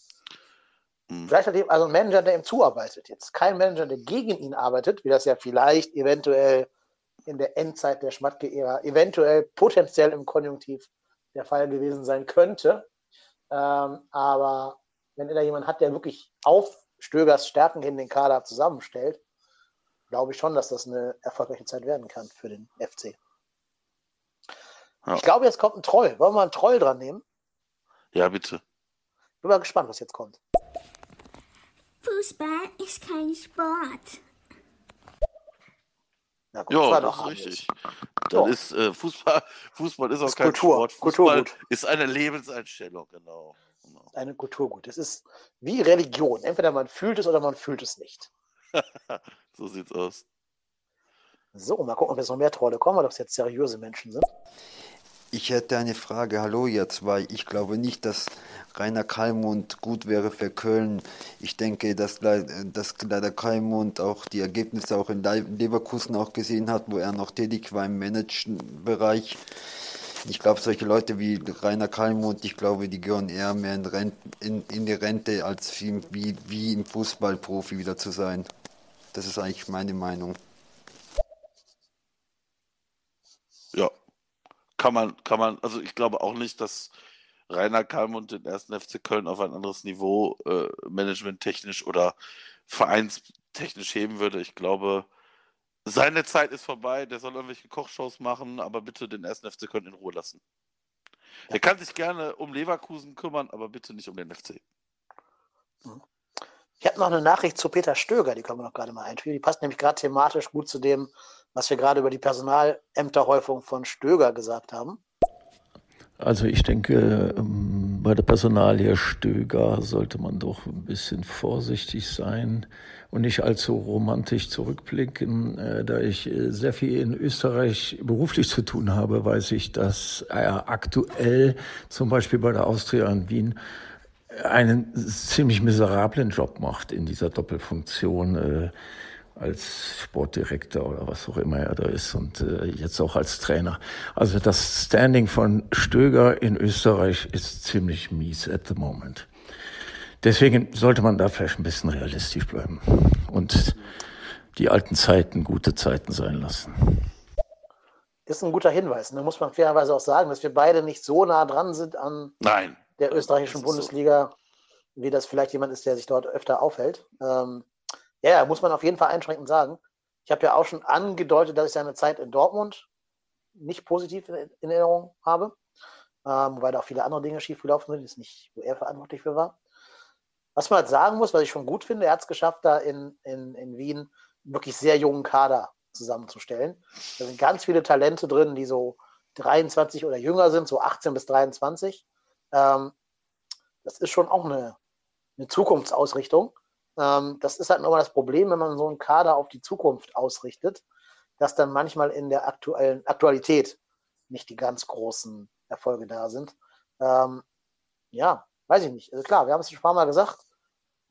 Hm. Vielleicht hat er also ein Manager, der ihm zuarbeitet. Jetzt kein Manager, der gegen ihn arbeitet, wie das ja vielleicht eventuell in der Endzeit der Schmatke-Ära, eventuell potenziell im Konjunktiv der Fall gewesen sein könnte. Ähm, aber wenn er da jemanden hat, der wirklich auf Stögers Stärken hin den Kader zusammenstellt, glaube ich schon, dass das eine erfolgreiche Zeit werden kann für den FC. Ja. Ich glaube, jetzt kommt ein Troll. Wollen wir mal einen Troll dran nehmen? Ja, bitte. Bin mal gespannt, was jetzt kommt. Fußball ist kein Sport. Ja, gut, Ja, war das doch ist richtig. Dann ist äh, Fußball, *laughs* Fußball ist auch Ist kein Kultur, Sport. Fußball Kulturgut. ist eine Lebenseinstellung, genau. Eine Kulturgut. Es ist wie Religion. Entweder man fühlt es oder man fühlt es nicht. *laughs* so sieht's aus. So, mal gucken, ob jetzt noch mehr Trolle kommen oder ob es jetzt seriöse Menschen sind. Ich hätte eine Frage. Hallo ihr zwei. Ich glaube nicht, dass Rainer Kallmund gut wäre für Köln. Ich denke, dass, dass leider Kallmund auch die Ergebnisse auch in Leverkusen auch gesehen hat, wo er noch tätig war im Managementbereich. Ich glaube, solche Leute wie Rainer Kallmund, ich glaube, die gehören eher mehr in, Rent, in, in die Rente, als wie, wie im Fußballprofi wieder zu sein. Das ist eigentlich meine Meinung. Kann man, kann man, also ich glaube auch nicht, dass Rainer Kalmund den ersten FC Köln auf ein anderes Niveau äh, managementtechnisch oder vereinstechnisch heben würde. Ich glaube, seine Zeit ist vorbei, der soll irgendwelche Kochshows machen, aber bitte den ersten FC Köln in Ruhe lassen. Der kann sich gerne um Leverkusen kümmern, aber bitte nicht um den FC. Ich habe noch eine Nachricht zu Peter Stöger, die können wir noch gerade mal einspielen. Die passt nämlich gerade thematisch gut zu dem, was wir gerade über die Personalämterhäufung von Stöger gesagt haben. Also ich denke, ähm, bei der Personalie Stöger sollte man doch ein bisschen vorsichtig sein und nicht allzu romantisch zurückblicken. Äh, Da ich äh, sehr viel in Österreich beruflich zu tun habe, weiß ich, dass er aktuell zum Beispiel bei der Austria in Wien einen ziemlich miserablen Job macht in dieser Doppelfunktion äh, als Sportdirektor oder was auch immer er da ist und äh, jetzt auch als Trainer. Also das Standing von Stöger in Österreich ist ziemlich mies at the moment. Deswegen sollte man da vielleicht ein bisschen realistisch bleiben und die alten Zeiten gute Zeiten sein lassen. Ist ein guter Hinweis. Da muss man fairerweise auch sagen, dass wir beide nicht so nah dran sind an Nein. der österreichischen ist so. Bundesliga, wie das vielleicht jemand ist, der sich dort öfter aufhält. Ähm, ja, muss man auf jeden Fall einschränkend sagen. Ich habe ja auch schon angedeutet, dass ich seine Zeit in Dortmund nicht positiv in in Erinnerung habe, ähm, wobei da auch viele andere Dinge schiefgelaufen sind, ist nicht, wo er verantwortlich für war. Was man halt sagen muss, was ich schon gut finde, er hat es geschafft, da in, in, in Wien wirklich sehr jungen Kader zusammenzustellen. Da sind ganz viele Talente drin, die so 23 oder jünger sind, so 18 bis 23. Ähm, das ist schon auch eine, eine Zukunftsausrichtung. Ähm, das ist halt nochmal das Problem, wenn man so einen Kader auf die Zukunft ausrichtet, dass dann manchmal in der aktuellen Aktualität nicht die ganz großen Erfolge da sind. Ähm, ja, weiß ich nicht. Also klar, wir haben es schon ein paar Mal gesagt,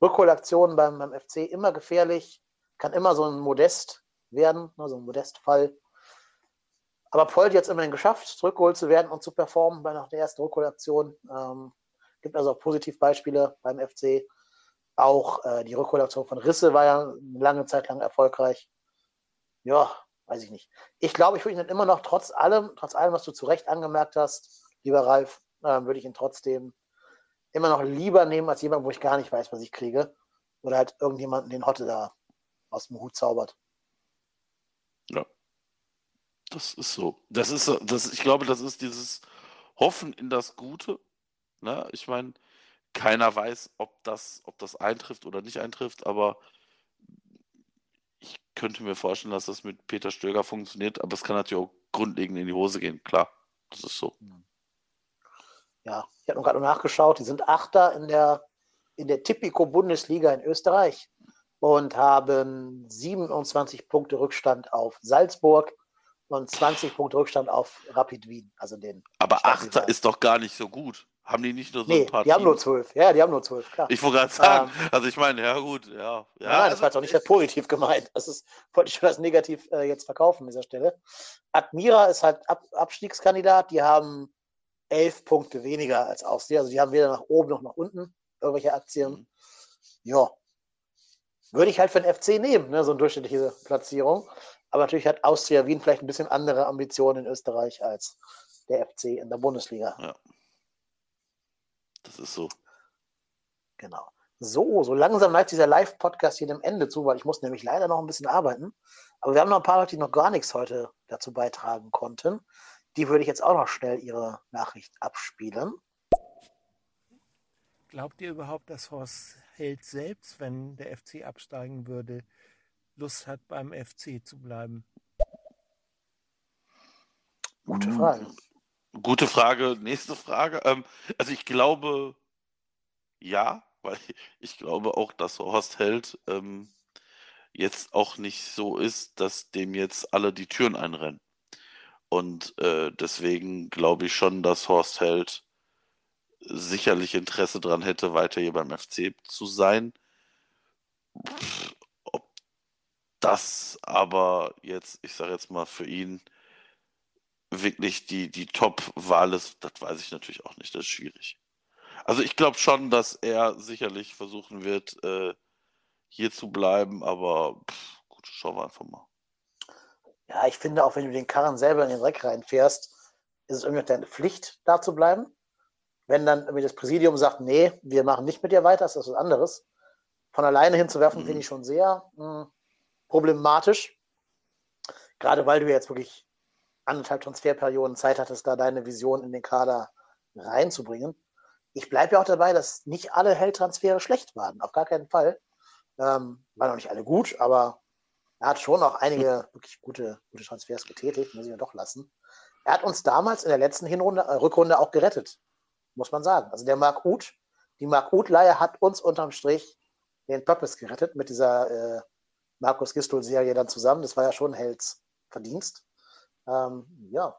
Rückholaktionen beim, beim FC immer gefährlich, kann immer so ein Modest werden, ne, so ein Modestfall. Aber Polt jetzt immerhin geschafft, zurückgeholt zu werden und zu performen bei nach der ersten Rückholaktion. Ähm, gibt also auch Positivbeispiele beim FC. Auch äh, die Rückholaktion von Risse war ja eine lange Zeit lang erfolgreich. Ja, weiß ich nicht. Ich glaube, ich würde ihn dann immer noch trotz allem, trotz allem, was du zu Recht angemerkt hast, lieber Ralf, äh, würde ich ihn trotzdem immer noch lieber nehmen als jemand, wo ich gar nicht weiß, was ich kriege. Oder halt irgendjemanden, den Hotte da aus dem Hut zaubert. Ja. Das ist so. Das ist so, das, ich glaube, das ist dieses Hoffen in das Gute. Ne? Ich meine, keiner weiß, ob das, ob das eintrifft oder nicht eintrifft, aber ich könnte mir vorstellen, dass das mit Peter Stöger funktioniert, aber es kann natürlich auch grundlegend in die Hose gehen. Klar, das ist so. Ja, ich habe gerade noch nachgeschaut, die sind Achter in der, in der Tipico-Bundesliga in Österreich und haben 27 Punkte Rückstand auf Salzburg und 20 Punkte Rückstand auf Rapid Wien, also den Aber Achter ist doch gar nicht so gut. Haben die nicht nur so Nee, ein paar die haben nur zwölf. Ja, die haben nur zwölf, klar. Ich wollte gerade sagen, Ähm, also ich meine, ja gut, ja. ja Nein, nein, das also, war jetzt auch nicht positiv gemeint. Das ist, wollte ich schon als negativ äh, jetzt verkaufen an dieser Stelle. Admira ist halt Ab Abstiegskandidat. Die haben elf Punkte weniger als Austria. Also die haben weder nach oben noch nach unten irgendwelche Aktien. Ja. Würde ich halt für den FC nehmen, ne, so eine durchschnittliche Platzierung. Aber natürlich hat Austria Wien vielleicht ein bisschen andere Ambitionen in Österreich als der FC in der Bundesliga. Ja. Das ist so. Genau. So, so langsam neigt dieser Live-Podcast hier dem Ende zu, weil ich muss nämlich leider noch ein bisschen arbeiten. Aber wir haben noch ein paar Leute, die noch gar nichts heute dazu beitragen konnten. Die würde ich jetzt auch noch schnell ihre Nachricht abspielen. Glaubt ihr überhaupt, dass Horst Held selbst, wenn der FC absteigen würde, Lust hat, beim FC zu bleiben? Gute Frage. Gute Frage. Nächste Frage. Ähm, also ich glaube, ja, *laughs* weil ich glaube auch, dass Horst Held ähm, jetzt auch nicht so ist, dass dem jetzt alle die Türen einrennen. Und äh, deswegen glaube ich schon, dass Horst Held sicherlich Interesse daran hätte, weiter hier beim FC zu sein. Ob das aber jetzt, ich sage jetzt mal, für ihn wirklich die, die Top-Wahl ist, das weiß ich natürlich auch nicht. Das ist schwierig. Also ich glaube schon, dass er sicherlich versuchen wird, äh, hier zu bleiben, aber pff, gut, schauen wir einfach mal. Ja, ich finde auch, wenn du den Karren selber in den Dreck reinfährst, ist es irgendwie deine Pflicht, da zu bleiben. Wenn dann irgendwie das Präsidium sagt, nee, wir machen nicht mit dir weiter, ist das was anderes. Von alleine hinzuwerfen, mhm. finde ich schon sehr mh, hm, problematisch. Gerade weil du jetzt wirklich anderthalb Transferperioden Zeit hattest, da deine Vision in den Kader reinzubringen. Ich bleibe ja auch dabei, dass nicht alle Helltransfere schlecht waren. Auf gar keinen Fall. Ähm, waren auch nicht alle gut, aber er hat schon auch einige wirklich gute, gute Transfers getätigt, muss ich mir doch lassen. Er hat uns damals in der letzten Hinrunde, äh, Rückrunde auch gerettet, muss man sagen. Also der Marc Uth, die Marc Uth-Leihe hat uns unterm Strich den Purpose gerettet mit dieser äh, Markus Gistol-Serie dann zusammen. Das war ja schon Helds Verdienst. Ähm, ja.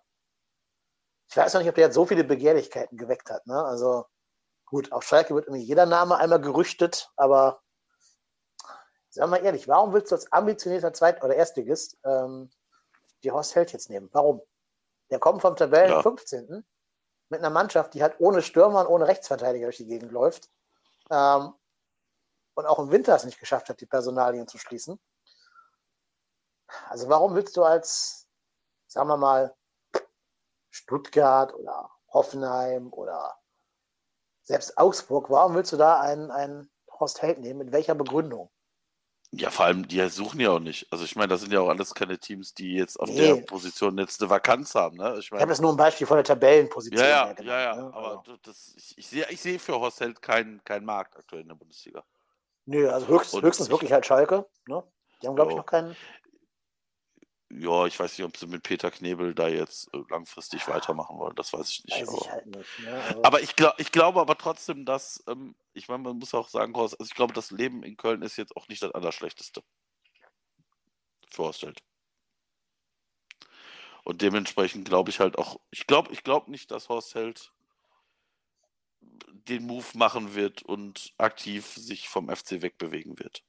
Ich weiß noch nicht, ob der jetzt so viele Begehrlichkeiten geweckt hat. Ne? Also gut, auf Schalke wird irgendwie jeder Name einmal gerüchtet, aber Sag mal ehrlich, warum willst du als ambitionierter Zweit- oder Erstligist ähm, die Horst Held jetzt nehmen? Warum? Der kommt vom Tabellen ja. 15. mit einer Mannschaft, die halt ohne Stürmer und ohne Rechtsverteidiger durch die Gegend läuft. Ähm, und auch im Winter es nicht geschafft hat, die Personalien zu schließen. Also warum willst du als, sagen wir mal, Stuttgart oder Hoffenheim oder selbst Augsburg, warum willst du da einen, einen Horst Held nehmen? Mit welcher Begründung? Ja, vor allem, die suchen ja auch nicht. Also ich meine, das sind ja auch alles keine Teams, die jetzt auf nee. der Position jetzt eine Vakanz haben. Ne? Ich, mein, ich habe jetzt nur ein Beispiel von der Tabellenposition. Ja, ja, ja, ja, ne? aber also. das, ich, ich, sehe, ich sehe für Horst Held keinen kein Markt aktuell in der Bundesliga. Nö, also höchst, höchstens wirklich halt Schalke. Ne? Die haben, glaube ich, noch keinen ja, ich weiß nicht, ob sie mit Peter Knebel da jetzt äh, langfristig weitermachen wollen. Das weiß ich nicht. Weiß aber, ich halt nicht. Ne? Also aber ich, glaub, ich glaube aber trotzdem, dass, ähm, ich meine, man muss auch sagen, Horst, also ich glaube, das Leben in Köln ist jetzt auch nicht das Allerschlechteste. Held. Und dementsprechend glaube ich halt auch, ich glaube ich glaub nicht, dass Horst Held den Move machen wird und aktiv sich vom FC wegbewegen wird.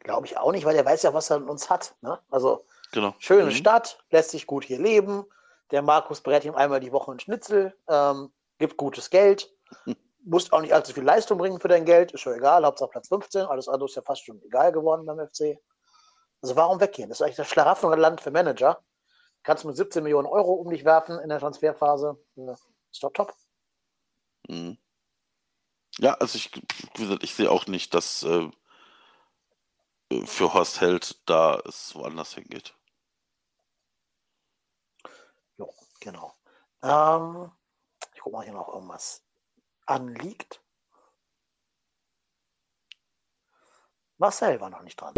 Glaube ich auch nicht, weil er weiß ja, was er an uns hat. Ne? Also Genau. Schöne mhm. Stadt, lässt sich gut hier leben. Der Markus berät ihm einmal die Woche einen Schnitzel, ähm, gibt gutes Geld. *laughs* Musst auch nicht allzu viel Leistung bringen für dein Geld, ist schon egal, Hauptsache Platz 15. Alles andere ist ja fast schon egal geworden beim FC. Also warum weggehen? Das ist eigentlich das Schlaraffenland für Manager. Kannst mit 17 Millionen Euro um dich werfen in der Transferphase. Ist doch top. Mhm. Ja, also ich, wie gesagt, ich sehe auch nicht, dass äh, für Horst Held da es woanders hingeht. Genau. Ähm, ich gucke mal, hier noch irgendwas anliegt. Marcel war noch nicht dran.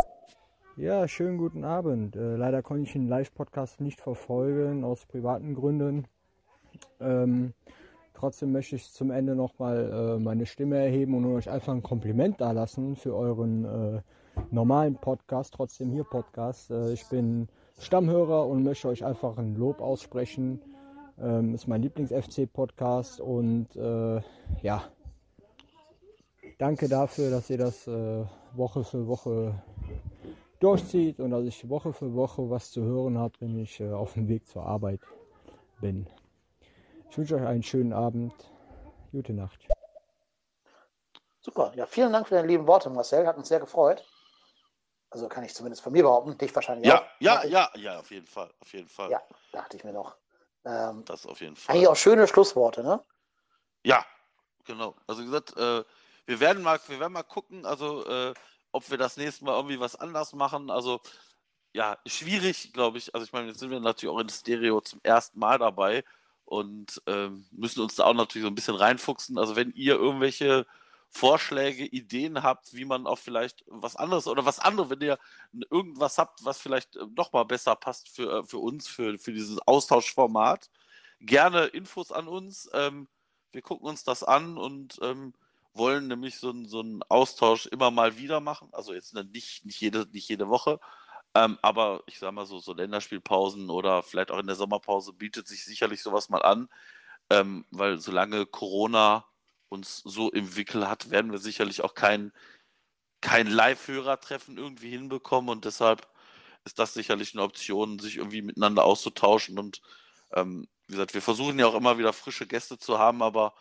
Ja, schönen guten Abend. Äh, leider konnte ich den Live-Podcast nicht verfolgen, aus privaten Gründen. Ähm, trotzdem möchte ich zum Ende nochmal äh, meine Stimme erheben und euch einfach ein Kompliment dalassen für euren äh, normalen Podcast, trotzdem hier Podcast. Äh, ich bin Stammhörer und möchte euch einfach ein Lob aussprechen. Ähm, ist mein Lieblings-FC-Podcast und äh, ja, danke dafür, dass ihr das äh, Woche für Woche durchzieht und dass ich Woche für Woche was zu hören habe, wenn ich äh, auf dem Weg zur Arbeit bin. Ich wünsche euch einen schönen Abend. Gute Nacht. Super. Ja, vielen Dank für deine lieben Worte, Marcel. Hat uns sehr gefreut. Also kann ich zumindest von mir behaupten, dich wahrscheinlich ja, auch. Ja, ja, ja, auf jeden Fall, auf jeden Fall. Ja, dachte ich mir noch. Ähm, das auf jeden Fall. Eigentlich auch schöne Schlussworte, ne? Ja, genau. Also gesagt, äh, wir werden mal, wir werden mal gucken, also äh, ob wir das nächste Mal irgendwie was anders machen. Also ja, schwierig, glaube ich. Also ich meine, jetzt sind wir natürlich auch in Stereo zum ersten Mal dabei und ähm, müssen uns da auch natürlich so ein bisschen reinfuchsen. Also wenn ihr irgendwelche Vorschläge, Ideen habt, wie man auch vielleicht was anderes oder was anderes, wenn ihr irgendwas habt, was vielleicht noch mal besser passt für, äh, für uns, für, für dieses Austauschformat, gerne Infos an uns. Ähm, wir gucken uns das an und ähm, wollen nämlich so, so einen Austausch immer mal wieder machen. Also jetzt nicht, nicht, jede, nicht jede Woche, ähm, aber ich sag mal so, so Länderspielpausen oder vielleicht auch in der Sommerpause bietet sich sicherlich sowas mal an, ähm, weil solange Corona uns so im Wickel hat, werden wir sicherlich auch kein, kein Live-Hörertreffen irgendwie hinbekommen. Und deshalb ist das sicherlich eine Option, sich irgendwie miteinander auszutauschen. Und ähm, wie gesagt, wir versuchen ja auch immer wieder frische Gäste zu haben, aber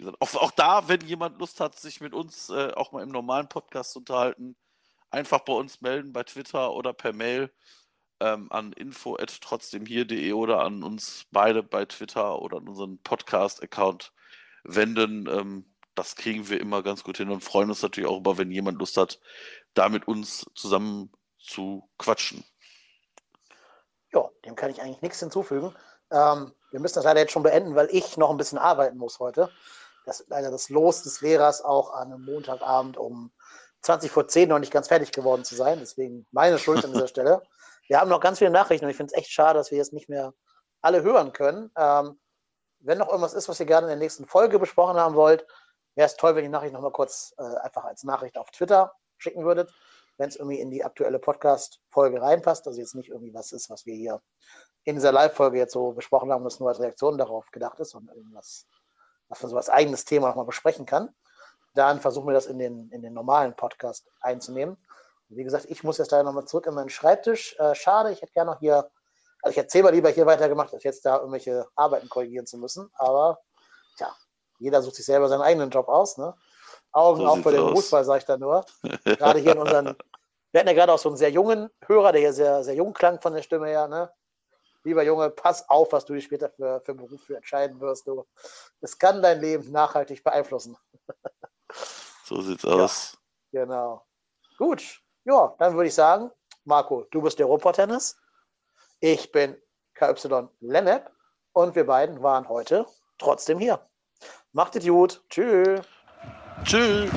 gesagt, auch, auch da, wenn jemand Lust hat, sich mit uns äh, auch mal im normalen Podcast zu unterhalten, einfach bei uns melden, bei Twitter oder per Mail ähm, an info.trotzdemhier.de oder an uns beide bei Twitter oder an unseren Podcast-Account wenden. Ähm, das kriegen wir immer ganz gut hin und freuen uns natürlich auch über, wenn jemand Lust hat, da mit uns zusammen zu quatschen. Ja, dem kann ich eigentlich nichts hinzufügen. Ähm, wir müssen das leider jetzt schon beenden, weil ich noch ein bisschen arbeiten muss heute. Das ist leider das Los des Lehrers auch an einem Montagabend um 20 vor 10 noch nicht ganz fertig geworden zu sein. Deswegen meine Schuld an dieser *laughs* Stelle. Wir haben noch ganz viele Nachrichten und ich finde es echt schade, dass wir jetzt nicht mehr alle hören können. Ähm, wenn noch irgendwas ist, was ihr gerne in der nächsten Folge besprochen haben wollt, wäre es toll, wenn ihr die Nachricht nochmal kurz äh, einfach als Nachricht auf Twitter schicken würdet, wenn es irgendwie in die aktuelle Podcast-Folge reinpasst. Also jetzt nicht irgendwie was ist, was wir hier in dieser Live-Folge jetzt so besprochen haben, das nur als Reaktion darauf gedacht ist, sondern irgendwas, was man so als eigenes Thema nochmal besprechen kann. Dann versuchen wir das in den, in den normalen Podcast einzunehmen. Wie gesagt, ich muss jetzt da nochmal zurück in meinen Schreibtisch. Äh, schade, ich hätte gerne noch hier also ich hätte selber lieber hier weitergemacht, als jetzt da irgendwelche Arbeiten korrigieren zu müssen. Aber tja, jeder sucht sich selber seinen eigenen Job aus. Ne? Augen so auf bei dem Fußball, sage ich da nur. *laughs* gerade hier in unseren, wir hatten ja gerade auch so einen sehr jungen Hörer, der hier sehr, sehr jung klang von der Stimme her. Ne? Lieber Junge, pass auf, was du dich später für, für einen Beruf für entscheiden wirst. Du. Es kann dein Leben nachhaltig beeinflussen. *laughs* so sieht's ja, aus. Genau. Gut. Ja, dann würde ich sagen, Marco, du bist der Robot-Tennis. Ich bin KY Lennep und wir beiden waren heute trotzdem hier. Macht es gut. Tschüss. Tschüss.